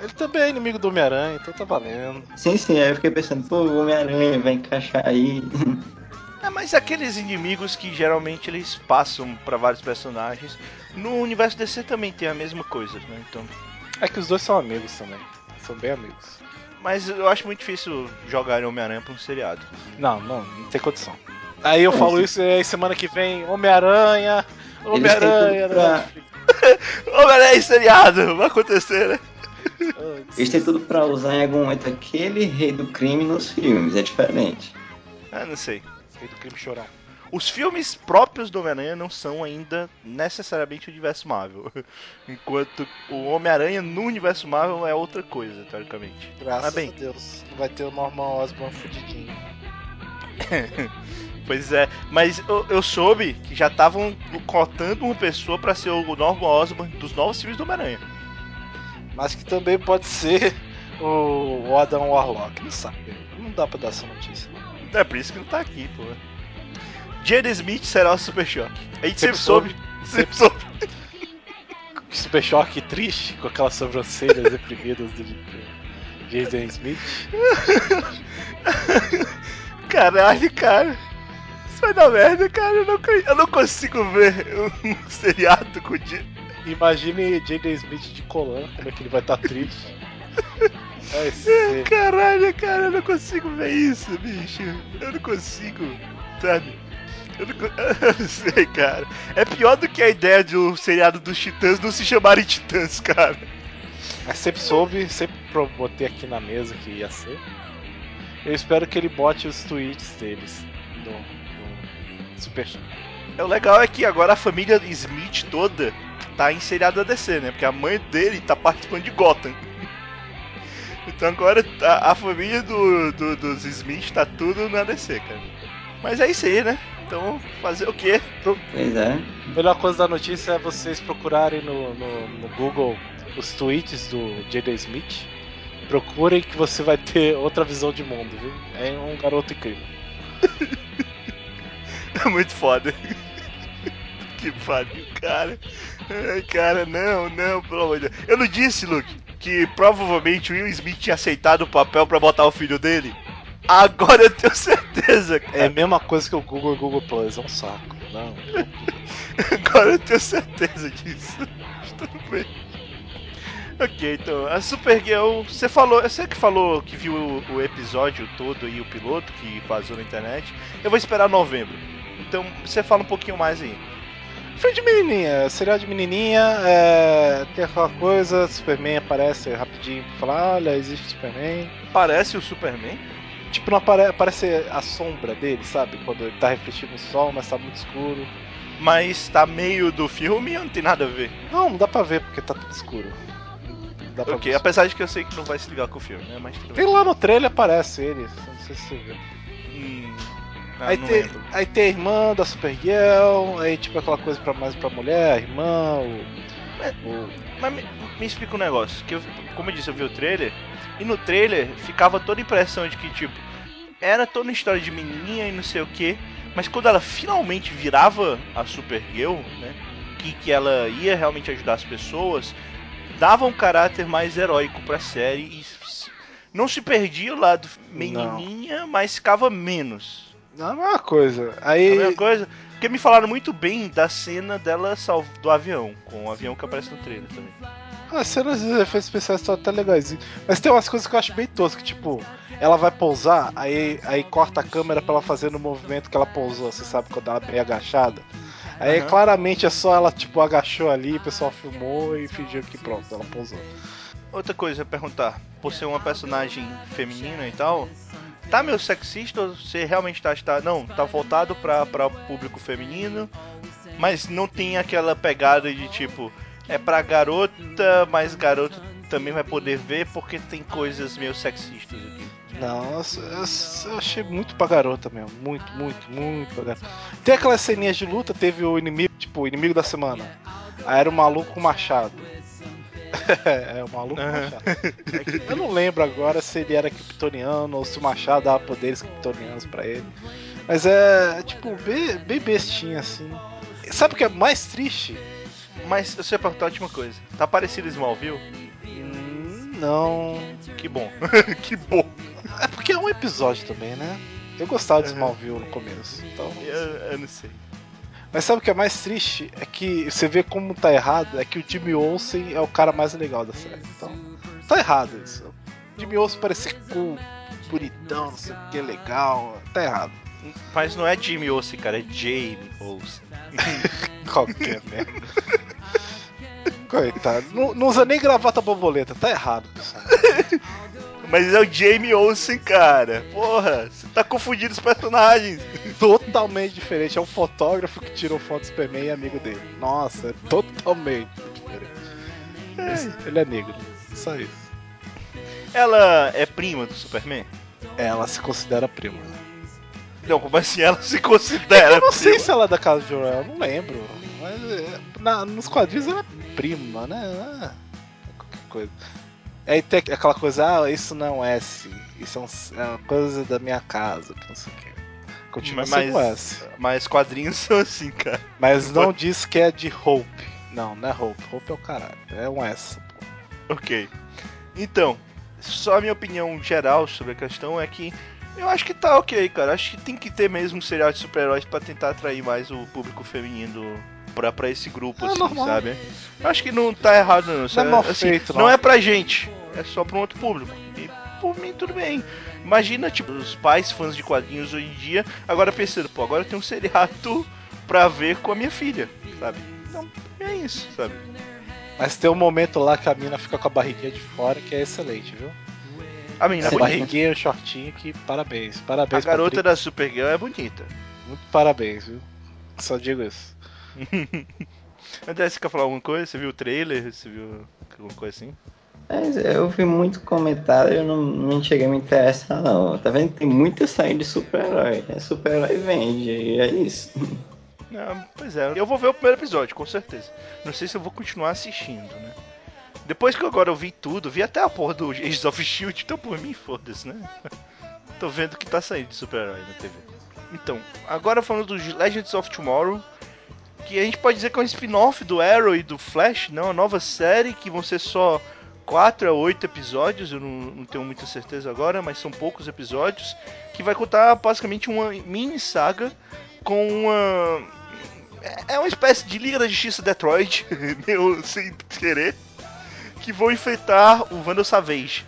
Ele também é inimigo do Homem-Aranha, então tá valendo.
Sim, sim, aí eu fiquei pensando, pô, o Homem-Aranha vai encaixar aí.
É, mas aqueles inimigos que geralmente eles passam pra vários personagens. No universo DC também tem a mesma coisa, né? Então.
É que os dois são amigos também. São bem amigos.
Mas eu acho muito difícil jogar Homem-Aranha pra um seriado.
Não, não, não tem condição. Aí eu falo isso e aí semana que vem, Homem-Aranha, Homem-Aranha.
pra-
né?
Homem-Aranha em seriado! Vai acontecer, né?
Eles têm tudo pra usar em algum momento aquele Rei do Crime nos filmes, é diferente.
Ah, não sei.
Rei do crime chorão.
Os filmes próprios do Homem-Aranha não são ainda necessariamente o universo Marvel. Enquanto o Homem-Aranha no universo Marvel é outra coisa, teoricamente.
Graças
Mas bem.
a Deus. Vai ter o Norman Osborn fudidinho.
Pois é, mas eu, eu soube que já estavam cotando uma pessoa pra ser o Norman Osborn dos novos filmes do Homem-Aranha.
Mas que também pode ser o, o Adam Warlock. Não sabe. Não dá pra dar essa notícia.
É por isso que não tá aqui, pô. Jada Smith será o Super Choque. A gente sempre,
Sempre
soube. Sempre soube.
Super choque triste com aquelas sobrancelhas deprimidas do Jaden Smith.
Caralho, cara. Vai dar merda, cara. Eu não, eu não consigo ver um seriado com o Jada.
Imagine Jaden Smith de colã, como é que ele vai estar triste. Vai ser.
Caralho, cara, eu não consigo ver isso, bicho. Eu não consigo, sabe? Eu não, eu não sei, cara. É pior do que a ideia de o seriado dos Titãs não se chamarem Titãs, cara.
Mas sempre soube, sempre botei aqui na mesa que ia ser. Eu espero que ele bote os tweets deles no Super.
É, O legal é que agora a família Smith toda tá em seriado da DC, né? Porque a mãe dele tá participando de Gotham. Então agora a, a família do, do- dos Smith tá tudo na DC, cara. Mas é isso aí, né? Então, fazer o quê?
Pois é.
A melhor coisa da notícia é vocês procurarem no, no, no Google os tweets do Jaden Smith. Procurem que você vai ter outra visão de mundo, viu? É um garoto incrível.
É muito foda. que pariu, cara. Ai, cara, não, não, pelo amor de Deus. Eu não disse, Luke, que provavelmente o Will Smith tinha aceitado o papel pra botar o filho dele? Agora eu tenho certeza,
É
cara.
a mesma coisa que o Google e o Google Plus, é um saco. Não.
Agora eu tenho certeza disso. Tudo bem. Ok, então, a Supergirl, você falou, você que falou que viu o, o episódio todo e o piloto que vazou na internet. Eu vou esperar novembro. Então, você fala um pouquinho mais aí.
Filme de menininha, serial de menininha, é, tem aquela coisa, Superman aparece rapidinho pra falar, olha, existe Superman.
Parece o Superman?
Tipo, não apare aparece a sombra dele, sabe? Quando ele tá refletindo no sol, mas tá muito escuro.
Mas tá meio do filme ou não tem nada a ver?
Não, não dá pra ver porque tá tudo escuro. Dá pra
Ok,
ver.
apesar de que eu sei que não vai se ligar com o filme, né? Mas tudo
Tem
bem.
lá no trailer aparece ele, não sei se você viu.
Hum, não,
aí,
não
tem,
lembro.
aí tem a irmã da Supergirl, aí tipo aquela coisa pra mais pra mulher, a irmã, o. o
Mas me, me explica um negócio, que eu, como eu disse, eu vi o trailer, e no trailer ficava toda a impressão de que, tipo, era toda uma história de menininha e não sei o que, mas quando ela finalmente virava a Supergirl, né, que, que ela ia realmente ajudar as pessoas, dava um caráter mais heróico pra série e não se perdia o lado menininha, mas ficava menos.
Não é a mesma coisa.
É a
Aí.
mesma coisa, porque me falaram muito bem da cena dela salv do avião, com o avião que aparece no trailer também.
As cenas de efeitos especiais estão até legais. Mas tem umas coisas que eu acho bem toscas, tipo, ela vai pousar, aí, aí corta a câmera pra ela fazer no movimento que ela pousou, você sabe, quando ela é bem agachada. Aí
Aham.
claramente é só ela, tipo, agachou ali, o pessoal filmou e fingiu que pronto, ela pousou.
Outra coisa a perguntar, por ser uma personagem feminina e tal, tá meio sexista ou você realmente tá, tá não, tá voltado pra, pra público feminino, mas não tem aquela pegada de tipo, é pra garota, mas garota também vai poder ver porque tem coisas meio sexistas aqui.
Não, eu- eu achei muito pra garota mesmo. Muito, muito, muito pra garota. Tem aquelas ceninhas de luta, teve o inimigo, tipo, o inimigo da semana. Aí era o maluco com machado. É, o maluco com
Aham.
machado. É que Eu não lembro agora se ele era kryptoniano ou se o machado dava poderes kryptonianos pra ele. Mas é, é, tipo, bem, bem bestinha assim. Sabe o que é mais triste?
Mas eu sei perguntar a última coisa, tá parecido Smallville?
Não.
Que bom, que bom.
É porque é um episódio também, né? Eu gostava de. Smallville no começo. Então.
Eu, eu não sei.
Mas sabe o que é mais triste? É que você vê como tá errado, é que o Jimmy Olsen é o cara mais legal da série. Então, tá errado isso. O Jimmy Olsen parece cool, bonitão, não sei o que, legal. Tá errado.
Mas não é Jimmy Olsen, cara, é Jamie Olsen.
Qualquer merda. Coitado. Não, não usa nem gravata borboleta, tá errado, pessoal.
Mas é o Jamie Olsen, cara. Porra, você tá confundindo os personagens.
Totalmente diferente. É um fotógrafo que tirou foto do Superman e é amigo dele. Nossa, é totalmente diferente. Esse- Ele é negro, só isso.
Ela é prima do Superman?
Ela se considera prima.
Não, como assim ela se considera
Eu não sei
prima?
se ela é da casa de Jorel, eu não lembro. Mas é, na- nos quadrinhos ela é prima, né? Qualquer coisa. Aí tem aquela coisa, ah, isso não é um S, isso é, um- é uma coisa da minha casa, que não sei o que. Continua sendo um S.
mas quadrinhos são assim, cara.
Mas não diz que é de Hope. Não, não é Hope. Hope é o caralho. É um S. pô.
Ok. Então, só a minha opinião geral sobre a questão é que eu acho que tá ok, cara. Acho que tem que ter mesmo um serial de super-heróis pra tentar atrair mais o público feminino pra, pra esse grupo,
É
assim,
normal.
sabe? Acho que não tá errado, não.
Não é
Assim,
feito,
não
não.
é pra gente, é só pra um outro público. E por mim, tudo bem. Imagina, tipo, os pais fãs de quadrinhos hoje em dia, agora pensando, pô, agora tem um seriado pra ver com a minha filha, sabe? Então, é isso, sabe?
Mas tem um momento lá que a mina fica com a barriguinha de fora que é excelente, viu?
A menina é
Essa barriguinha, shortinho, que parabéns.
A
Parabéns pra
garota
Pri.
da Supergirl é bonita.
Muito parabéns, viu? Só digo isso.
André, você quer falar alguma coisa? Você viu o trailer? Você viu alguma coisa assim?
Mas eu vi muito comentário e eu não, não cheguei a me interessar não. Tá vendo? Tem muita saída de super-herói. É super-herói vende, e é isso.
Não, pois é, eu vou ver o primeiro episódio, com certeza. Não sei se eu vou continuar assistindo, né? Depois que agora eu vi tudo, vi até a porra do Agents of Shield, então por mim, foda-se, né? Tô vendo que tá saindo de super-herói na TV. Então, agora falando dos Legends of Tomorrow, que a gente pode dizer que é um spin-off do Arrow e do Flash, não, uma nova série que vão ser só 4 a 8 episódios, eu não, não tenho muita certeza agora, mas são poucos episódios, que vai contar basicamente uma mini saga com uma. É uma espécie de Liga da Justiça Detroit, meio sem querer, que vão enfrentar o Vandal Savage.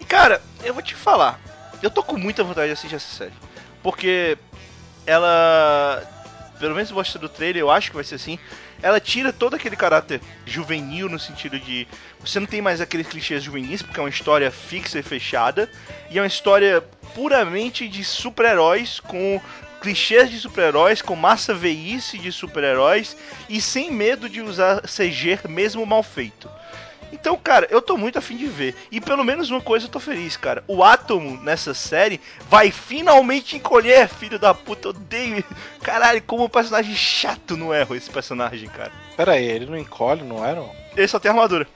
E cara, eu vou te falar, eu tô com muita vontade de assistir essa série, porque ela, pelo menos mostrando do trailer, eu acho que vai ser assim. Ela tira todo aquele caráter juvenil no sentido de você não tem mais aqueles clichês juvenis, porque é uma história fixa e fechada, e é uma história puramente de super-heróis com clichês de super-heróis, com massa veice de super-heróis e sem medo de usar CG mesmo mal feito. Então, cara, eu tô muito afim de ver. E pelo menos uma coisa eu tô feliz, cara. O Átomo nessa série vai finalmente encolher, filho da puta. Eu odeio. Caralho, como um personagem chato no erro esse personagem, cara.
Pera aí, ele não encolhe, não era?
Ele só tem armadura.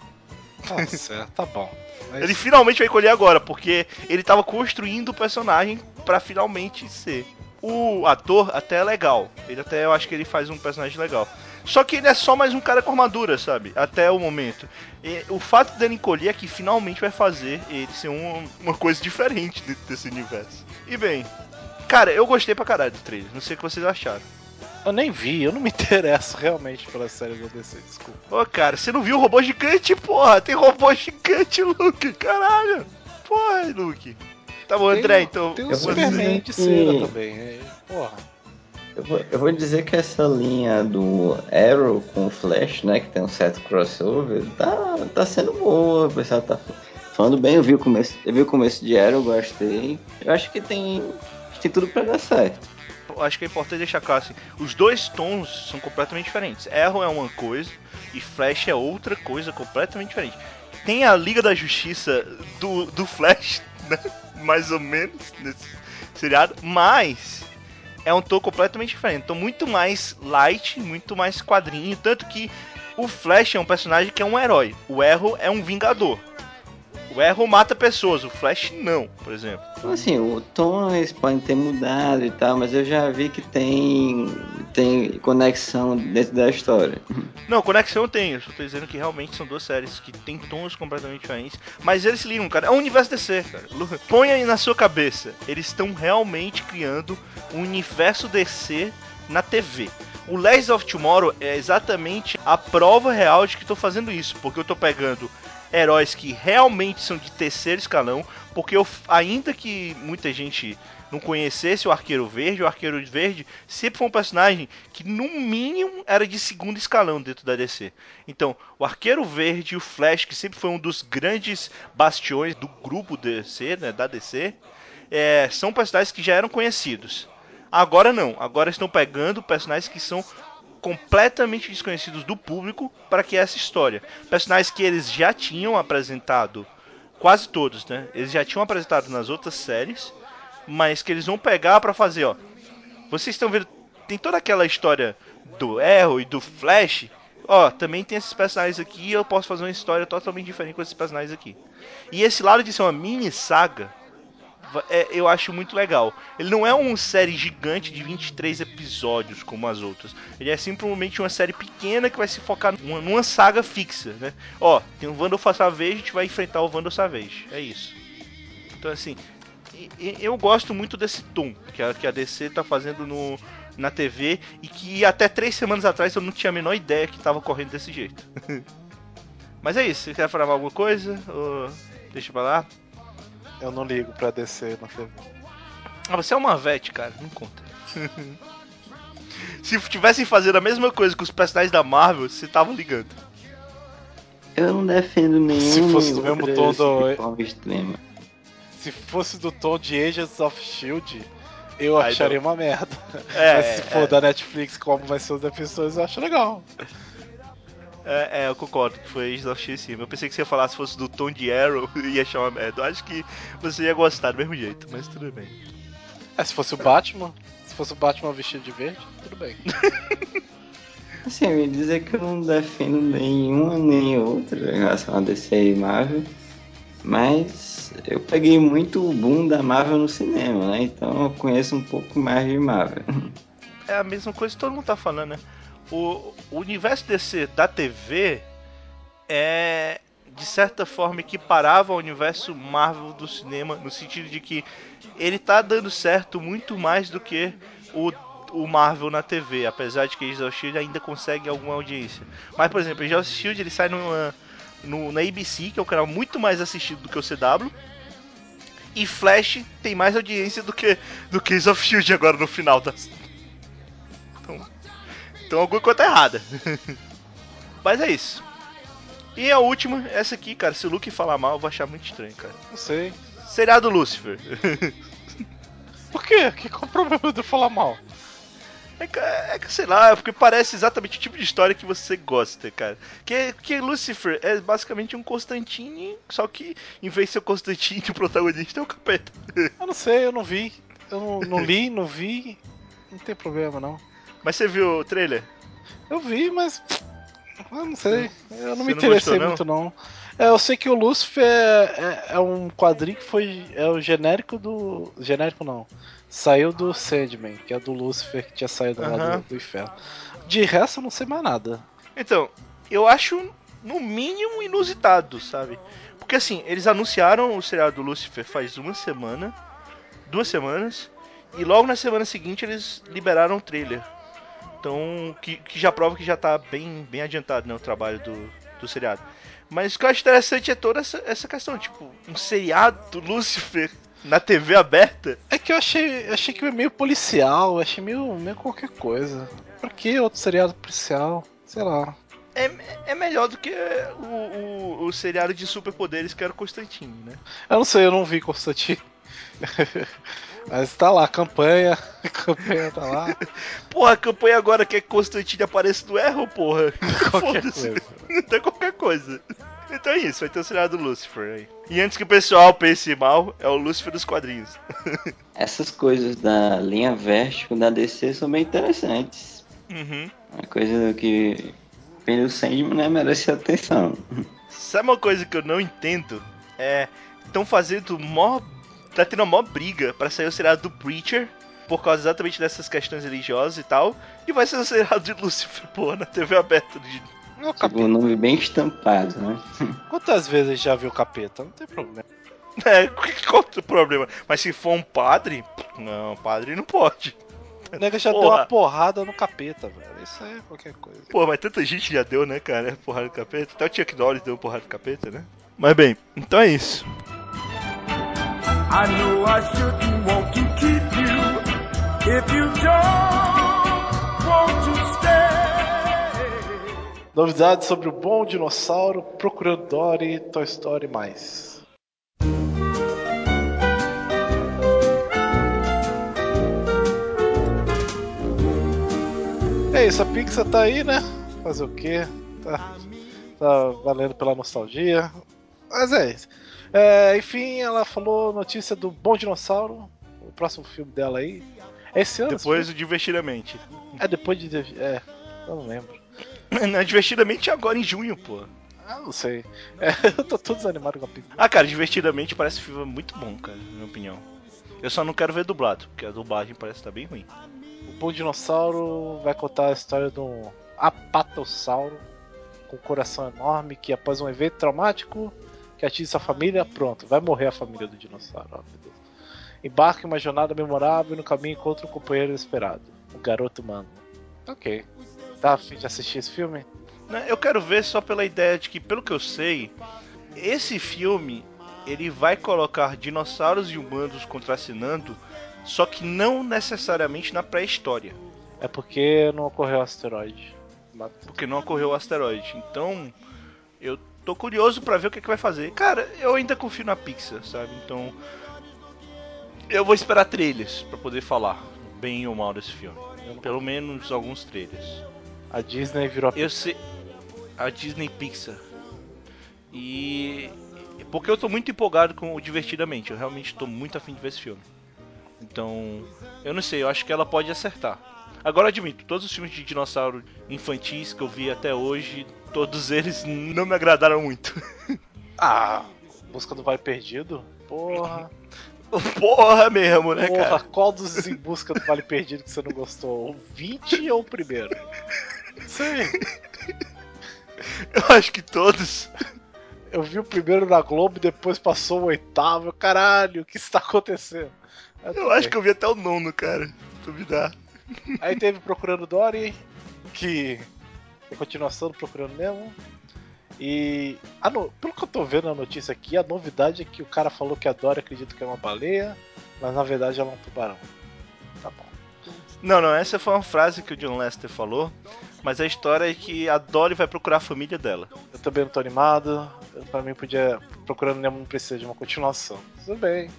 Tá certo, tá bom. Mas
Ele finalmente vai encolher agora, porque ele tava construindo o personagem pra finalmente ser. O ator até é legal. Ele até eu acho que ele faz um personagem legal. Só que ele é só mais um cara com armadura, sabe? Até o momento. E o fato dele encolher é que finalmente vai fazer ele ser um- uma coisa diferente dentro desse universo. E bem, cara, eu gostei pra caralho do trailer. Não sei o que vocês acharam.
Eu nem vi, eu não me interesso realmente pelas séries da DC, desculpa.
Ô, cara, você não viu o robô gigante, porra? Tem robô gigante, Luke, caralho. Porra, Luke. Tá bom,
Tem
André,
o-
então.
Tem o
vou
Superman de cera também. é, porra.
Eu vou, dizer que essa linha do Arrow com o Flash, né, que tem um certo crossover, tá, tá sendo boa, o pessoal tá falando bem, eu vi o começo, eu vi o começo de Arrow, gostei. Eu acho que tem, tem tudo pra dar certo.
Acho que é importante deixar claro assim, os dois tons são completamente diferentes. Arrow é uma coisa e Flash é outra coisa completamente diferente. Tem a Liga da Justiça do, do Flash, né? mais ou menos, nesse seriado, mas é um tom completamente diferente. Então muito mais light, muito mais quadrinho, tanto que o Flash é um personagem que é um herói, o Arrow é um vingador. O Arrow mata pessoas, o Flash não, por exemplo.
Então, assim, o tom eles podem ter mudado e tal, mas eu já vi que tem, tem conexão dentro da história.
Não, conexão eu tenho. Só tô dizendo que realmente são duas séries que têm tons completamente diferentes. Mas eles se ligam, cara. É um universo DC, cara. Põe aí na sua cabeça. Eles estão realmente criando um universo DC na TV. O Legends of Tomorrow é exatamente a prova real de que estou fazendo isso. Porque eu tô pegando heróis que realmente são de terceiro escalão. Porque eu, ainda que muita gente não conhecesse o Arqueiro Verde, o Arqueiro Verde sempre foi um personagem que no mínimo era de segundo escalão dentro da DC. Então, o Arqueiro Verde e o Flash, que sempre foi um dos grandes bastiões do grupo DC, né, da DC, é, são personagens que já eram conhecidos. Agora não, agora estão pegando personagens que são completamente desconhecidos do público para que essa história. Personagens que eles já tinham apresentado, quase todos, né? Eles já tinham apresentado nas outras séries, mas que eles vão pegar para fazer, ó. Vocês estão vendo, tem toda aquela história do Arrow e do Flash. Ó, também tem esses personagens aqui, eu posso fazer uma história totalmente diferente com esses personagens aqui. E esse lado de ser uma mini saga, é, eu acho muito legal. Ele não é uma série gigante de 23 episódios como as outras. Ele é simplesmente uma série pequena que vai se focar numa, numa saga fixa, né? Ó, tem o Vandal Savage, a gente vai enfrentar o Vandal Savage. É isso. Então assim, eu gosto muito desse tom que a, que a DC tá fazendo no, na TV e que até três semanas atrás eu não tinha a menor ideia que tava correndo desse jeito. Mas é isso, você quer falar alguma coisa? Ou deixa pra lá?
Eu não ligo pra descer na TV.
Ah, você é uma vete, cara, não conta. Se tivessem fazendo a mesma coisa com os personagens da Marvel, você tava ligando.
Eu não defendo nenhum
Se fosse do mesmo tom do-
extrema.
Se fosse do tom de Agents of Shield, eu
Aí
acharia uma merda.
É,
Mas se for
é.
da Netflix, como vai ser os episódios, eu acho legal.
É, é, eu concordo que foi sim. Eu pensei que você ia falar se fosse do tom de Arrow e ia achar uma merda. Eu acho que você ia gostar do mesmo jeito, mas tudo bem.
É, se fosse o Batman, se fosse o Batman vestido de verde, tudo bem.
Assim, ia dizer que eu não defendo nenhuma nem outra em relação a DC e Marvel, mas eu peguei muito o boom da Marvel no cinema, né? Então eu conheço um pouco mais de Marvel.
É a mesma coisa que todo mundo tá falando, né? O, universo DC da TV é, de certa forma, equiparável ao universo Marvel do cinema, no sentido de que ele tá dando certo muito mais do que o, o Marvel na TV, apesar de que Agents of Shield ainda consegue alguma audiência. Mas, por exemplo, Agents of Shield ele sai numa, no, na ABC, que é um canal muito mais assistido do que o CW. E Flash tem mais audiência do que do of Shield agora no final da, então, então alguma coisa tá errada. Mas é isso. E a última, essa aqui, cara, se o Luke falar mal, eu vou achar muito estranho, cara.
Não sei.
Seriado Lucifer.
Por quê? Que qual o problema de eu falar mal?
É que, é que, sei lá, porque parece exatamente o tipo de história que você gosta, cara. Que, que Lucifer é basicamente um Constantine, só que em vez de ser o Constantine, o protagonista é o capeta.
Eu não sei, eu não vi. Eu não, não li, não vi. Não tem problema, não.
Mas você viu o trailer?
Eu vi, mas. Eu não sei. Eu não
Você
me
não
interessei
gostou,
muito, não. É, eu sei que o Lucifer é, é- é um quadrinho que foi. É o genérico do. Genérico não. Saiu do Sandman, que é do Lucifer que tinha saído lá
Aham.
do, do inferno. De resto, eu não sei mais nada.
Então, eu acho no mínimo inusitado, sabe? Porque assim, eles anunciaram o seriado do Lucifer faz uma semana, duas semanas, e logo na semana seguinte eles liberaram o trailer. Então, que, que já prova que já tá bem, bem adiantado né, o trabalho do, do seriado. Mas o que eu acho interessante é toda essa, essa questão, tipo, um seriado do Lucifer na TV aberta.
É que eu achei, achei que meio policial, achei meio, meio qualquer coisa. Pra que outro seriado policial? Sei lá.
É, é melhor do que o, o, o seriado de superpoderes que era o Constantine, né?
Eu não sei, eu não vi Constantine. Mas tá lá, a campanha. A campanha tá lá.
Porra, a campanha agora quer que Constantine apareça no erro, porra.
Qualquer
Foda-se.
coisa.
Então qualquer coisa. Então é isso, vai ter o seriado do Lucifer aí. E antes que o pessoal pense mal, é o Lucifer dos quadrinhos.
Essas coisas da linha Vertigo da DC são bem interessantes.
Uhum.
Uma coisa que pelo Sandman né, merece atenção.
Sabe uma coisa que eu não entendo? É. Estão fazendo mó. Tá tendo uma mó briga pra sair o seriado do Preacher. Por causa exatamente dessas questões religiosas e tal. E vai ser o seriado de Lucifer, pô, na TV aberta. De...
Não,
Tipo,
capeta.
um nome bem estampado, né?
Quantas vezes já viu capeta? Não tem problema.
É, qual é o problema? Mas se for um padre. Não, padre não pode.
O nega já
Porra.
deu uma porrada no capeta, velho. Isso é qualquer coisa.
Pô, mas tanta gente já deu, né, cara? Porrada do capeta. Até o Chuck Norris deu porrada do capeta, né? Mas bem, então é isso.
I know I shouldn't want to keep you if you don't want to stay.
Novidades sobre o bom dinossauro, Procurando Dory, Toy Story mais. É isso, a Pixar tá aí, né? Fazer o quê? Tá, tá valendo pela nostalgia. Mas é isso. É, enfim, ela falou notícia do Bom Dinossauro, o próximo filme dela aí. É esse ano?
Depois, divertidamente.
filme? É depois de. É, eu não lembro.
Não, divertidamente é agora em junho, pô.
Ah, não sei. É, eu tô todo desanimado com a Pixar.
Ah, cara, divertidamente parece um filme muito bom, cara, na minha opinião. Eu só não quero ver dublado, porque a dublagem parece estar bem ruim.
O Bom Dinossauro vai contar a história de um apatossauro com um coração enorme que, após um evento traumático que atinge sua família, pronto, vai morrer a família do dinossauro. Ó. Embarca em uma jornada memorável e no caminho encontra um companheiro esperado, o garoto humano. Ok. Tá a fim de assistir esse filme?
Né, Eu quero ver só pela ideia de que, pelo que eu sei, esse filme ele vai colocar dinossauros e humanos contracenando, só que não necessariamente na pré-história,
É porque não ocorreu asteroide.
Porque não ocorreu o asteroide. Então, eu tô curioso pra ver o que, que vai fazer. Cara, eu ainda confio na Pixar, sabe? Então, eu vou esperar trailers pra poder falar bem ou mal desse filme. Pelo menos alguns trailers.
A Disney virou
Eu sei. A Disney Pixar. E. Porque eu tô muito empolgado com o Divertidamente. Eu realmente tô muito afim de ver esse filme. Então. Eu não sei, eu acho que ela pode acertar. Agora admito, todos os filmes de dinossauro infantis que eu vi até hoje, todos eles não me agradaram muito.
Ah, Busca do Vale Perdido? Porra.
Porra mesmo, né,
Porra,
cara?
qual dos Em Busca do Vale Perdido que você não gostou? O 20 ou o primeiro? Sei.
Eu acho que todos.
Eu vi o primeiro na Globo e depois passou o oitavo. Caralho, o que está acontecendo?
Eu
tudo
acho que eu vi até o nono, cara. Duvidar.
Aí teve Procurando Dory, que é continuação do Procurando Nemo. E a no- pelo que eu tô vendo na notícia aqui, a novidade é que o cara falou que a Dory acredita que é uma baleia, mas na verdade ela é um tubarão. Tá bom.
Não, não, essa foi uma frase que o John Lester falou. Mas a história é que a Dory vai procurar a família dela.
Eu também não tô animado. Pra mim podia. Procurando Nemo não precisa de uma continuação. Tudo bem.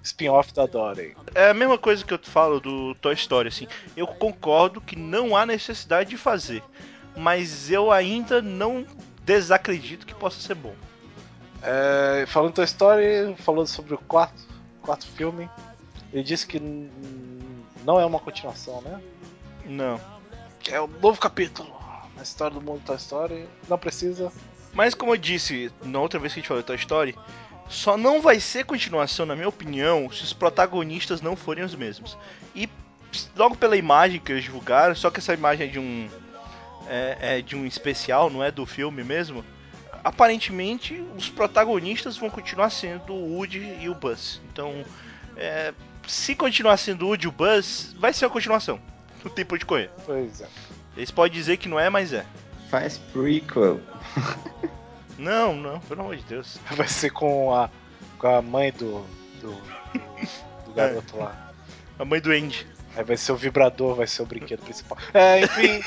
Spin-off da Dory.
É a mesma coisa que eu falo do Toy Story, assim. Eu concordo que não há necessidade de fazer. Mas eu ainda não desacredito que possa ser bom.
É, falando em Toy Story, falando sobre o quarto, quarto filme, ele disse que não é uma continuação, né?
Não.
Que é um novo capítulo na história do mundo Toy Story. Não precisa.
Mas como eu disse na outra vez que a gente falou Toy Story, só não vai ser continuação, na minha opinião, se os protagonistas não forem os mesmos. E logo pela imagem que eles divulgaram, só que essa imagem é de um. É, é de um especial, não é do filme mesmo. Aparentemente, os protagonistas vão continuar sendo o Woody e o Buzz. Então, é, se continuar sendo o Woody e o Buzz, vai ser a continuação. Não tem por onde correr.
Pois é.
Eles podem dizer que não é, mas é.
Faz prequel.
Não, não, pelo amor de Deus.
Vai ser com a, com a mãe do, do, do garoto lá.
A mãe do Andy.
Aí vai ser o vibrador, vai ser o brinquedo principal. É, enfim.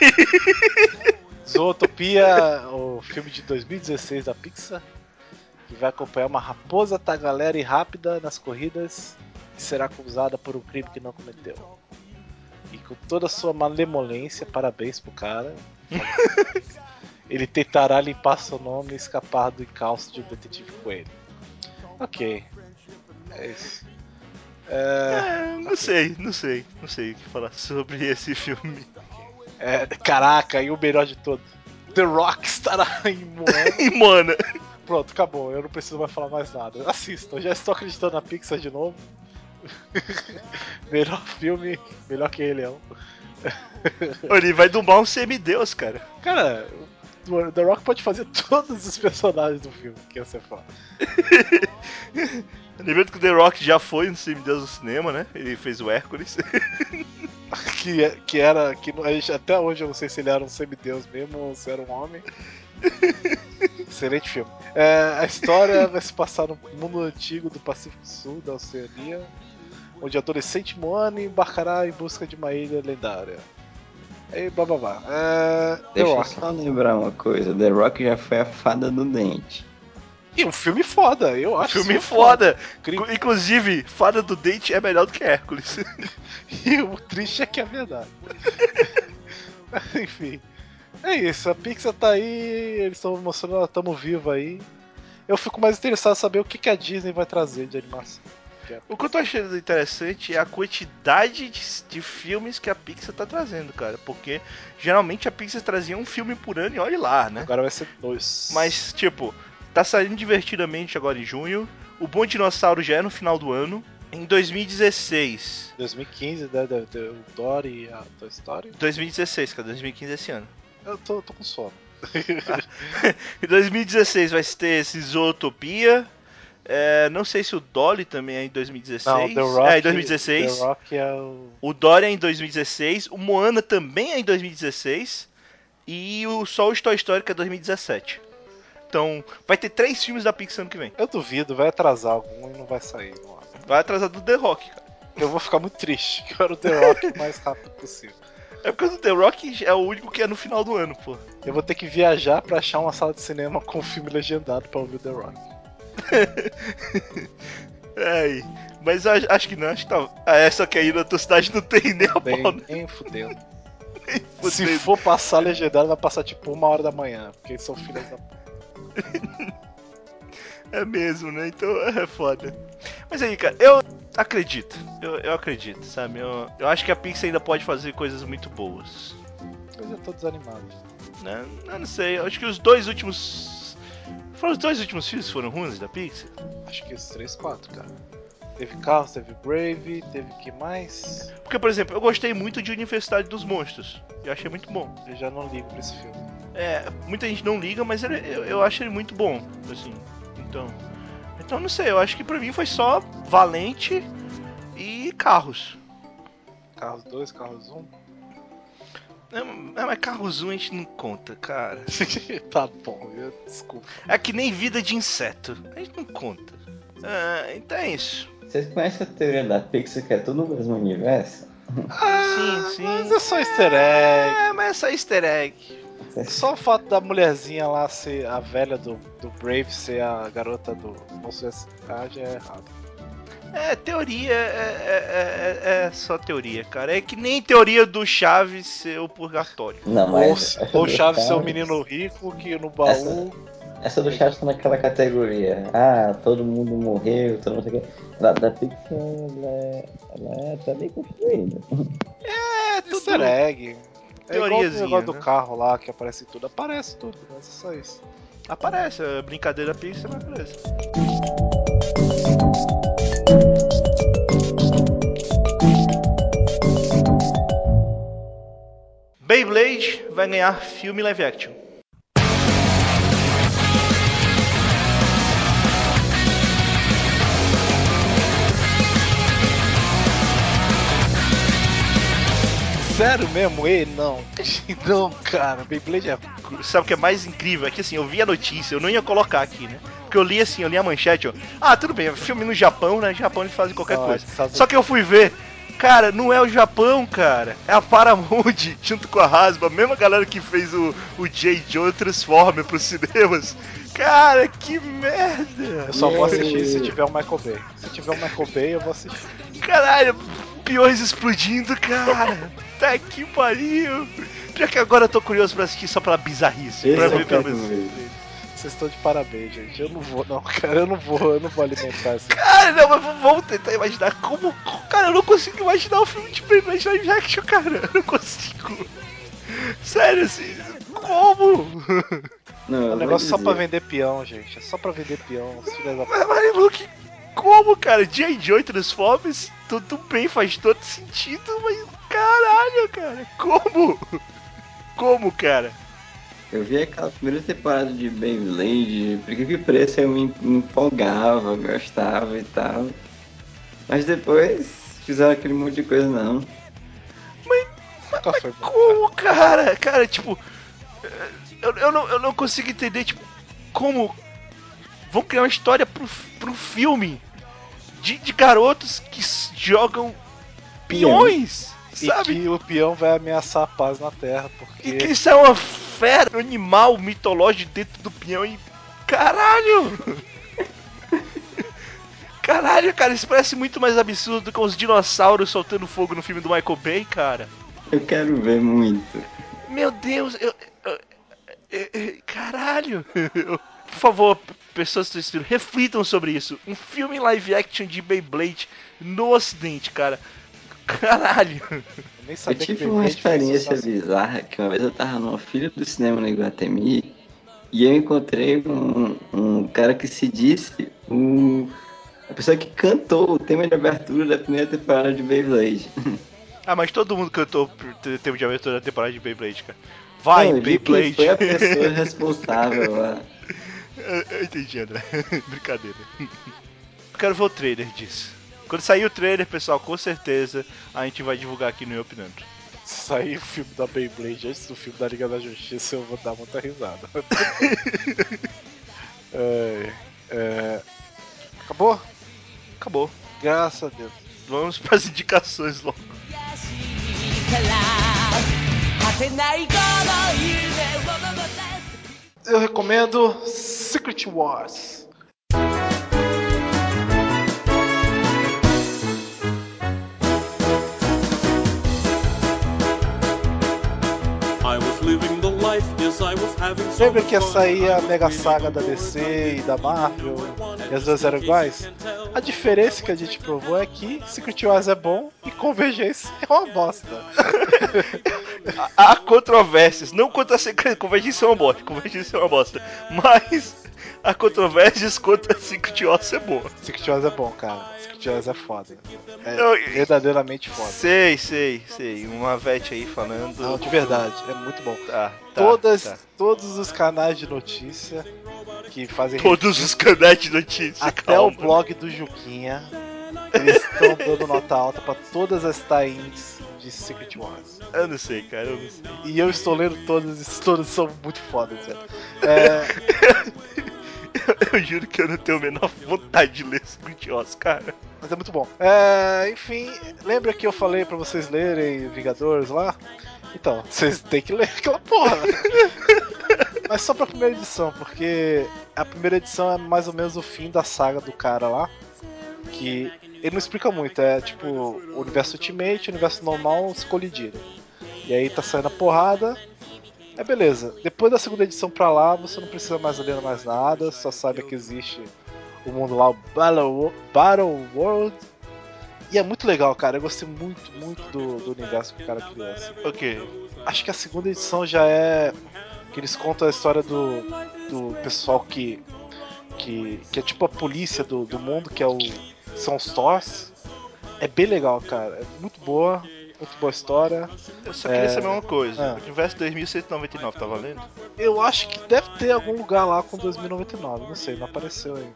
Zootopia, o filme de 2016 da Pixar, que vai acompanhar uma raposa tagalera e rápida nas corridas, que será acusada por um crime que não cometeu. E com toda a sua malemolência, parabéns pro cara. Ele tentará limpar seu nome e escapar do encalço de um detetive coelho. Ok. É isso. É,
É, não sei, não sei, não sei o que falar sobre esse filme.
é, caraca, e o melhor de tudo. The Rock estará em Moana.
Mano,
Pronto, acabou. Eu não preciso mais falar mais nada. Assistam, já estou acreditando na Pixar de novo. melhor filme, melhor que Rei Leão.
ele vai do mal um semideus, cara.
Cara, The Rock pode fazer todos os personagens do filme, que ia ser foda.
Lembrando que o The Rock já foi um semideus no cinema, né? Ele fez o Hércules.
Que, é- que era. Que até hoje eu não sei se ele era um semideus mesmo ou se era um homem. Excelente filme. É, a história vai se passar no mundo antigo do Pacífico Sul, da Oceania, onde a adolescente Moana embarcará em busca de uma ilha lendária. E blá blá blá. É, The
Deixa eu só lembrar uma coisa. The Rock já foi a fada do dente.
E um filme foda, eu acho.
filme foda.
Incrível.
Inclusive, Fada do Dente é melhor do que Hércules.
E o triste é que é verdade. Enfim. É isso, a Pixar tá aí, eles estão mostrando, ela tamo vivo aí. Eu fico mais interessado em saber o que, que a Disney vai trazer de animação.
O que eu tô achando interessante é a quantidade de, de filmes que a Pixar tá trazendo, cara. Porque geralmente a Pixar trazia um filme por ano e olhe lá, né?
Agora vai ser dois.
Mas, tipo, tá saindo divertidamente agora em junho. O Bom Dinossauro já é no final do ano. Em 2016.
2015, né? O Dory e a Toy Story.
2016, cara, 2015 é esse ano.
Eu tô, tô com sono.
Em 2016 vai ter esse Zootopia. É, não sei se o Dolly também é em 2016.
Não, The Rock.
é, em 2016.
The Rock é o.
O Dory é em 2016. O Moana também é em 2016. E o Toy Story é 2017. Então, vai ter três filmes da Pixar ano que vem.
Eu duvido, vai atrasar algum e não vai sair. acho.
Vai atrasar do The Rock, cara.
Eu vou ficar muito triste, que eu quero o The Rock o mais rápido possível.
É porque o The Rock é o único que é no final do ano, pô.
Eu vou ter que viajar pra achar uma sala de cinema com filme legendado pra ouvir o The Rock.
É, mas eu acho, que não, acho que tá. Ah, essa que aí na tua cidade não tem nem a pau, né?
nem fudendo. Se for passar legendado, vai passar tipo uma hora da manhã, porque eles são filhos da.
É mesmo, né? Então é foda. Mas aí, cara, eu acredito. Eu, eu acredito, sabe? Eu, eu acho que a Pixar ainda pode fazer coisas muito boas.
Eu já tô desanimado.
Né? Eu não sei, eu acho que os dois últimos. Foram os dois últimos filmes foram ruins da Pixar?
Acho que esses três, quatro, cara. Teve Carros, teve Brave, teve que mais?
Porque, por exemplo, eu gostei muito de Universidade dos Monstros. Eu achei muito bom.
Eu já não ligo pra esse filme.
É, muita gente não liga, mas ele- eu, eu acho ele muito bom, assim. Então, então não sei, eu acho que pra mim foi só Valente e Carros.
Carros 2, Carros 1.
É, mas Carros 1 a gente não conta, cara.
tá bom, eu, desculpa.
É que nem vida de inseto, a gente não conta. Ah, então é isso.
Vocês conhecem a teoria da Pixar que é tudo no mesmo universo?
sim, sim.
Mas é só easter egg.
É, mas é só easter egg.
Só o fato da mulherzinha lá ser a velha do, do Brave ser a garota do Monstro S.K. já é errado.
É, teoria é, é, é- é só teoria, cara. É que nem teoria do Chaves ser o purgatório.
Não,
Ou,
mas.
ou
do
Chaves ser um
Chaves-
menino rico que no baú.
Essa do Chaves tá naquela categoria. Ah, todo mundo morreu, todo mundo sei o quê. Da, da Pixar, ela é, ela é tá bem construída.
É, tudo.
Easter egg. É igual o negócio do
né?
carro lá que aparece tudo. Aparece tudo, mas é só isso.
Aparece, a brincadeira pixel mas aparece. Beyblade vai ganhar filme live action.
Sério mesmo? E não. Não, cara, Beyblade é.
Sabe o que é mais incrível? É que assim, eu vi a notícia, eu não ia colocar aqui, né? Porque eu li assim, eu li a manchete, ó. Ah, tudo bem, filme no Japão, né? Japão eles fazem qualquer
Ah,
coisa.
Estados
Só que eu fui ver. Cara, não é o Japão, cara. É a Paramount, junto com a Hasbro, a mesma galera que fez o, o J. Joe Transformer pros cinemas. Cara, que merda!
Eu só vou assistir se tiver o Michael Bay. Se tiver o Michael Bay, eu vou assistir.
Caralho, peões explodindo, cara. Tá que pariu. Pior que agora eu tô curioso pra assistir só pela bizarrice.
Esse
pra
eu
ver pelo menos.
Vocês estão de parabéns, gente. Eu não vou, não, cara. Eu não vou, eu não vou alimentar esse.
Cara, não, mas vamos tentar imaginar como. Cara, eu não consigo imaginar o filme de Beyblade live action, cara. Eu não consigo. Sério, assim. Como?
Não,
É um negócio só pra vender peão, gente. É só pra vender peão.
Mas, mas Luke, como, cara? J. Joe Transformers, tudo bem, faz todo sentido, mas. Caralho, cara. Como? Como, cara?
Eu vi aquela primeira temporada de Beyblade, por que que preço eu me empolgava, gostava e tal. Mas depois fizeram aquele monte de coisa não.
Nunca foi bom.
Como, cara? Cara, tipo. Eu, eu, não, eu não consigo entender, tipo, como. Vão criar uma história pro, pro filme de, de garotos que jogam peões,
E
sabe?
que o peão vai ameaçar a paz na Terra, porque.
E que isso é uma fera, um animal mitológico dentro do peão e. Caralho! Caralho, cara, isso parece muito mais absurdo do que os dinossauros soltando fogo no filme do Michael Bay, cara.
Eu quero ver muito.
Meu Deus, eu. eu- eu- eu- caralho! Eu- Por favor, pessoas que estão assistindo, reflitam sobre isso. Um filme live action de Beyblade no ocidente, cara. Caralho!
Eu nem
Eu
sabia que
tive uma
Beyblade fazia
experiência bizarra que uma vez eu tava numa fila do cinema no Iguatemi e eu encontrei um, um cara que se disse o, a pessoa que cantou o tema de abertura da primeira temporada de Beyblade.
Ah, mas todo mundo cantou ter- tempo de abertura da temporada de Beyblade, cara. Vai,
Não, eu que
Beyblade!
Foi a pessoa responsável lá.
Eu, eu entendi, André. Brincadeira. Eu quero ver o trailer disso. Quando sair o trailer, pessoal, com certeza a gente vai divulgar aqui no Eu Opinando.
Se sair o filme da Beyblade antes do filme da Liga da Justiça, eu vou dar muita risada. é, é... Acabou?
Acabou.
Graças a Deus.
Vamos para as indicações logo.
果てないこの夢を守って
Eu recomendo Secret Wars. Lembra que ia sair a Mega Saga da DC e da Marvel e as duas eram iguais? A diferença que a gente provou é que Secret Wars é bom e Convergência é uma bosta.
Há controvérsias, não quanto a Secret Convergência é uma bosta, Convergência é uma bosta, mas há controvérsias quanto a Secret Wars ser boa.
Secret Wars é bom, cara. Secret Wars é foda. É
Não,
verdadeiramente foda.
Sei, sei, sei. Uma vete aí falando.
Não, de verdade, é muito bom.
Tá, tá,
Todas,
tá.
Todos os canais de notícia que fazem
Todos os canais de notícia,
Até
calma.
o blog do Juquinha, eles estão dando nota alta pra todas as tie-ins de Secret Wars.
Eu não sei, cara, eu não sei.
E eu estou lendo todas todas são muito fodas, velho. É,
Eu juro que eu não tenho a menor vontade de ler Secret Wars, cara.
mas é muito bom. É, enfim, lembra que eu falei pra vocês lerem Vingadores lá? Então, vocês têm que ler aquela porra. Mas só pra primeira edição, porque a primeira edição é mais ou menos o fim da saga do cara lá. Que ele não explica muito, é tipo o universo Ultimate e o universo normal se colidiram. E aí tá saindo a porrada. É beleza. Depois da segunda edição pra lá, você não precisa mais ler mais nada, só sabe que existe o mundo lá, o Battle, Battle World. E é muito legal, cara. Eu gostei muito, muito do, do universo que o cara criou. assim.
Ok.
Acho que a segunda edição já é. que eles contam a história do, do pessoal que. que, que é tipo a polícia do, do mundo, que é o. são os Thors. É bem legal, cara. É muito boa. Muito boa história.
Eu só queria
É.
saber uma coisa.
Ah.
O universo 2199 tá valendo?
Eu acho que deve ter algum lugar lá com 2099. Não sei, não apareceu aí.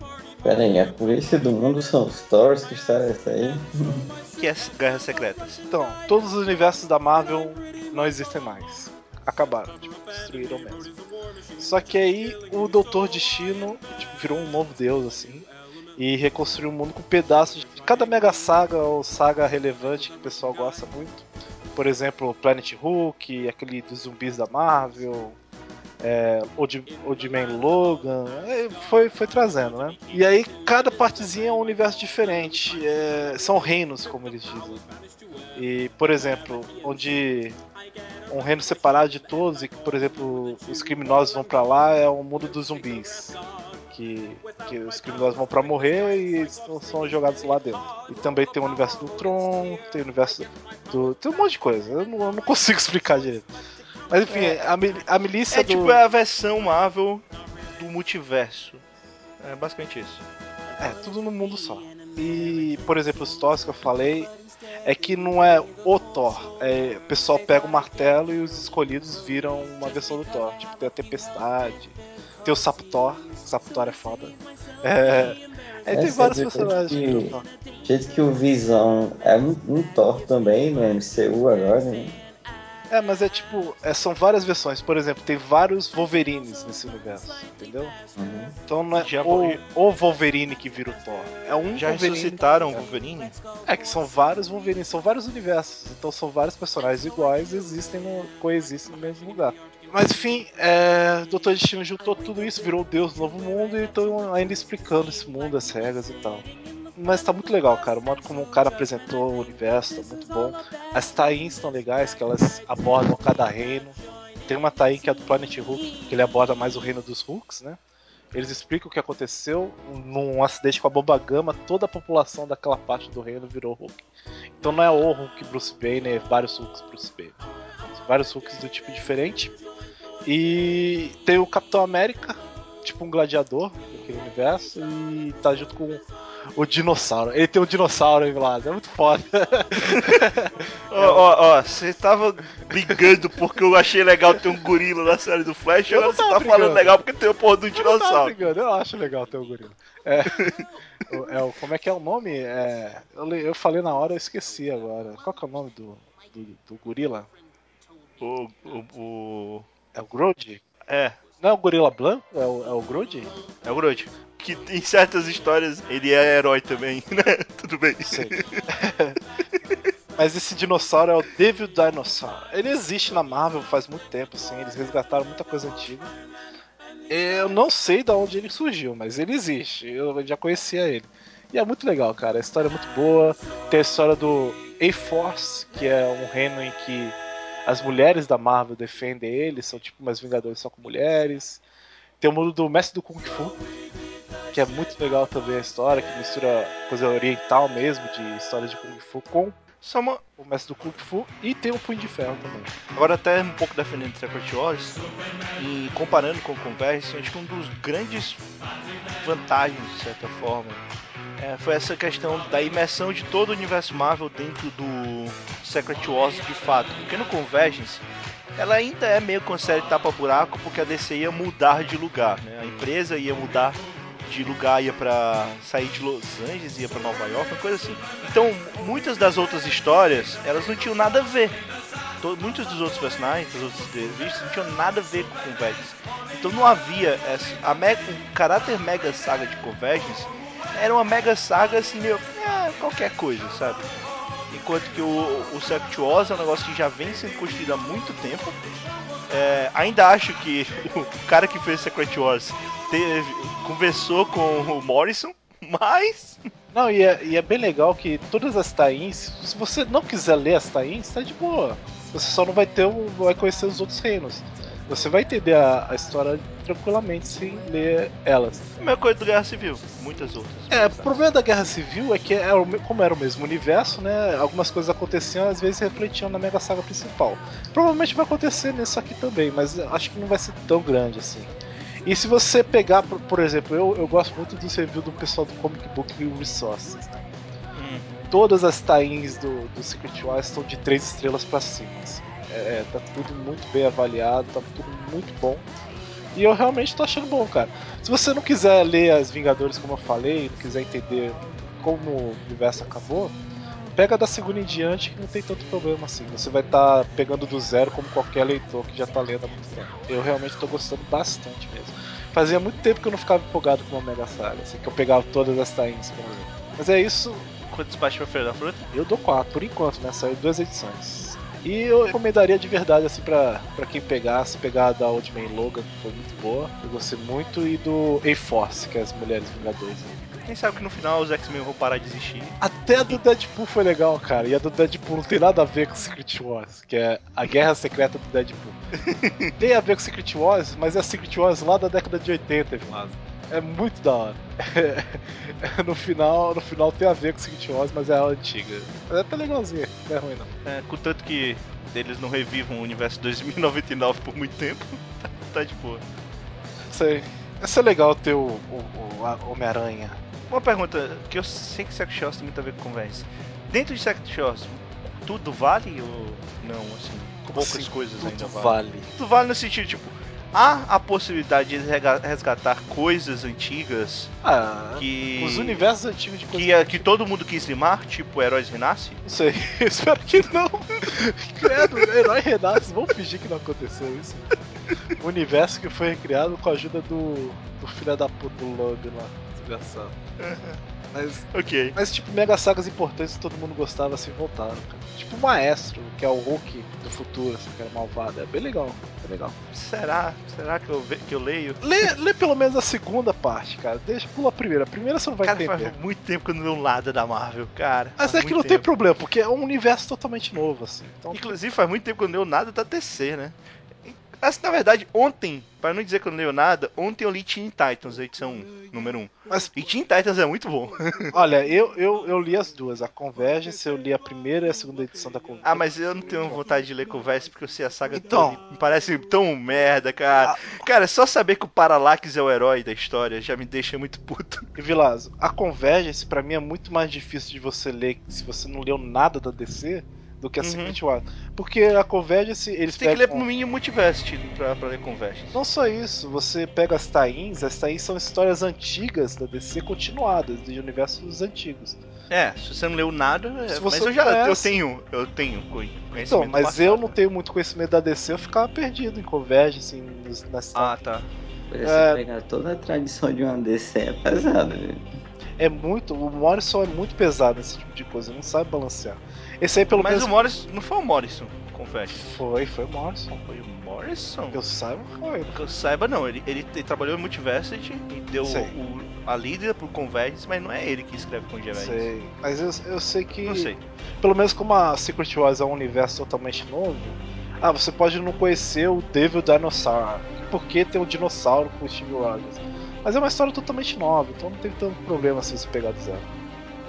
Pera aí, a polícia do mundo são os Thors? Que essa aí?
Que é Guerras Secretas.
Então, todos os universos da Marvel não existem mais. Acabaram, tipo, destruíram mesmo. Só que aí o Doutor Destino tipo, virou um novo deus, assim. E reconstruiu o mundo com pedaços de cada mega saga ou saga relevante que o pessoal gosta muito. Por exemplo, Planet Hulk, aquele dos zumbis da Marvel, é, Old, Man Logan, é, foi, foi trazendo, né? E aí cada partezinha é um universo diferente, é, são reinos, como eles dizem. E, por exemplo, onde um reino separado de todos e que, por exemplo, os criminosos vão pra lá é o mundo dos zumbis. Que, que os criminosos vão pra morrer e eles são- são jogados lá dentro. E também tem o universo do Tron, tem o universo do. tem um monte de coisa. Eu não, eu não consigo explicar direito. Mas enfim, a, mil- a milícia
É
do.
tipo a versão Marvel do multiverso. É basicamente isso.
É, tudo no mundo só. E, por exemplo, os Thors que eu falei é que não é o Thor. É, o pessoal pega o martelo e os escolhidos viram uma versão do Thor. Tipo, tem a Tempestade, tem o Sapo Thor é foda. É, aí tem vários
é
personagens que
que- jeito que o Visão é um, um Thor também no MCU agora, né?
É, mas é tipo, é, são várias versões. Por exemplo, tem vários Wolverines nesse universo, entendeu?
Uhum.
Então não é
Já
o, o Wolverine que vira o Thor. É um
Já
Wolverine.
ressuscitaram o Wolverine?
É que são vários Wolverines, são vários universos. Então são vários personagens iguais e existem no, coexistem no mesmo lugar. Mas enfim, é, Doutor Destino juntou tudo isso, virou o Deus do Novo Mundo e estão ainda explicando esse mundo, as regras e tal. Mas tá muito legal, cara. O modo como o cara apresentou o universo tá muito bom. As tains estão legais, que elas abordam cada reino. Tem uma tain que é do Planet Hulk, que ele aborda mais o reino dos Hulks, né? Eles explicam o que aconteceu num acidente com a bomba gama, toda a população daquela parte do reino virou Hulk. Então não é o Hulk Bruce Banner, é vários Hulks Bruce Banner. São vários Hulks do tipo diferente. E tem o Capitão América, tipo um gladiador daquele universo, e tá junto com o dinossauro. Ele tem um dinossauro aí do lado, é muito foda.
Ó, ó, ó, você tava brigando porque eu achei legal ter um gorila na série do Flash,
Eu
agora você tá
tava
falando
brigando.
legal porque tem o porra do
Eu
dinossauro.
brigando, eu acho legal ter o gorila. É, o- é como é que é o nome? É, eu, eu falei na hora, eu esqueci agora. Qual que é o nome do, do, do gorila?
O, o, o-
É o Grode?
É,
Não é o gorila branco? É o, é o Grode?
é o Groot. Que em certas histórias ele é herói também, né? Tudo bem.
Sei. Mas esse dinossauro é o Devil Dinosaur. Ele existe na Marvel faz muito tempo, assim. Eles resgataram muita coisa antiga. Eu não sei de onde ele surgiu, mas ele existe. Eu já conhecia ele. E é muito legal, cara. A história é muito boa. Tem a história do A-Force, que é um reino em que as mulheres da Marvel defendem ele, são tipo umas Vingadores só com mulheres. Tem o mundo do Mestre do Kung Fu, que é muito legal também a história, que mistura coisa oriental mesmo, de história de Kung Fu com
Só uma,
o Mestre do Kung Fu e tem o Punho de Ferro também.
Agora até um pouco defendendo Secret Wars e comparando com o Converse, acho que um dos grandes vantagens, de certa forma, é, foi essa questão da imersão de todo o universo Marvel dentro do Secret Wars de fato. Porque no Convergence, ela ainda é meio com série tapa-buraco, porque a DC ia mudar de lugar, né? A empresa ia mudar de lugar, ia pra sair de Los Angeles, ia pra Nova York, uma coisa assim. Então, muitas das outras histórias, elas não tinham nada a ver. To- Muitos dos outros personagens, das outras entrevistas, não tinham nada a ver com Convergence. Então não havia essa, a mega, o caráter mega saga de Convergence era uma mega saga assim, meio, é, qualquer coisa, sabe? Enquanto que o, o Wars é um negócio que já vem sendo construído há muito tempo. É, ainda acho que o cara que fez Secret Wars teve, conversou com o Morrison, mas
Não, e é, e é bem legal que todas as tains, se você não quiser ler as tains, tá de boa. Você só não vai ter o, vai conhecer os outros reinos. Você vai entender a, a história tranquilamente sem ler elas.
a mesma coisa do Guerra Civil, muitas outras.
É, o problema da Guerra Civil é que era o me- como era o mesmo universo, né? Algumas coisas aconteciam, às vezes refletiam na Mega Saga principal. Provavelmente vai acontecer nisso aqui também, mas acho que não vai ser tão grande assim. E se você pegar, por, por exemplo, eu, eu gosto muito do review do pessoal do Comic Book Resources. né?
Hum.
Todas as tains do, do Secret Wars estão de 3 estrelas pra cima. assim. É, tá tudo muito bem avaliado, tá tudo muito bom. E eu realmente tô achando bom, cara. Se você não quiser ler as Vingadores como eu falei, não quiser entender como o universo acabou, pega da segunda em diante que não tem tanto problema assim. Você vai estar tá pegando do zero como qualquer leitor que já tá lendo há muito tempo. Eu realmente tô gostando bastante mesmo. Fazia muito tempo que eu não ficava empolgado com uma Mega Saga, assim, que eu pegava todas as tains pra ler. Mas é isso,
Quantos baixos pra Feira da Fruta?
eu dou quatro, por enquanto, né? Saiu duas edições. E eu recomendaria de verdade, assim, pra, pra quem pegasse, pegar a da Ultimate Logan, que foi muito boa. Eu gostei muito, e do A-Force, que é as Mulheres Vingadores.
Quem sabe que no final os X-Men vão parar de existir.
Até a do Deadpool foi legal, cara. E a do Deadpool não tem nada a ver com Secret Wars, que é a guerra secreta do Deadpool. tem a ver com Secret Wars, mas é Secret Wars lá da década de 80, Vlad. É muito da hora. no final, no final tem a ver com Secret Wars, mas é a antiga. Mas é até legalzinha, não é ruim não.
É, contanto que eles não revivam o universo 2099 por muito tempo, tá, tá de boa.
Sei. Ia ser legal ter o, o- o Homem-Aranha.
Uma pergunta, que eu sei que Secret Shores tem muito a ver com conversa. Dentro de Secret Shores, tudo vale ou não, assim? Poucas
Assim,
coisas
tudo
ainda valem.
vale.
Tudo vale no sentido, tipo, há a possibilidade de resgatar coisas antigas
Ah,
que...
os universos antigos de coisas
que, é- que todo mundo quis limar, tipo Heróis Renasce?
Não sei, espero que não. Credo, herói renasce, vamos fingir que não aconteceu isso. O universo que foi recriado com a ajuda do, do filho da puta do Logan lá, desgraçado. Mas,
Ok.
mas, tipo, mega sagas importantes que todo mundo gostava assim voltaram, cara. Tipo o Maestro, que é o Hulk do futuro, assim, que era malvado. É bem legal, é legal.
Será? Será que eu, ve- que eu leio?
Lê, lê pelo menos a segunda parte, cara. Deixa, pula a primeira. A primeira você não vai
Cara,
entender.
faz muito tempo que eu não leio nada da Marvel, cara.
Mas
Faz
é que não
muito
tem
tempo.
problema, porque é um universo totalmente novo, assim. Então,
Inclusive, faz muito tempo que eu não leio nada da DC, né? Assim, na verdade, ontem, para não dizer que eu não leio nada, ontem eu li Teen Titans, edição 1, número 1.
mas
E Teen Titans é muito bom.
Olha, eu, eu, eu li as duas, a Convergence, eu li a primeira e a segunda edição da Convergence.
Ah, mas eu não tenho vontade de ler Converse porque eu sei a saga
Então.
toda. Me parece tão merda, cara. Cara, só saber que o Parallax é o herói da história já me deixa muito puto.
E Vilazo, a Convergence pra mim é muito mais difícil de você ler se você não leu nada da DC do que a
Uhum.
Secret Wars. Porque a Convergence, eles
Você tem que ler
pegam...
no mínimo Multiverse pra, pra ler Converse.
Não só isso, você pega as tains, as tains são histórias antigas da DC continuadas, de universos antigos.
É, se você não leu nada, é,
Se
mas
você
eu já eu
conhece-
tenho, eu tenho co- conhecimento
Então, mas
passado,
eu não tenho muito conhecimento da DC, eu ficava perdido em Convergence, nos, nas
Ah, tá.
Você
É.
pegar toda a tradição de uma DC é pesado, viu?
É muito. O Morrison é muito pesado nesse tipo de coisa, não sabe balancear. Esse aí pelo
Mas
menos.
o Morrison, não foi o Morrison, confesso.
Foi, foi o Morrison.
Foi o Morrison?
Que eu saiba, foi.
Que eu saiba, não. Ele, ele, ele trabalhou em Multiversity e deu o- a líder pro Convergence, mas não é ele que escreve com Gerais.
Sei. Mas eu, eu sei que.
Não sei.
Pelo menos como a Secret Wars é um universo totalmente novo. Ah, você pode não conhecer o Devil Dinosaur. Por que tem um dinossauro com o Steve Rogers? Mas é uma história totalmente nova, então não tem tanto problema assim se pegar do zero.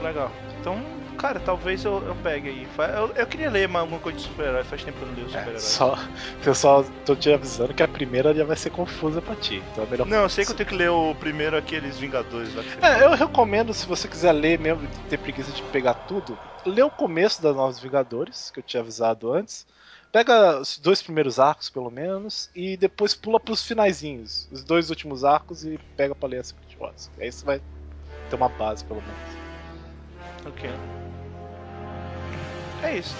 Legal. Então, cara, talvez eu, eu pegue aí. Eu, eu queria ler mais alguma coisa de super-herói. Faz tempo que eu não leio
É,
super-herói.
só, pessoal, tô te avisando que a primeira já vai ser confusa pra ti. Então é melhor
Não, eu sei que eu tenho que ler o primeiro aqueles Vingadores lá que
É, eu recomendo, se você quiser ler mesmo e ter preguiça de pegar tudo, lê o começo das Novos Vingadores, que eu tinha avisado antes. Pega os dois primeiros arcos, pelo menos, e depois pula pros finaizinhos, os dois últimos arcos, e pega pra ler a Secret Wars. Aí você vai ter uma base, pelo menos.
Ok. É isso.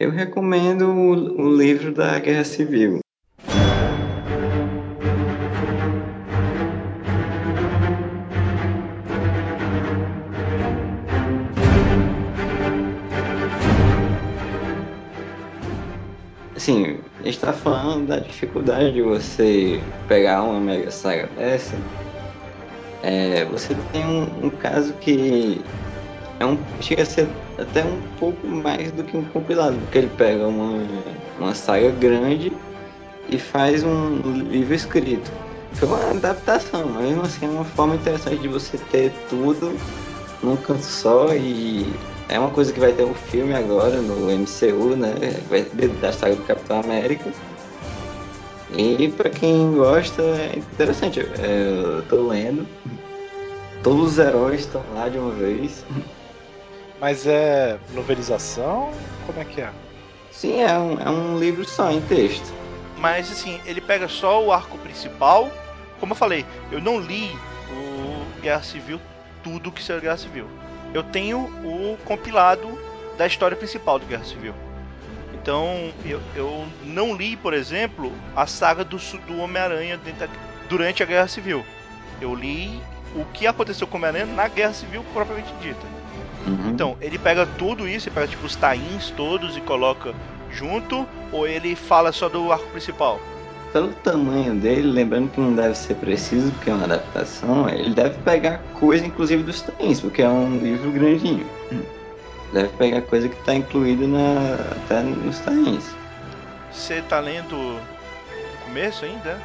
Eu recomendo o, o livro da Guerra Civil. Assim, a gente tá falando da dificuldade de você pegar uma mega saga dessa. É, você tem um, um caso que é um, chega a ser até um pouco mais do que um compilado, porque ele pega uma, uma saga grande e faz um livro escrito. Foi uma adaptação, mas mesmo assim é uma forma interessante de você ter tudo num canto só e é uma coisa que vai ter um filme agora no MCU, né? Vai ter da saga do Capitão América. E pra quem gosta, é interessante. É, eu tô lendo. Todos os heróis estão lá de uma vez.
Mas é novelização? Como é que é?
Sim, é um, é um livro só em texto.
Mas assim, ele pega só o arco principal. Como eu falei, eu não li o Guerra Civil, tudo que saiu Guerra Civil. Eu tenho o compilado da história principal do Guerra Civil. Então, eu, eu não li, por exemplo, a saga do, do Homem-Aranha durante a Guerra Civil. Eu li o que aconteceu com o Homem-Aranha na Guerra Civil propriamente dita.
Uhum.
Então, ele pega tudo isso, ele pega tipo os tains todos e coloca junto, ou ele fala só do arco principal?
Pelo tamanho dele, lembrando que não deve ser preciso, porque é uma adaptação, ele deve pegar coisa, inclusive, dos tains, porque é um livro grandinho. Deve pegar coisa que está incluída na, até nos tains.
Você tá lendo o começo ainda?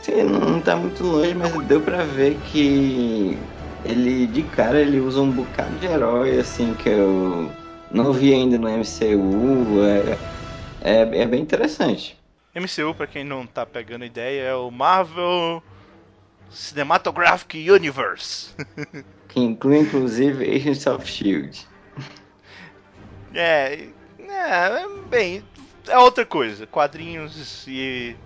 Sim, não, não tá muito longe, mas deu pra ver que ele, de cara, ele usa um bocado de herói, assim, que eu não vi ainda no MCU. É, é, é bem interessante.
MCU, pra quem não tá pegando ideia, é o Marvel Cinematographic Universe.
Que inclui, inclusive, Agents of S.H.I.E.L.D.
é, é, bem, é outra coisa. Quadrinhos e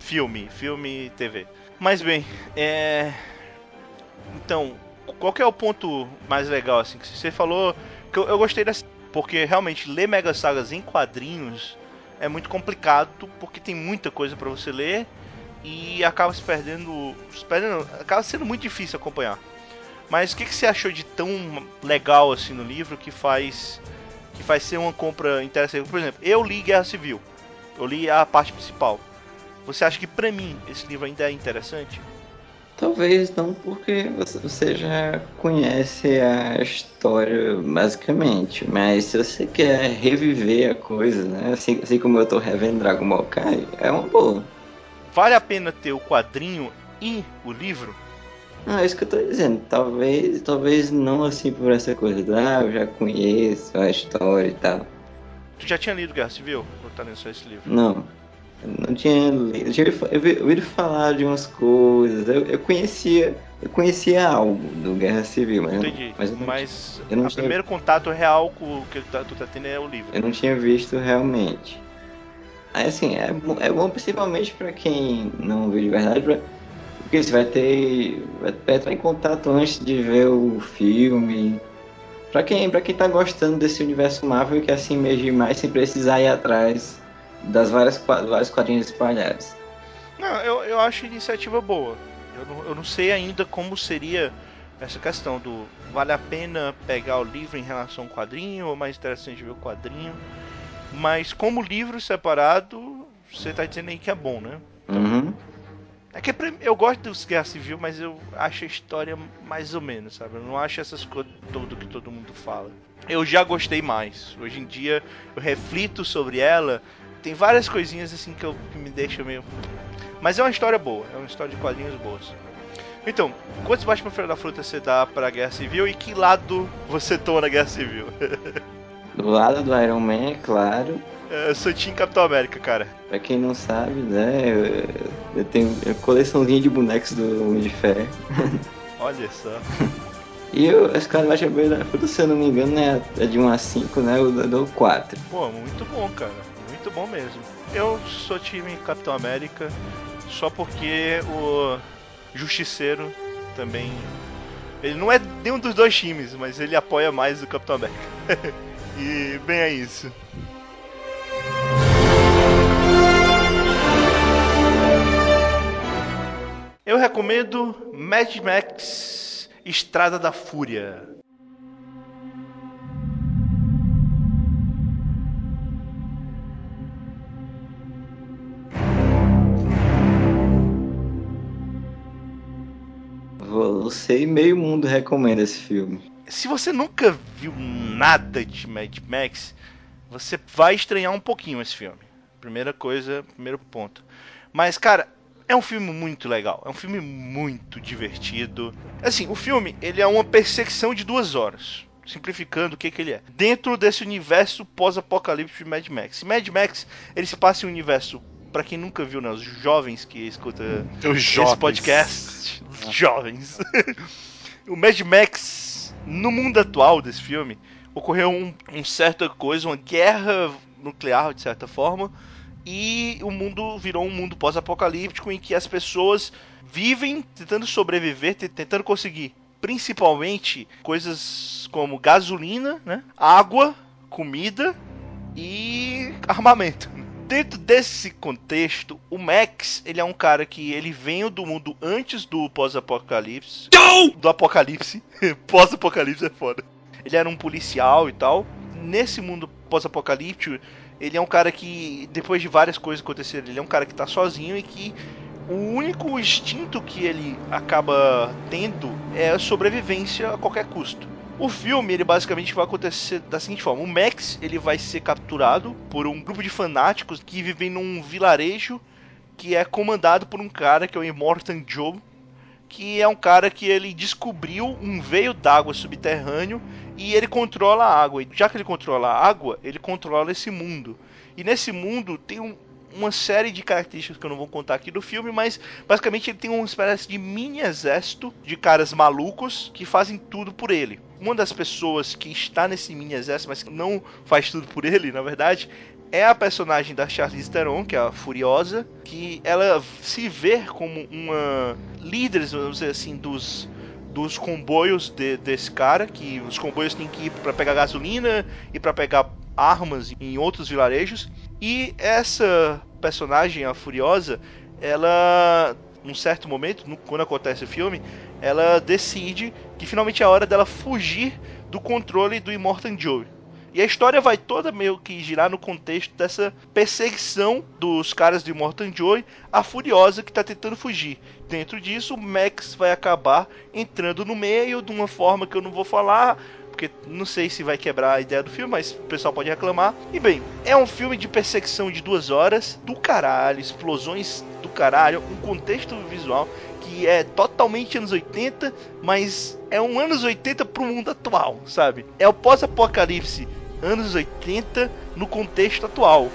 filme, filme e TV. Mas bem, é. Então, qual que é o ponto mais legal, assim, que você falou? Que eu, eu gostei dessa. Porque realmente ler Mega Sagas em quadrinhos é muito complicado, porque tem muita coisa pra você ler e acaba se perdendo, se perdendo. Acaba sendo muito difícil acompanhar. Mas o que, que você achou de tão legal assim no livro que faz que faz ser uma compra interessante? Por exemplo, eu li Guerra Civil, eu li a parte principal. Você acha que pra mim esse livro ainda é interessante?
Talvez não, porque você, já conhece a história basicamente, mas se você quer reviver a coisa, né? Assim, assim como eu tô revendo Dragon Ball Kai, é uma boa.
Vale a pena ter o quadrinho e o livro?
Não, é isso que eu tô dizendo. Talvez, talvez não assim por essa coisa ah, eu já conheço a história e tal.
Tu já tinha lido Guerra Civil? Ou tá lendo só esse livro?
Não. Eu não tinha lido. Eu tinha ouvido falar de umas coisas. Eu, eu conhecia. Eu conhecia algo do Guerra Civil, mas,
Entendi.
mas eu não,
Mas
eu não
o
tinha-
primeiro contato real com o que tá- tu tá tendo é o livro.
eu não tinha visto realmente. Aí assim, é, bom- é bom principalmente pra quem não viu de verdade, pra, porque você vai ter. Vai, vai entrar em contato antes de ver o filme. Pra quem, pra quem tá gostando desse universo Marvel e quer se imergir mais sem precisar ir atrás das várias, vários quadrinhos espalhados.
Não, eu, eu acho a iniciativa boa. Eu não, eu não sei ainda como seria essa questão do vale a pena pegar o livro em relação ao quadrinho ou mais interessante ver o quadrinho. Mas como livro separado, você tá dizendo aí que é bom, né?
Uhum.
É que pra- eu gosto dos Guerra Civil, mas eu acho a história mais ou menos, sabe? Eu não acho essas coisas tudo que todo mundo fala. Eu já gostei mais. Hoje em dia eu reflito sobre ela. Tem várias coisinhas assim que, eu, que me deixam meio. Mas é uma história boa, é uma história de quadrinhos boas. Então, quantos Batman Feira da Fruta você dá pra Guerra Civil e que lado você toma na Guerra Civil?
Do lado do Iron Man, é claro.
eu sou Team Capitão América, cara.
Pra quem não sabe, né? Eu, eu tenho a coleçãozinha de bonecos do Homem de Ferro.
Olha só.
E eu, esse cara vai chamar da fruta, se eu não me engano, é, é de 1 a 5, né? Eu dou 4.
Pô, muito bom, cara. Bom mesmo. Eu sou time Capitão América só porque o Justiceiro também. Ele não é nenhum dos dois times, mas ele apoia mais o Capitão América. e bem é isso. Eu recomendo Mad Max Estrada da Fúria.
Você e meio mundo recomenda esse filme.
se você nunca viu nada de Mad Max, você vai estranhar um pouquinho esse filme. Primeira coisa, primeiro ponto. Mas, cara, é um filme muito legal. É um filme muito divertido. Assim, o filme, ele é uma perseguição de duas horas. simplificando o que, que ele é. Dentro desse universo pós-apocalíptico de Mad Max. Mad Max, ele se passa em um universo, para quem nunca viu, né, os jovens que escuta
Os
esse podcast, jovens. o Mad Max, no mundo atual desse filme, ocorreu um, um certa coisa, uma guerra nuclear, de certa forma, e o mundo virou um mundo pós-apocalíptico em que as pessoas vivem tentando sobreviver, te- tentando conseguir principalmente coisas como gasolina, né? água, comida e armamento. Dentro desse contexto, o Max, ele é um cara que ele veio do mundo antes do pós-apocalipse. Do apocalipse. pós-apocalipse é foda. Ele era um policial e tal. Nesse mundo pós-apocalíptico, ele é um cara que, depois de várias coisas acontecerem, ele é um cara que tá sozinho e que o único instinto que ele acaba tendo é a sobrevivência a qualquer custo. O filme, ele basicamente vai acontecer da seguinte forma: o Max, ele vai ser capturado por um grupo de fanáticos que vivem num vilarejo que é comandado por um cara que é o Immortan Joe, que é um cara que ele descobriu um veio d'água subterrâneo e ele controla a água. E já que ele controla a água, ele controla esse mundo. E nesse mundo tem um- uma série de características que eu não vou contar aqui do filme, mas basicamente ele tem uma espécie de mini exército de caras malucos que fazem tudo por ele. Uma das pessoas que está nesse mini exército, mas que não faz tudo por ele, na verdade, é a personagem da Charlize Theron, que é a Furiosa, que ela se vê como uma líder, vamos dizer assim, dos dos comboios de- desse cara, que os comboios têm que ir para pegar gasolina e para pegar armas em outros vilarejos. E essa personagem, a Furiosa, ela, num certo momento, quando acontece o filme, ela decide que finalmente é a hora dela fugir do controle do Immortan Joe. E a história vai toda meio que girar no contexto dessa perseguição dos caras do Immortan Joe à Furiosa que tá tentando fugir. Dentro disso, o Max vai acabar entrando no meio de uma forma que eu não vou falar, porque não sei se vai quebrar a ideia do filme, mas o pessoal pode reclamar. E bem, é um filme de perseguição de duas horas, do caralho, explosões do caralho, um contexto visual que é totalmente anos 80, mas é um anos 80 pro mundo atual, sabe? É o pós-apocalipse anos 80 no contexto atual.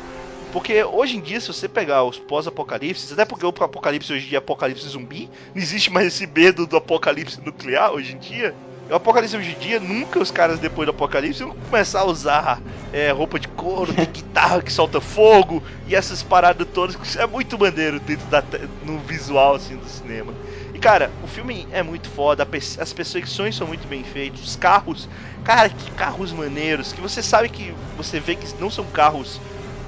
Porque hoje em dia, se você pegar os pós-apocalipses, até porque o apocalipse hoje em dia é apocalipse zumbi, não existe mais esse medo do apocalipse nuclear hoje em dia. O apocalipse hoje em dia, nunca os caras depois do apocalipse vão começar a usar é, roupa de couro, guitarra que solta fogo e essas paradas todas, que é muito maneiro dentro da, no visual assim do cinema. E cara, o filme é muito foda, as perseguições são muito bem feitas, os carros, cara, que carros maneiros, que você sabe que você vê que não são carros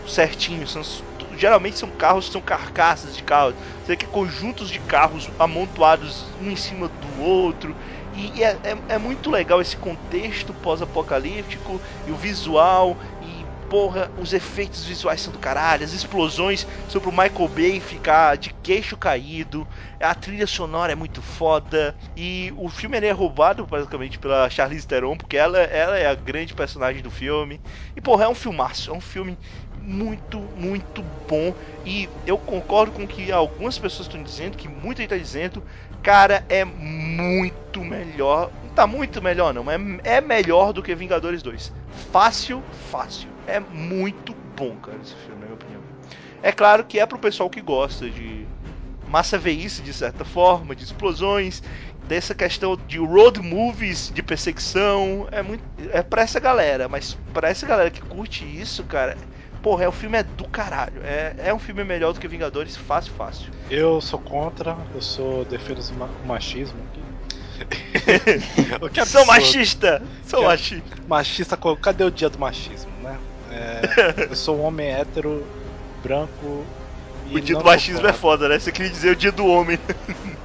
certinhos, são, geralmente são carros que são carcaças de carros, você vê que é conjuntos de carros amontoados um em cima do outro. E é, é, é muito legal esse contexto pós-apocalíptico e o visual e porra, os efeitos visuais são do caralho, as explosões são pro Michael Bay ficar de queixo caído, a trilha sonora é muito foda e o filme é roubado basicamente pela Charlize Theron, porque ela, ela é a grande personagem do filme. E porra, é um filmaço, é um filme muito, muito bom e eu concordo com o que algumas pessoas estão dizendo, que muita gente está dizendo, cara, é muito melhor. Não tá muito melhor, não, mas é melhor do que Vingadores 2. Fácil, fácil. É muito bom, cara, esse filme, na minha opinião. É claro que é pro pessoal que gosta de massa veíce, de certa forma, de explosões, dessa questão de road movies, de perseguição. É muito. É pra essa galera, mas pra essa galera que curte isso, cara. Porra, é, o filme é do caralho. É, é um filme melhor do que Vingadores, fácil, fácil.
Eu sou contra, eu sou defendo o machismo. O que
Sou machista! Sou
Que-
machista!
Machista, cadê o dia do machismo, né? É, eu sou um homem hétero, branco e
O dia do machismo é foda, né? Você queria dizer o dia do homem.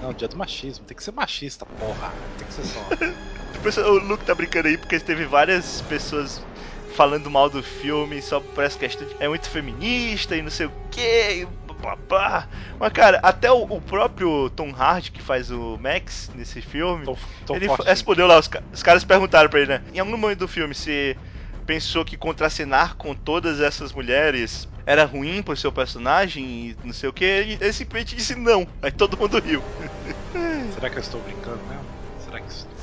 Não, dia do machismo, tem que ser machista, porra. Tem que ser só.
O O Luke tá brincando aí porque teve várias pessoas falando mal do filme só por essa questão de é muito feminista e não sei o que, babá. Mas cara, até o, o próprio Tom Hardy que faz o Max nesse filme, ele
forte.
respondeu lá, os, os caras perguntaram pra ele, né? Em algum momento do filme, se pensou que contracenar com todas essas mulheres era ruim pro seu personagem e não sei o que, ele, ele simplesmente disse não. Aí todo mundo riu.
Será que eu estou brincando mesmo?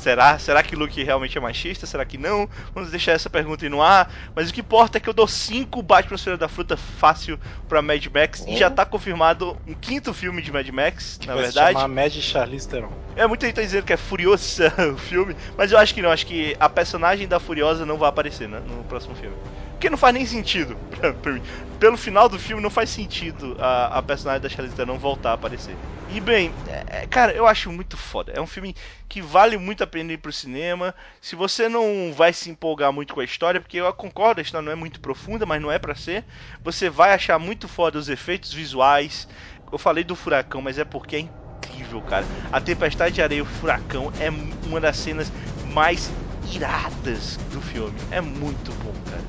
Será?
Será que o Luke realmente é machista? Será que não? Vamos deixar essa pergunta aí no ar. Mas o que importa é que eu dou 5 Batman Feira da Fruta fácil pra Mad Max. E já tá confirmado um quinto filme de Mad Max, na
Vai
verdade.
se chamar Mad Charlize Theron.
É, muita gente tá dizendo que é Furiosa o filme, mas eu acho que não, acho que a personagem da Furiosa não vai aparecer né, no próximo filme. Porque não faz nem sentido pra, pra mim. Pelo final do filme não faz sentido a, a personagem da Charlize Theron voltar a aparecer. E bem, é- é, cara, eu acho muito foda. É um filme que vale muito a pena ir pro cinema. Se você não vai se empolgar muito com a história, porque eu concordo, a história não é muito profunda, mas não é pra ser, você vai achar muito foda os efeitos visuais. Eu falei do furacão, mas é porque é incrível, cara. A Tempestade de Areia o Furacão é uma das cenas mais iradas do filme. É muito bom, cara.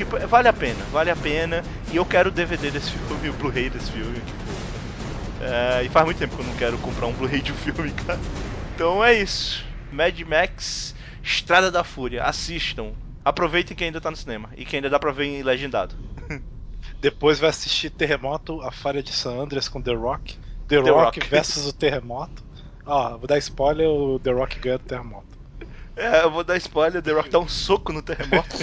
E, tipo, é- vale a pena, vale a pena. E eu quero o DVD desse filme, o Blu-ray desse filme, tipo. é, e faz muito tempo que eu não quero comprar um Blu-ray de um filme, cara. Então é isso. Mad Max, Estrada da Fúria. Assistam. Aproveitem que ainda tá no cinema. E que ainda dá pra ver em legendado.
Depois vai assistir Terremoto, a falha de San Andreas com The Rock. The,
The
Rock,
Rock.
versus o Terremoto. Ó, vou dar spoiler, o The Rock ganha do Terremoto.
É, eu vou dar spoiler, The Rock dá um soco no terremoto.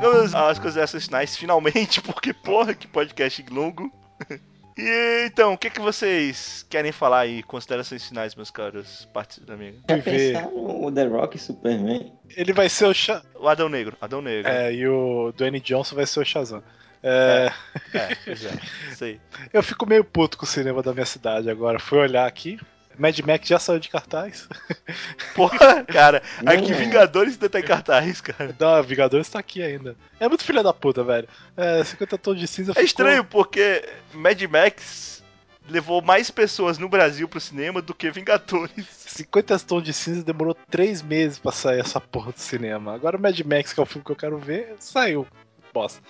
Vamos às considerações finais, finalmente, porque porra, que podcast longo. E então, o que, que vocês querem falar aí? Considerações finais, meus caros partes da amiga.
Já pensaram o The Rock e Superman?
Ele vai ser o Sha
O Adão Negro, Adão Negro.
é, e o Dwayne Johnson vai ser o Shazam. É,
É, é, isso aí.
Eu fico meio puto com o cinema da minha cidade agora. Fui olhar aqui. Mad Max já saiu de cartaz.
Porra, cara, aqui. Vingadores ainda tá em cartaz, cara.
Não, Vingadores tá aqui ainda. É muito filha da puta, velho. É, 50 tons de cinza
É
ficou-
estranho porque Mad Max levou mais pessoas no Brasil pro cinema do que Vingadores.
50 tons de cinza demorou 3 meses pra sair essa porra do cinema. Agora o Mad Max, que é o filme que eu quero ver, saiu. Bosta.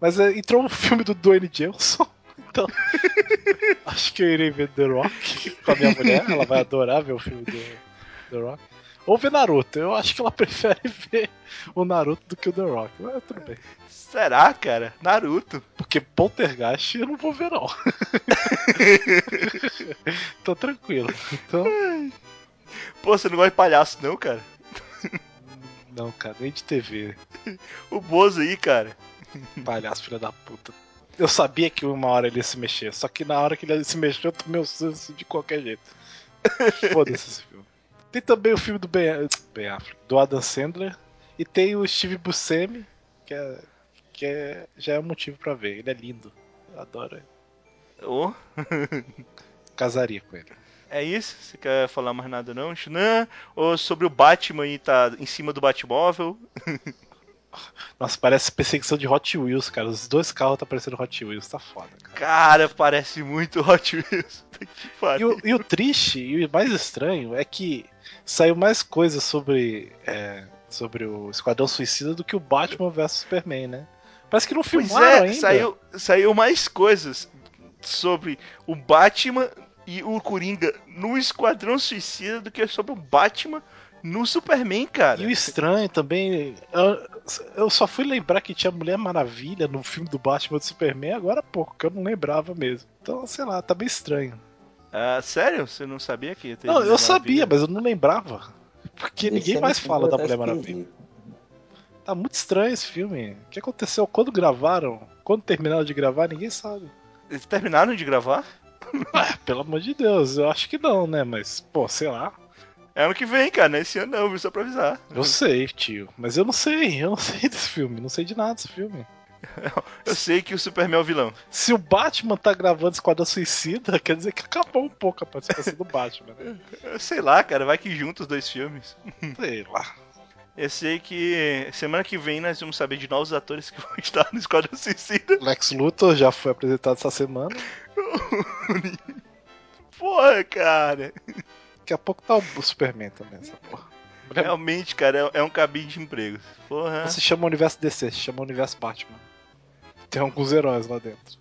Mas é, entrou um filme do Dwayne Johnson. Então. acho que eu irei ver The Rock com a minha mulher. Ela vai adorar ver o filme do The Rock. Ou ver Naruto. Eu acho que ela prefere ver o Naruto do que o The Rock. Mas tudo bem.
Será, cara? Naruto.
Porque Poltergeist eu não vou ver, não. Tô tranquilo. Então.
Pô, você não gosta de palhaço, não, cara?
Não, cara, nem de TV.
O Bozo aí, cara.
Palhaço, filha da puta. Eu sabia que uma hora ele ia se mexer, só que na hora que ele se mexeu, eu tomei o senso de qualquer jeito. Foda-se esse filme. Tem também o filme do Ben, ben Affleck, do Adam Sandler, e tem o Steve Buscemi, que, é, que é, já é um motivo pra ver. Ele é lindo. Eu adoro ele.
Ô,
Casaria com ele.
é isso? Você quer falar mais nada, não, Xanã? Ou sobre o Batman aí tá em cima do Batmóvel?
Nossa, parece perseguição de Hot Wheels, cara. Os dois carros tá parecendo Hot Wheels, tá foda, cara.
Cara, parece muito Hot Wheels.
E o, e o triste e o mais estranho é que saiu mais coisa sobre, é, sobre o Esquadrão Suicida do que o Batman vs Superman, né? Parece que não
Pois
filmaram
é,
ainda.
saiu, saiu mais coisas sobre o Batman e o Coringa no Esquadrão Suicida do que sobre o Batman no Superman, cara.
E o estranho também. Eu, eu só fui lembrar que tinha Mulher Maravilha no filme do Batman do Superman agora há pouco, que eu não lembrava mesmo. Então, sei lá, tá bem estranho.
Ah, sério? Você não sabia que ia ter
Não, eu
Mulher
sabia,
Maravilha?
mas eu não lembrava. Porque ninguém
Esse é
mais fala da Mulher Maravilha. Tá muito estranho esse filme. O que aconteceu? Quando gravaram? Quando terminaram de gravar, ninguém sabe.
Eles terminaram de gravar?
Ah, pelo amor de Deus, eu acho que não, né? Mas, pô, sei lá.
É ano que vem, cara, não é esse ano não, viu? Só pra avisar.
Eu sei, tio. Mas eu não sei, eu não sei desse filme. Não sei de nada desse filme.
Eu sei que o Superman é o vilão.
Se o Batman tá gravando Esquadrão Suicida, quer dizer que acabou um pouco a participação do Batman, né?
Sei lá, cara, vai que junta os dois filmes.
Sei lá.
Eu sei que semana que vem nós vamos saber de novos atores que vão estar no Esquadrão Suicida.
Lex Luthor já foi apresentado essa semana.
Porra, cara.
Daqui a pouco tá o Superman também, essa porra.
Realmente, cara, é é um cabide de empregos. Porra.
Não se chama Universo DC, se chama Universo Batman. Tem alguns heróis lá dentro.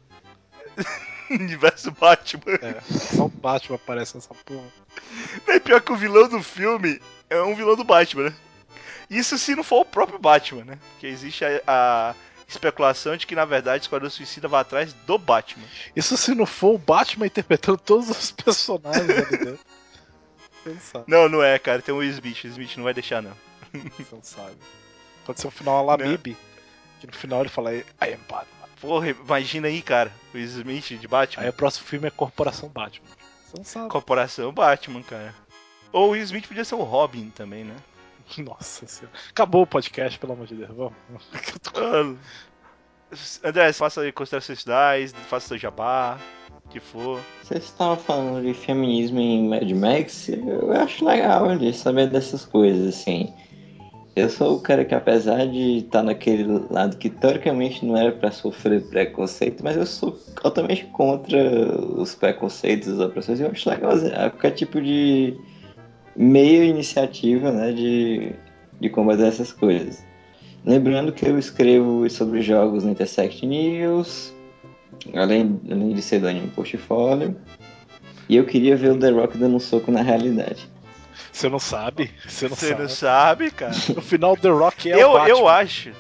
Universo Batman.
É, só o Batman aparece nessa porra.
É pior que o vilão do filme é um vilão do Batman, né? Isso se não for o próprio Batman, né? Porque existe a, a especulação de que, na verdade, o Esquadrão Suicida vai atrás do Batman.
Isso se não for o Batman interpretando todos os personagens ali dentro. Você não sabe,
Não, não é, cara. Tem o Smith. O Smith não vai deixar, não.
você não sabe. Pode ser um final a Lamib, que no final ele fala I am Batman.
Porra, imagina aí, cara. O Smith de Batman.
Aí o próximo filme é Corporação Batman. Você não sabe.
Corporação Batman, cara. Ou o Smith podia ser o Robin também, né?
Nossa senhora. Acabou o podcast, pelo amor de Deus. Vamos.
Ah, André, faça aí considerações faça seu jabá, o que for.
Vocês estavam falando de feminismo em Mad Max, eu acho legal de saber dessas coisas, assim. Eu sou o cara que, apesar de estar naquele lado que teoricamente não era pra sofrer preconceito, mas eu sou totalmente contra os preconceitos, as opressões. Eu acho legal assim, qualquer tipo de meio iniciativa, né, de, de combater essas coisas. Lembrando que eu escrevo sobre jogos no Intersect News, além, além de ser do anime portfólio. E eu queria ver o The Rock dando um soco na realidade.
Você não sabe? Você não
Você
sabe.
não sabe, cara.
No final, The Rock é o
eu,
Batman.
eu acho.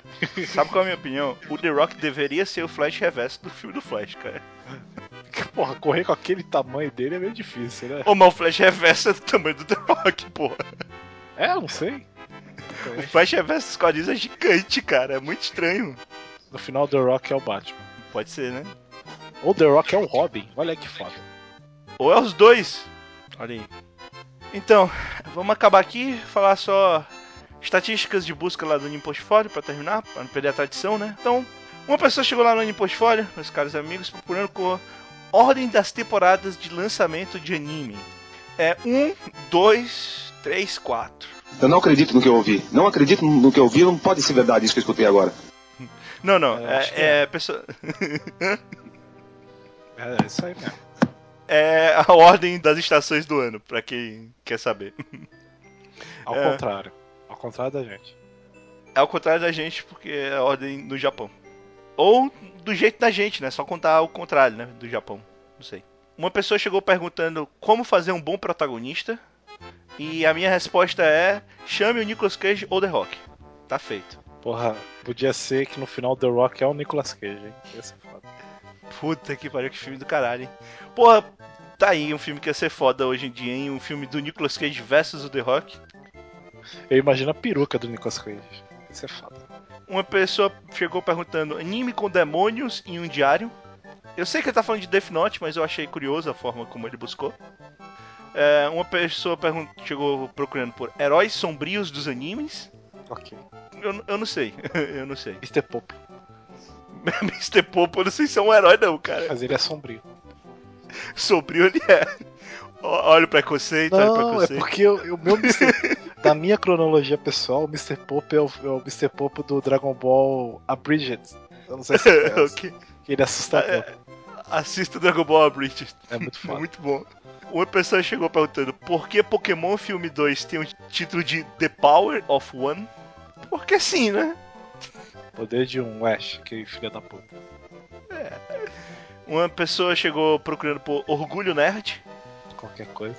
Sabe qual é a minha opinião? O The Rock deveria ser o Flash reverso do filme do Flash, cara.
Porra, correr com aquele tamanho dele é meio difícil, né?
Ô, mas o Flash reverso é do tamanho do The Rock, porra.
É, eu não sei.
O Flash reverso dos quadrinhos é gigante, cara. É muito estranho.
No final, The Rock é o Batman.
Pode ser, né?
Ou The Rock é o Robin. Olha que foda.
Ou é os dois. Olha aí. Então, vamos acabar aqui, falar só estatísticas de busca lá do Anime Portfólio pra terminar, pra não perder a tradição, né? Então, uma pessoa chegou lá no Anime Portfólio, meus caros amigos, procurando por ordem das temporadas de lançamento de anime. É 1, 2, 3, 4.
Eu não acredito no que eu ouvi. Não acredito no que eu ouvi, não pode ser verdade isso que eu escutei agora.
Não, não,
É,
é,
que
é pessoa.
É, é isso aí mesmo.
É a ordem das estações do ano, pra quem quer saber.
Ao
É.
contrário. Ao contrário da gente.
É ao contrário da gente, porque é a ordem no Japão. Ou do jeito da gente, né? Só contar o contrário, né? Do Japão. Não sei. Uma pessoa chegou perguntando como fazer um bom protagonista. E a minha resposta é: chame o Nicolas Cage ou The Rock. Tá feito.
Porra, podia ser que no final The Rock é o Nicolas Cage, hein? Ia ser foda.
Puta que pariu, que filme do caralho, hein? Porra, tá aí um filme que ia ser foda hoje em dia, hein? Um filme do Nicolas Cage versus o The Rock.
Eu imagino a peruca do Nicolas Cage. Ia ser foda.
Uma pessoa chegou perguntando: anime com demônios em um diário. Eu sei que ele tá falando de Death Note, mas eu achei curioso a forma como ele buscou. É, uma pessoa chegou procurando por heróis sombrios dos animes.
Ok.
Eu, eu não sei, eu não sei.
Mr. Popo.
Mr. Popo, eu não sei se é um herói, não, cara.
Mas ele é sombrio.
Sombrio ele é. Olha o preconceito, olha o
Não, é
preconceito.
porque o, meu Mr. da minha cronologia pessoal, o Mr. Popo é o, é o Mr. Popo do Dragon Ball Abridged. Eu não sei se você conhece.
Ok.
que ele é assustador.
Assista Dragon Ball Abridged.
É muito foda.
Muito bom. Uma pessoa chegou perguntando por que Pokémon Filme 2 tem o título de The Power of One? Porque sim, né?
Poder de um Ash, que filha da puta.
Uma pessoa chegou procurando por Orgulho Nerd.
Qualquer coisa.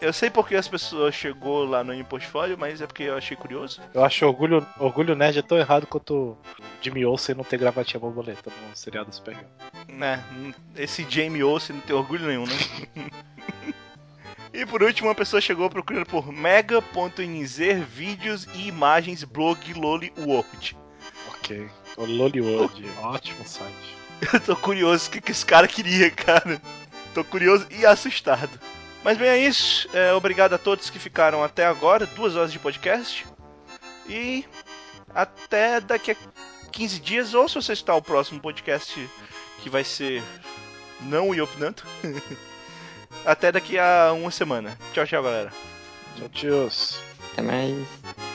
Eu sei porque as pessoas chegou lá no Portfólio, mas é porque eu achei curioso.
Eu acho orgulho, orgulho Nerd é tão errado quanto Jimmy Olsen não ter gravatinha borboleta no seriado Supergirl.
Né? Esse Jamie Olsen não tem orgulho nenhum, né? e por último, uma pessoa chegou procurando por mega.nz vídeos e imagens blog Loli World.
Ok. O Lollywood, ótimo site.
Eu tô curioso o que, que esse cara queria, cara. Tô curioso e assustado. Mas bem, é isso. É, obrigado a todos que ficaram até agora, duas horas de podcast. E até daqui a 15 dias, ou se você está o próximo podcast que vai ser não o Yopnanto. até daqui a uma semana. Tchau, tchau, galera.
Tchau, tchau.
Até mais.